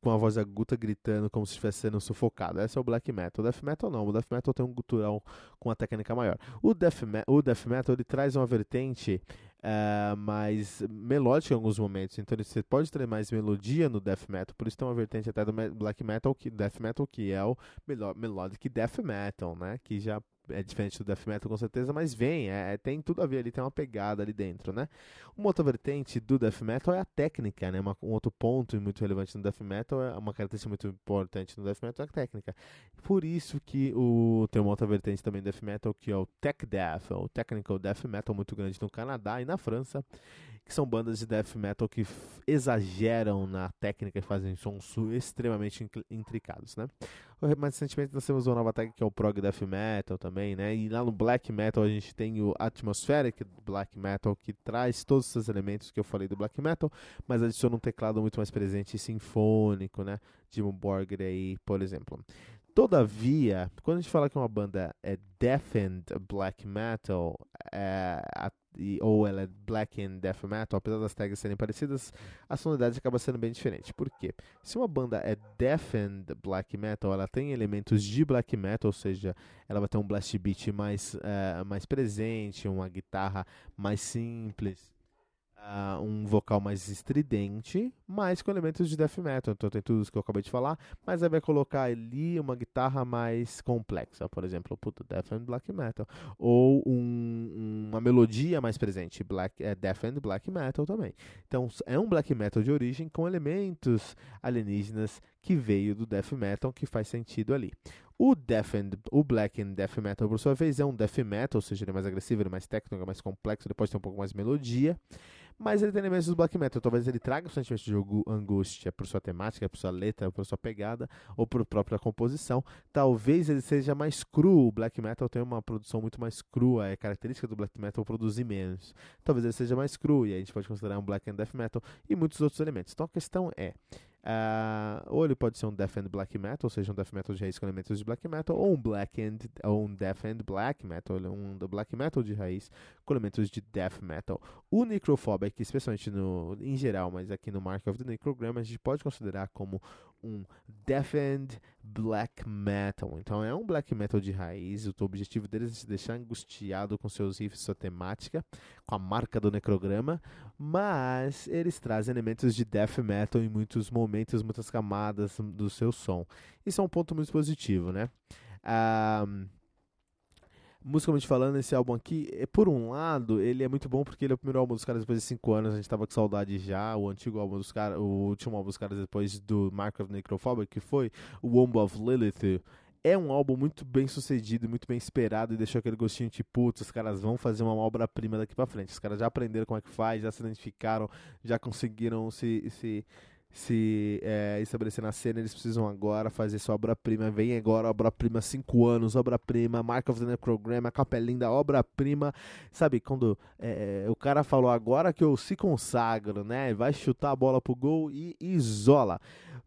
[SPEAKER 1] com a voz aguda gritando como se estivesse sendo sufocado. Esse é o black metal. O death metal não. O death metal tem um gutural com uma técnica maior. O death, o death metal ele traz uma vertente uh, mais melódica em alguns momentos. Então você pode ter mais melodia no death metal. Por isso tem uma vertente até do black metal, que death metal que é o melodic death metal, né? Que já é diferente do death metal com certeza, mas vem, é, é, tem tudo a ver ali, tem uma pegada ali dentro, né? Uma outra vertente do death metal é a técnica, né? Uma, um outro ponto muito relevante no death metal, é uma característica muito importante no death metal é a técnica. Por isso que o, tem uma outra vertente também do death metal que é o tech death, o technical death metal muito grande no Canadá e na França que são bandas de death metal que exageram na técnica e fazem sons extremamente intricados, né? Mais recentemente nós temos uma nova tag que é o prog death metal também, né? E lá no black metal a gente tem o atmospheric black metal que traz todos esses elementos que eu falei do black metal, mas adiciona um teclado muito mais presente e sinfônico, né? Jim Borger aí, por exemplo. Todavia, quando a gente fala que uma banda é death and black metal, é, a, e, ou ela é black and death metal, apesar das tags serem parecidas, a sonoridade acaba sendo bem diferente. Por quê? Se uma banda é death and black metal, ela tem elementos de black metal, ou seja, ela vai ter um blast beat mais, uh, mais presente, uma guitarra mais simples uh, um vocal mais estridente, mas com elementos de death metal. Então tem tudo isso que eu acabei de falar, mas aí vai colocar ali uma guitarra mais complexa, por exemplo, puto, death and black metal, ou um, uma melodia mais presente, black, é, death and black metal também. Então é um black metal de origem com elementos alienígenas que veio do death metal, que faz sentido ali. O, death and, o black and death metal, por sua vez, é um death metal, ou seja, ele é mais agressivo, ele é mais técnico, é mais complexo, ele pode ter um pouco mais melodia mas ele tem elementos do black metal. Talvez ele traga o sentimento de angústia por sua temática, por sua letra, por sua pegada ou por própria composição. Talvez ele seja mais cru. O black metal tem uma produção muito mais crua. É característica do black metal produzir menos. Talvez ele seja mais cru e aí a gente pode considerar um black and death metal e muitos outros elementos. Então a questão é Uh, ou ele pode ser um Death and Black Metal, ou seja, um Death Metal de raiz com elementos de Black Metal, ou um Black and, ou um Death and Black Metal, um Black Metal de raiz com elementos de Death Metal. O Necrophobic, especialmente no, em geral, mas aqui no Mark of the Necrogram, a gente pode considerar como um Death and Black Metal. Então é um Black Metal de raiz, o objetivo deles é se deixar angustiado com seus riffs, sua temática, com a marca do Necrograma, mas eles trazem elementos de Death Metal em muitos momentos muitas camadas do seu som. Isso é um ponto muito positivo, né? Ah, musicalmente falando, esse álbum aqui, é, por um lado, ele é muito bom porque ele é o primeiro álbum dos caras depois de 5 anos, a gente tava com saudade já, o antigo álbum dos caras, o último álbum dos caras depois do Mark of Necrophobic, que foi o Womb of Lilith, é um álbum muito bem sucedido, muito bem esperado e deixou aquele gostinho de putz, os caras vão fazer uma obra-prima daqui para frente. Os caras já aprenderam como é que faz, já se identificaram, já conseguiram se, se se é, estabelecer na cena, eles precisam agora fazer sua obra-prima. Vem agora, obra-prima, 5 anos, obra-prima, Mark of the Program, a capelinha da obra-prima. Sabe, quando é, o cara falou agora que eu se consagro, né? Vai chutar a bola pro gol e isola.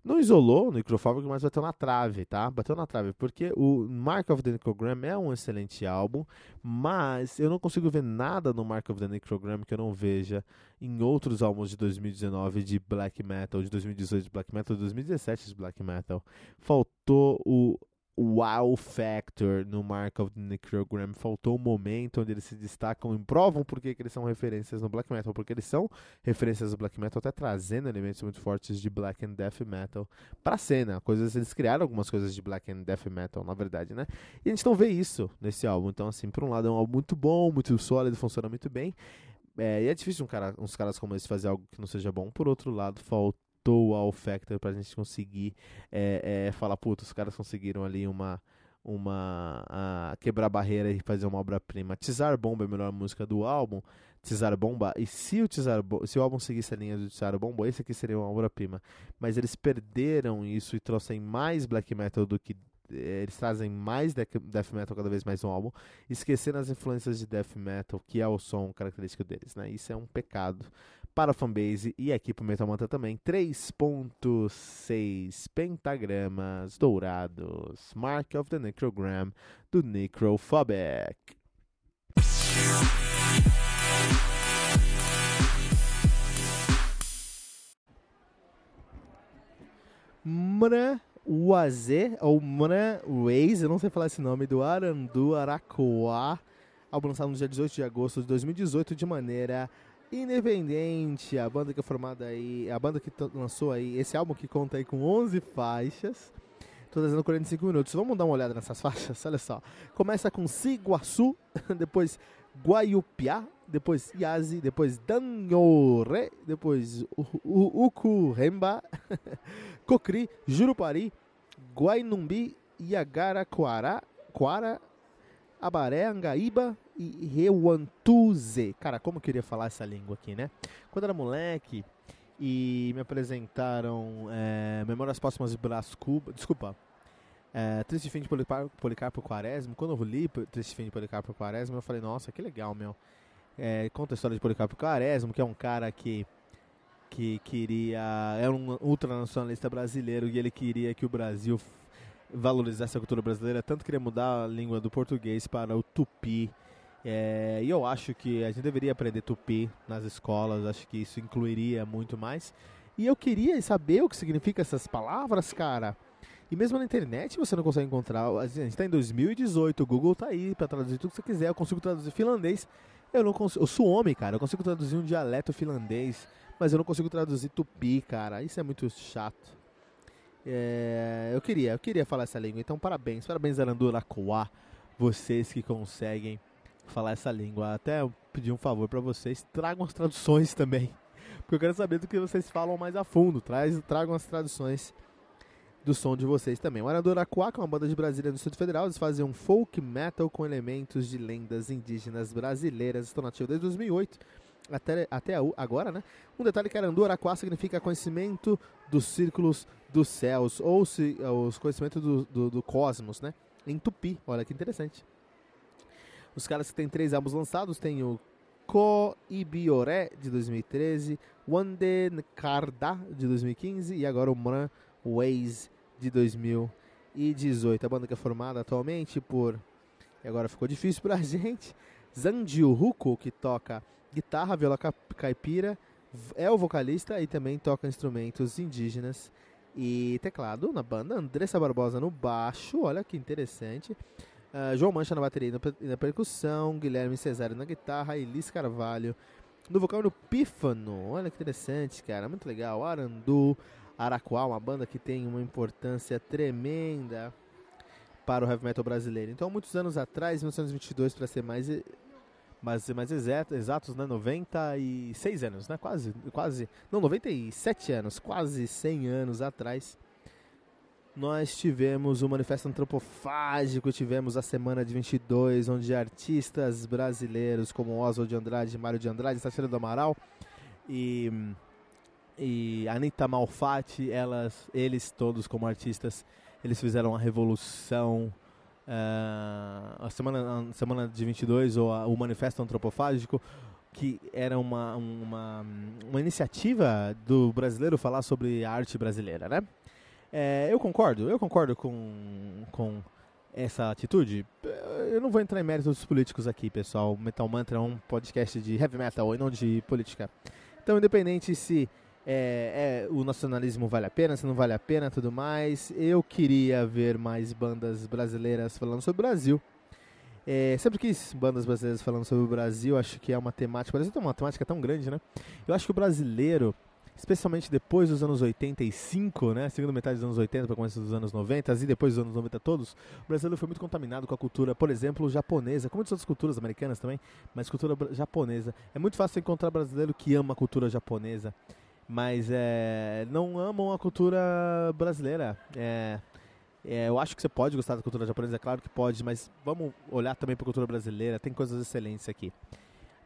[SPEAKER 1] Não isolou o Necrophobic, mas bateu na trave, tá? Bateu na trave, porque o Mark of the Necrogram é um excelente álbum, mas eu não consigo ver nada no Mark of the Necrogram que eu não veja em outros álbuns de 2019 de black metal, de 2018 de black metal, de 2017 de black metal. Faltou o wow factor no Mark of the Necrogram. Faltou um momento onde eles se destacam e provam por que eles são referências no black metal, porque eles são referências do black metal, até trazendo elementos muito fortes de black and death metal pra cena. Coisas, eles criaram algumas coisas de black and death metal, na verdade, né? E a gente não vê isso nesse álbum. Então, assim, por um lado é um álbum muito bom, muito sólido, funciona muito bem. É, e é difícil um cara, uns caras como esse fazer algo que não seja bom. Por outro lado, falta o All Factor pra gente conseguir é, é, falar, puta, os caras conseguiram ali uma uma a, quebrar barreira e fazer uma obra-prima. Tizar Bomba é a melhor música do álbum. Tizar Bomba, e se o Tizar se o álbum seguisse a linha do Tizar Bomba, esse aqui seria uma obra-prima. Mas eles perderam isso e trouxeram mais black metal do que eles trazem mais death metal cada vez mais no álbum, esquecendo as influências de death metal, que é o som característico deles, né? Isso é um pecado para a fanbase e aqui para o Metal Mantra também. 3.6 pentagramas dourados. Mark of the Necrogram do Necrophobic. Mra Waze, ou Mra Waze, eu não sei falar esse nome, do Arandu Aracoa, álbum lançado no dia 18 de agosto de 2018 de maneira Independente, a banda que é formada aí, a banda que lançou aí esse álbum que conta aí com 11 faixas, todas dando 45 minutos. Vamos dar uma olhada nessas faixas, olha só. Começa com Siguaçu, depois Guaiupiá, depois Yazi, depois Danhore, depois Ukuremba, Cocri, Jurupari, Guainumbi, Iagaraquara, Quara, Abaré, Angaíba, e Reuantuze. Cara, como eu queria falar essa língua aqui, né? Quando era moleque e me apresentaram é, Memórias Póstumas de Brás Cuba, desculpa, é, Triste Fim de Policarpo, Quaresma, quando eu li Triste Fim de Policarpo Quaresma, eu falei, nossa, que legal, meu. É, conta a história de Policarpo Quaresma, que é um cara que que queria, era um ultranacionalista brasileiro e ele queria que o Brasil valorizasse a cultura brasileira, tanto queria mudar a língua do português para o tupi, é, e eu acho que a gente deveria aprender tupi nas escolas, acho que isso incluiria muito mais. E eu queria saber o que significa essas palavras, cara. E mesmo na internet você não consegue encontrar. A gente está em 2018, o Google está aí para traduzir tudo que você quiser. Eu consigo traduzir finlandês. Eu não consigo. Eu sou homem, cara. Eu consigo traduzir um dialeto finlandês, mas eu não consigo traduzir tupi, cara. Isso é muito chato. É, eu queria, eu queria falar essa língua. Então parabéns, parabéns Arandura Koa, vocês que conseguem falar essa língua. Até pedir um favor para vocês, tragam as traduções também. Porque eu quero saber do que vocês falam mais a fundo. Traz, tragam as traduções do som de vocês também. O Aradora Quack é uma banda de Brasília no Distrito Federal. Eles fazem um folk metal com elementos de lendas indígenas brasileiras. Estão nativos desde 2008 até, até agora, né? Um detalhe que Arandu Araquá significa conhecimento dos círculos dos céus, ou se, os conhecimentos do, do, do cosmos, né? Em tupi, olha que interessante. Os caras que têm três álbuns lançados tem o Ko Ibiore, de 2013, Wande Nkarda, de 2015, e agora o Mran Waze, de 2018. A banda que é formada atualmente por, e agora ficou difícil pra gente, Zandio Huko, que toca guitarra, viola caipira, é o vocalista e também toca instrumentos indígenas e teclado na banda. Andressa Barbosa no baixo, olha que interessante. Uh, João Mancha na bateria e na percussão, Guilherme Cesário na guitarra, Elis Carvalho no vocal no Pífano. Olha que interessante, cara, muito legal. Arandu, Araquá, uma banda que tem uma importância tremenda para o heavy metal brasileiro. Então, muitos anos atrás, 1922 para ser mais mas mais exato, exatos, né? 96 anos, né? Quase, quase, não, 97 anos, quase 100 anos atrás. Nós tivemos o Manifesto Antropofágico, tivemos a Semana de 22, onde artistas brasileiros como Oswald de Andrade, Mário de Andrade, Tatiana do Amaral e, e Anitta Malfatti, elas, eles todos como artistas, eles fizeram uma revolução uh, a, semana, a semana de 22, ou a, o Manifesto Antropofágico, que era uma, uma, uma iniciativa do brasileiro falar sobre a arte brasileira, né? É, eu concordo, eu concordo com, com essa atitude. Eu não vou entrar em méritos políticos aqui, pessoal. Metal Mantra é um podcast de heavy metal e não de política. Então, independente se é, é, o nacionalismo vale a pena, se não vale a pena tudo mais. Eu queria ver mais bandas brasileiras falando sobre o Brasil. É, sempre quis bandas brasileiras falando sobre o Brasil, acho que é uma temática, o Brasil tem uma temática tão grande, né? Eu acho que o brasileiro, especialmente depois dos anos 85, né? Segunda metade dos anos 80 para começo dos anos 90 e depois dos anos 90 todos, o brasileiro foi muito contaminado com a cultura, por exemplo, japonesa, como muitas outras culturas americanas também, mas cultura japonesa. É muito fácil encontrar brasileiro que ama a cultura japonesa mas é, não amam a cultura brasileira. É, é, eu acho que você pode gostar da cultura japonesa, é claro que pode, mas vamos olhar também para a cultura brasileira, tem coisas excelentes aqui.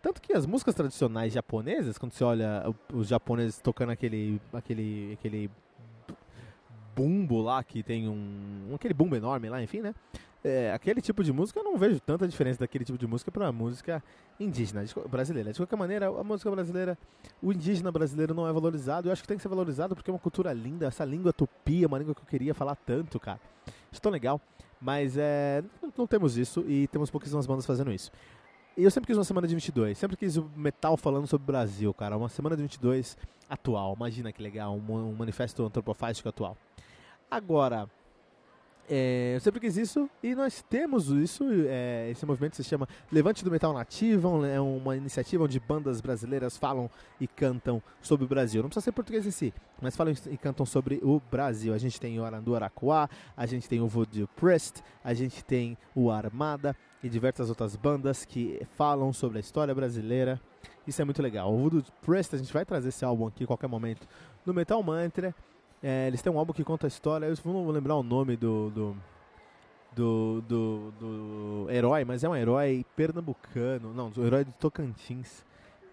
[SPEAKER 1] Tanto que as músicas tradicionais japonesas, quando você olha os japoneses tocando aquele, aquele, aquele bumbo lá, que tem um, aquele bumbo enorme lá, enfim, né? É, aquele tipo de música eu não vejo tanta diferença daquele tipo de música para a música indígena brasileira. De qualquer maneira, a música brasileira, o indígena brasileiro não é valorizado. Eu acho que tem que ser valorizado porque é uma cultura linda. Essa língua tupi é uma língua que eu queria falar tanto, cara. Isso tão legal. Mas é, não, não temos isso e temos pouquíssimas bandas fazendo isso. E eu sempre quis uma semana de 22, sempre quis o metal falando sobre o Brasil, cara. Uma semana de 22 atual, imagina que legal, um, um manifesto antropofágico atual. Agora, é, eu sempre quis isso e nós temos isso. É, esse movimento se chama Levante do Metal Nativo, é uma iniciativa onde bandas brasileiras falam e cantam sobre o Brasil. Não precisa ser português em si, mas falam e cantam sobre o Brasil. A gente tem o Arandu Araquá, a gente tem o Voodoo Priest, a gente tem o Armada e diversas outras bandas que falam sobre a história brasileira. Isso é muito legal. O Voodoo Priest, a gente vai trazer esse álbum aqui a qualquer momento no Metal Mantra. É, eles têm um álbum que conta a história. Eu não vou lembrar o nome do, do, do, do, do herói, mas é um herói pernambucano. Não, o herói de Tocantins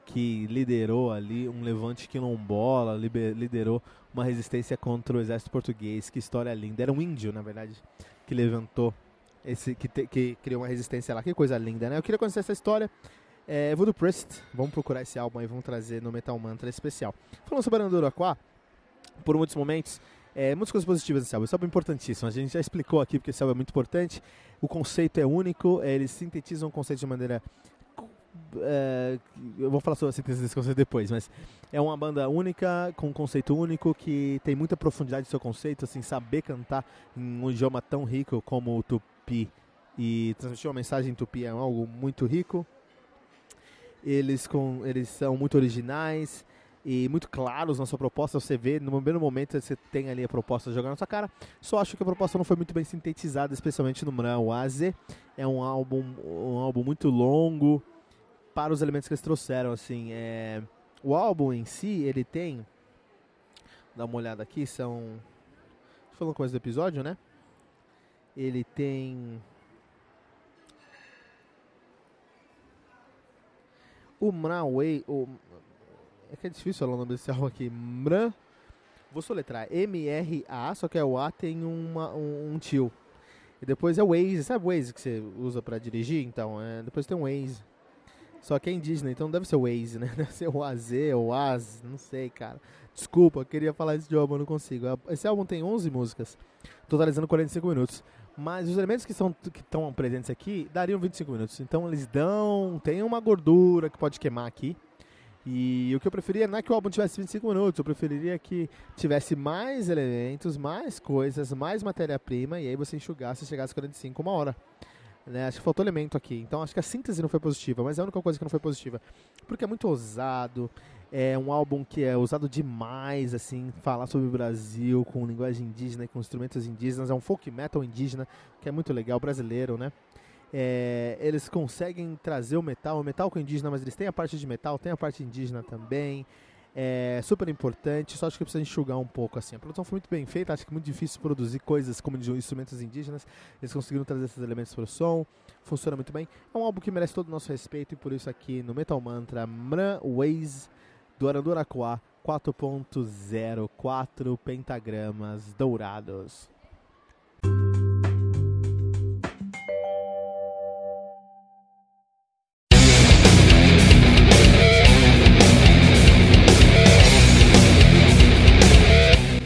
[SPEAKER 1] que liderou ali um levante quilombola, liderou uma resistência contra o exército português. Que história linda. Era um índio, na verdade, que levantou esse que, te, que criou uma resistência lá. Que coisa linda, né? Eu queria conhecer essa história. É, Voodoo Priest, vamos procurar esse álbum aí, vamos trazer no Metal Mantra especial. Falando sobre Aranduro Aquá, por muitos momentos. É, muitas coisas positivas desse álbum. Esse álbum é importantíssimo. A gente já explicou aqui porque esse álbum é muito importante. O conceito é único. É, eles sintetizam o conceito de maneira. É, eu vou falar sobre a síntese desse conceito depois, mas é uma banda única, com um conceito único, que tem muita profundidade no seu conceito, assim, saber cantar em um idioma tão rico como o tupi e transmitir uma mensagem em tupi é algo muito rico. Eles, com, eles são muito originais, e muito claros na sua proposta. Você vê, no primeiro momento, você tem ali a proposta jogando na sua cara. Só acho que a proposta não foi muito bem sintetizada, especialmente no Oase. É um álbum, um álbum muito longo para os elementos que eles trouxeram. Assim, é... O álbum em si, ele tem. Dá uma olhada aqui, são. Falando coisa do episódio, né? Ele tem. O Mraway, o é que é difícil falar o nome desse álbum aqui. Mran. Vou soletrar. M-R-A, só que é o A tem uma, um, um tio. E depois é o Waze. Sabe o Waze que você usa pra dirigir? Então, é, depois tem o Waze. Só que é indígena, então deve ser o Waze, né? Deve ser o AZ ou Az, não sei, cara. Desculpa, eu queria falar esse álbum, não consigo. Esse álbum tem 11 músicas, totalizando 45 minutos. Mas os elementos que estão que presentes aqui dariam 25 minutos. Então eles dão. Tem uma gordura que pode queimar aqui. E o que eu preferia não é que o álbum tivesse 25 minutos, eu preferiria que tivesse mais elementos, mais coisas, mais matéria-prima, e aí você enxugasse e chegasse a 45, uma hora. Né? Acho que faltou elemento aqui. Então acho que a síntese não foi positiva, mas é a única coisa que não foi positiva. Porque é muito ousado, é um álbum que é usado demais, assim, falar sobre o Brasil com linguagem indígena, com instrumentos indígenas, é um folk metal indígena, que é muito legal, brasileiro, né? É, eles conseguem trazer o metal, o metal com indígena, mas eles têm a parte de metal, tem a parte indígena também. É super importante, só acho que precisa enxugar um pouco assim. A produção foi muito bem feita, acho que é muito difícil produzir coisas como instrumentos indígenas. Eles conseguiram trazer esses elementos para o som, funciona muito bem. É um álbum que merece todo o nosso respeito e por isso aqui no Metal Mantra, Mran Ways do Aranduraquá 4.0, 4 pentagramas dourados.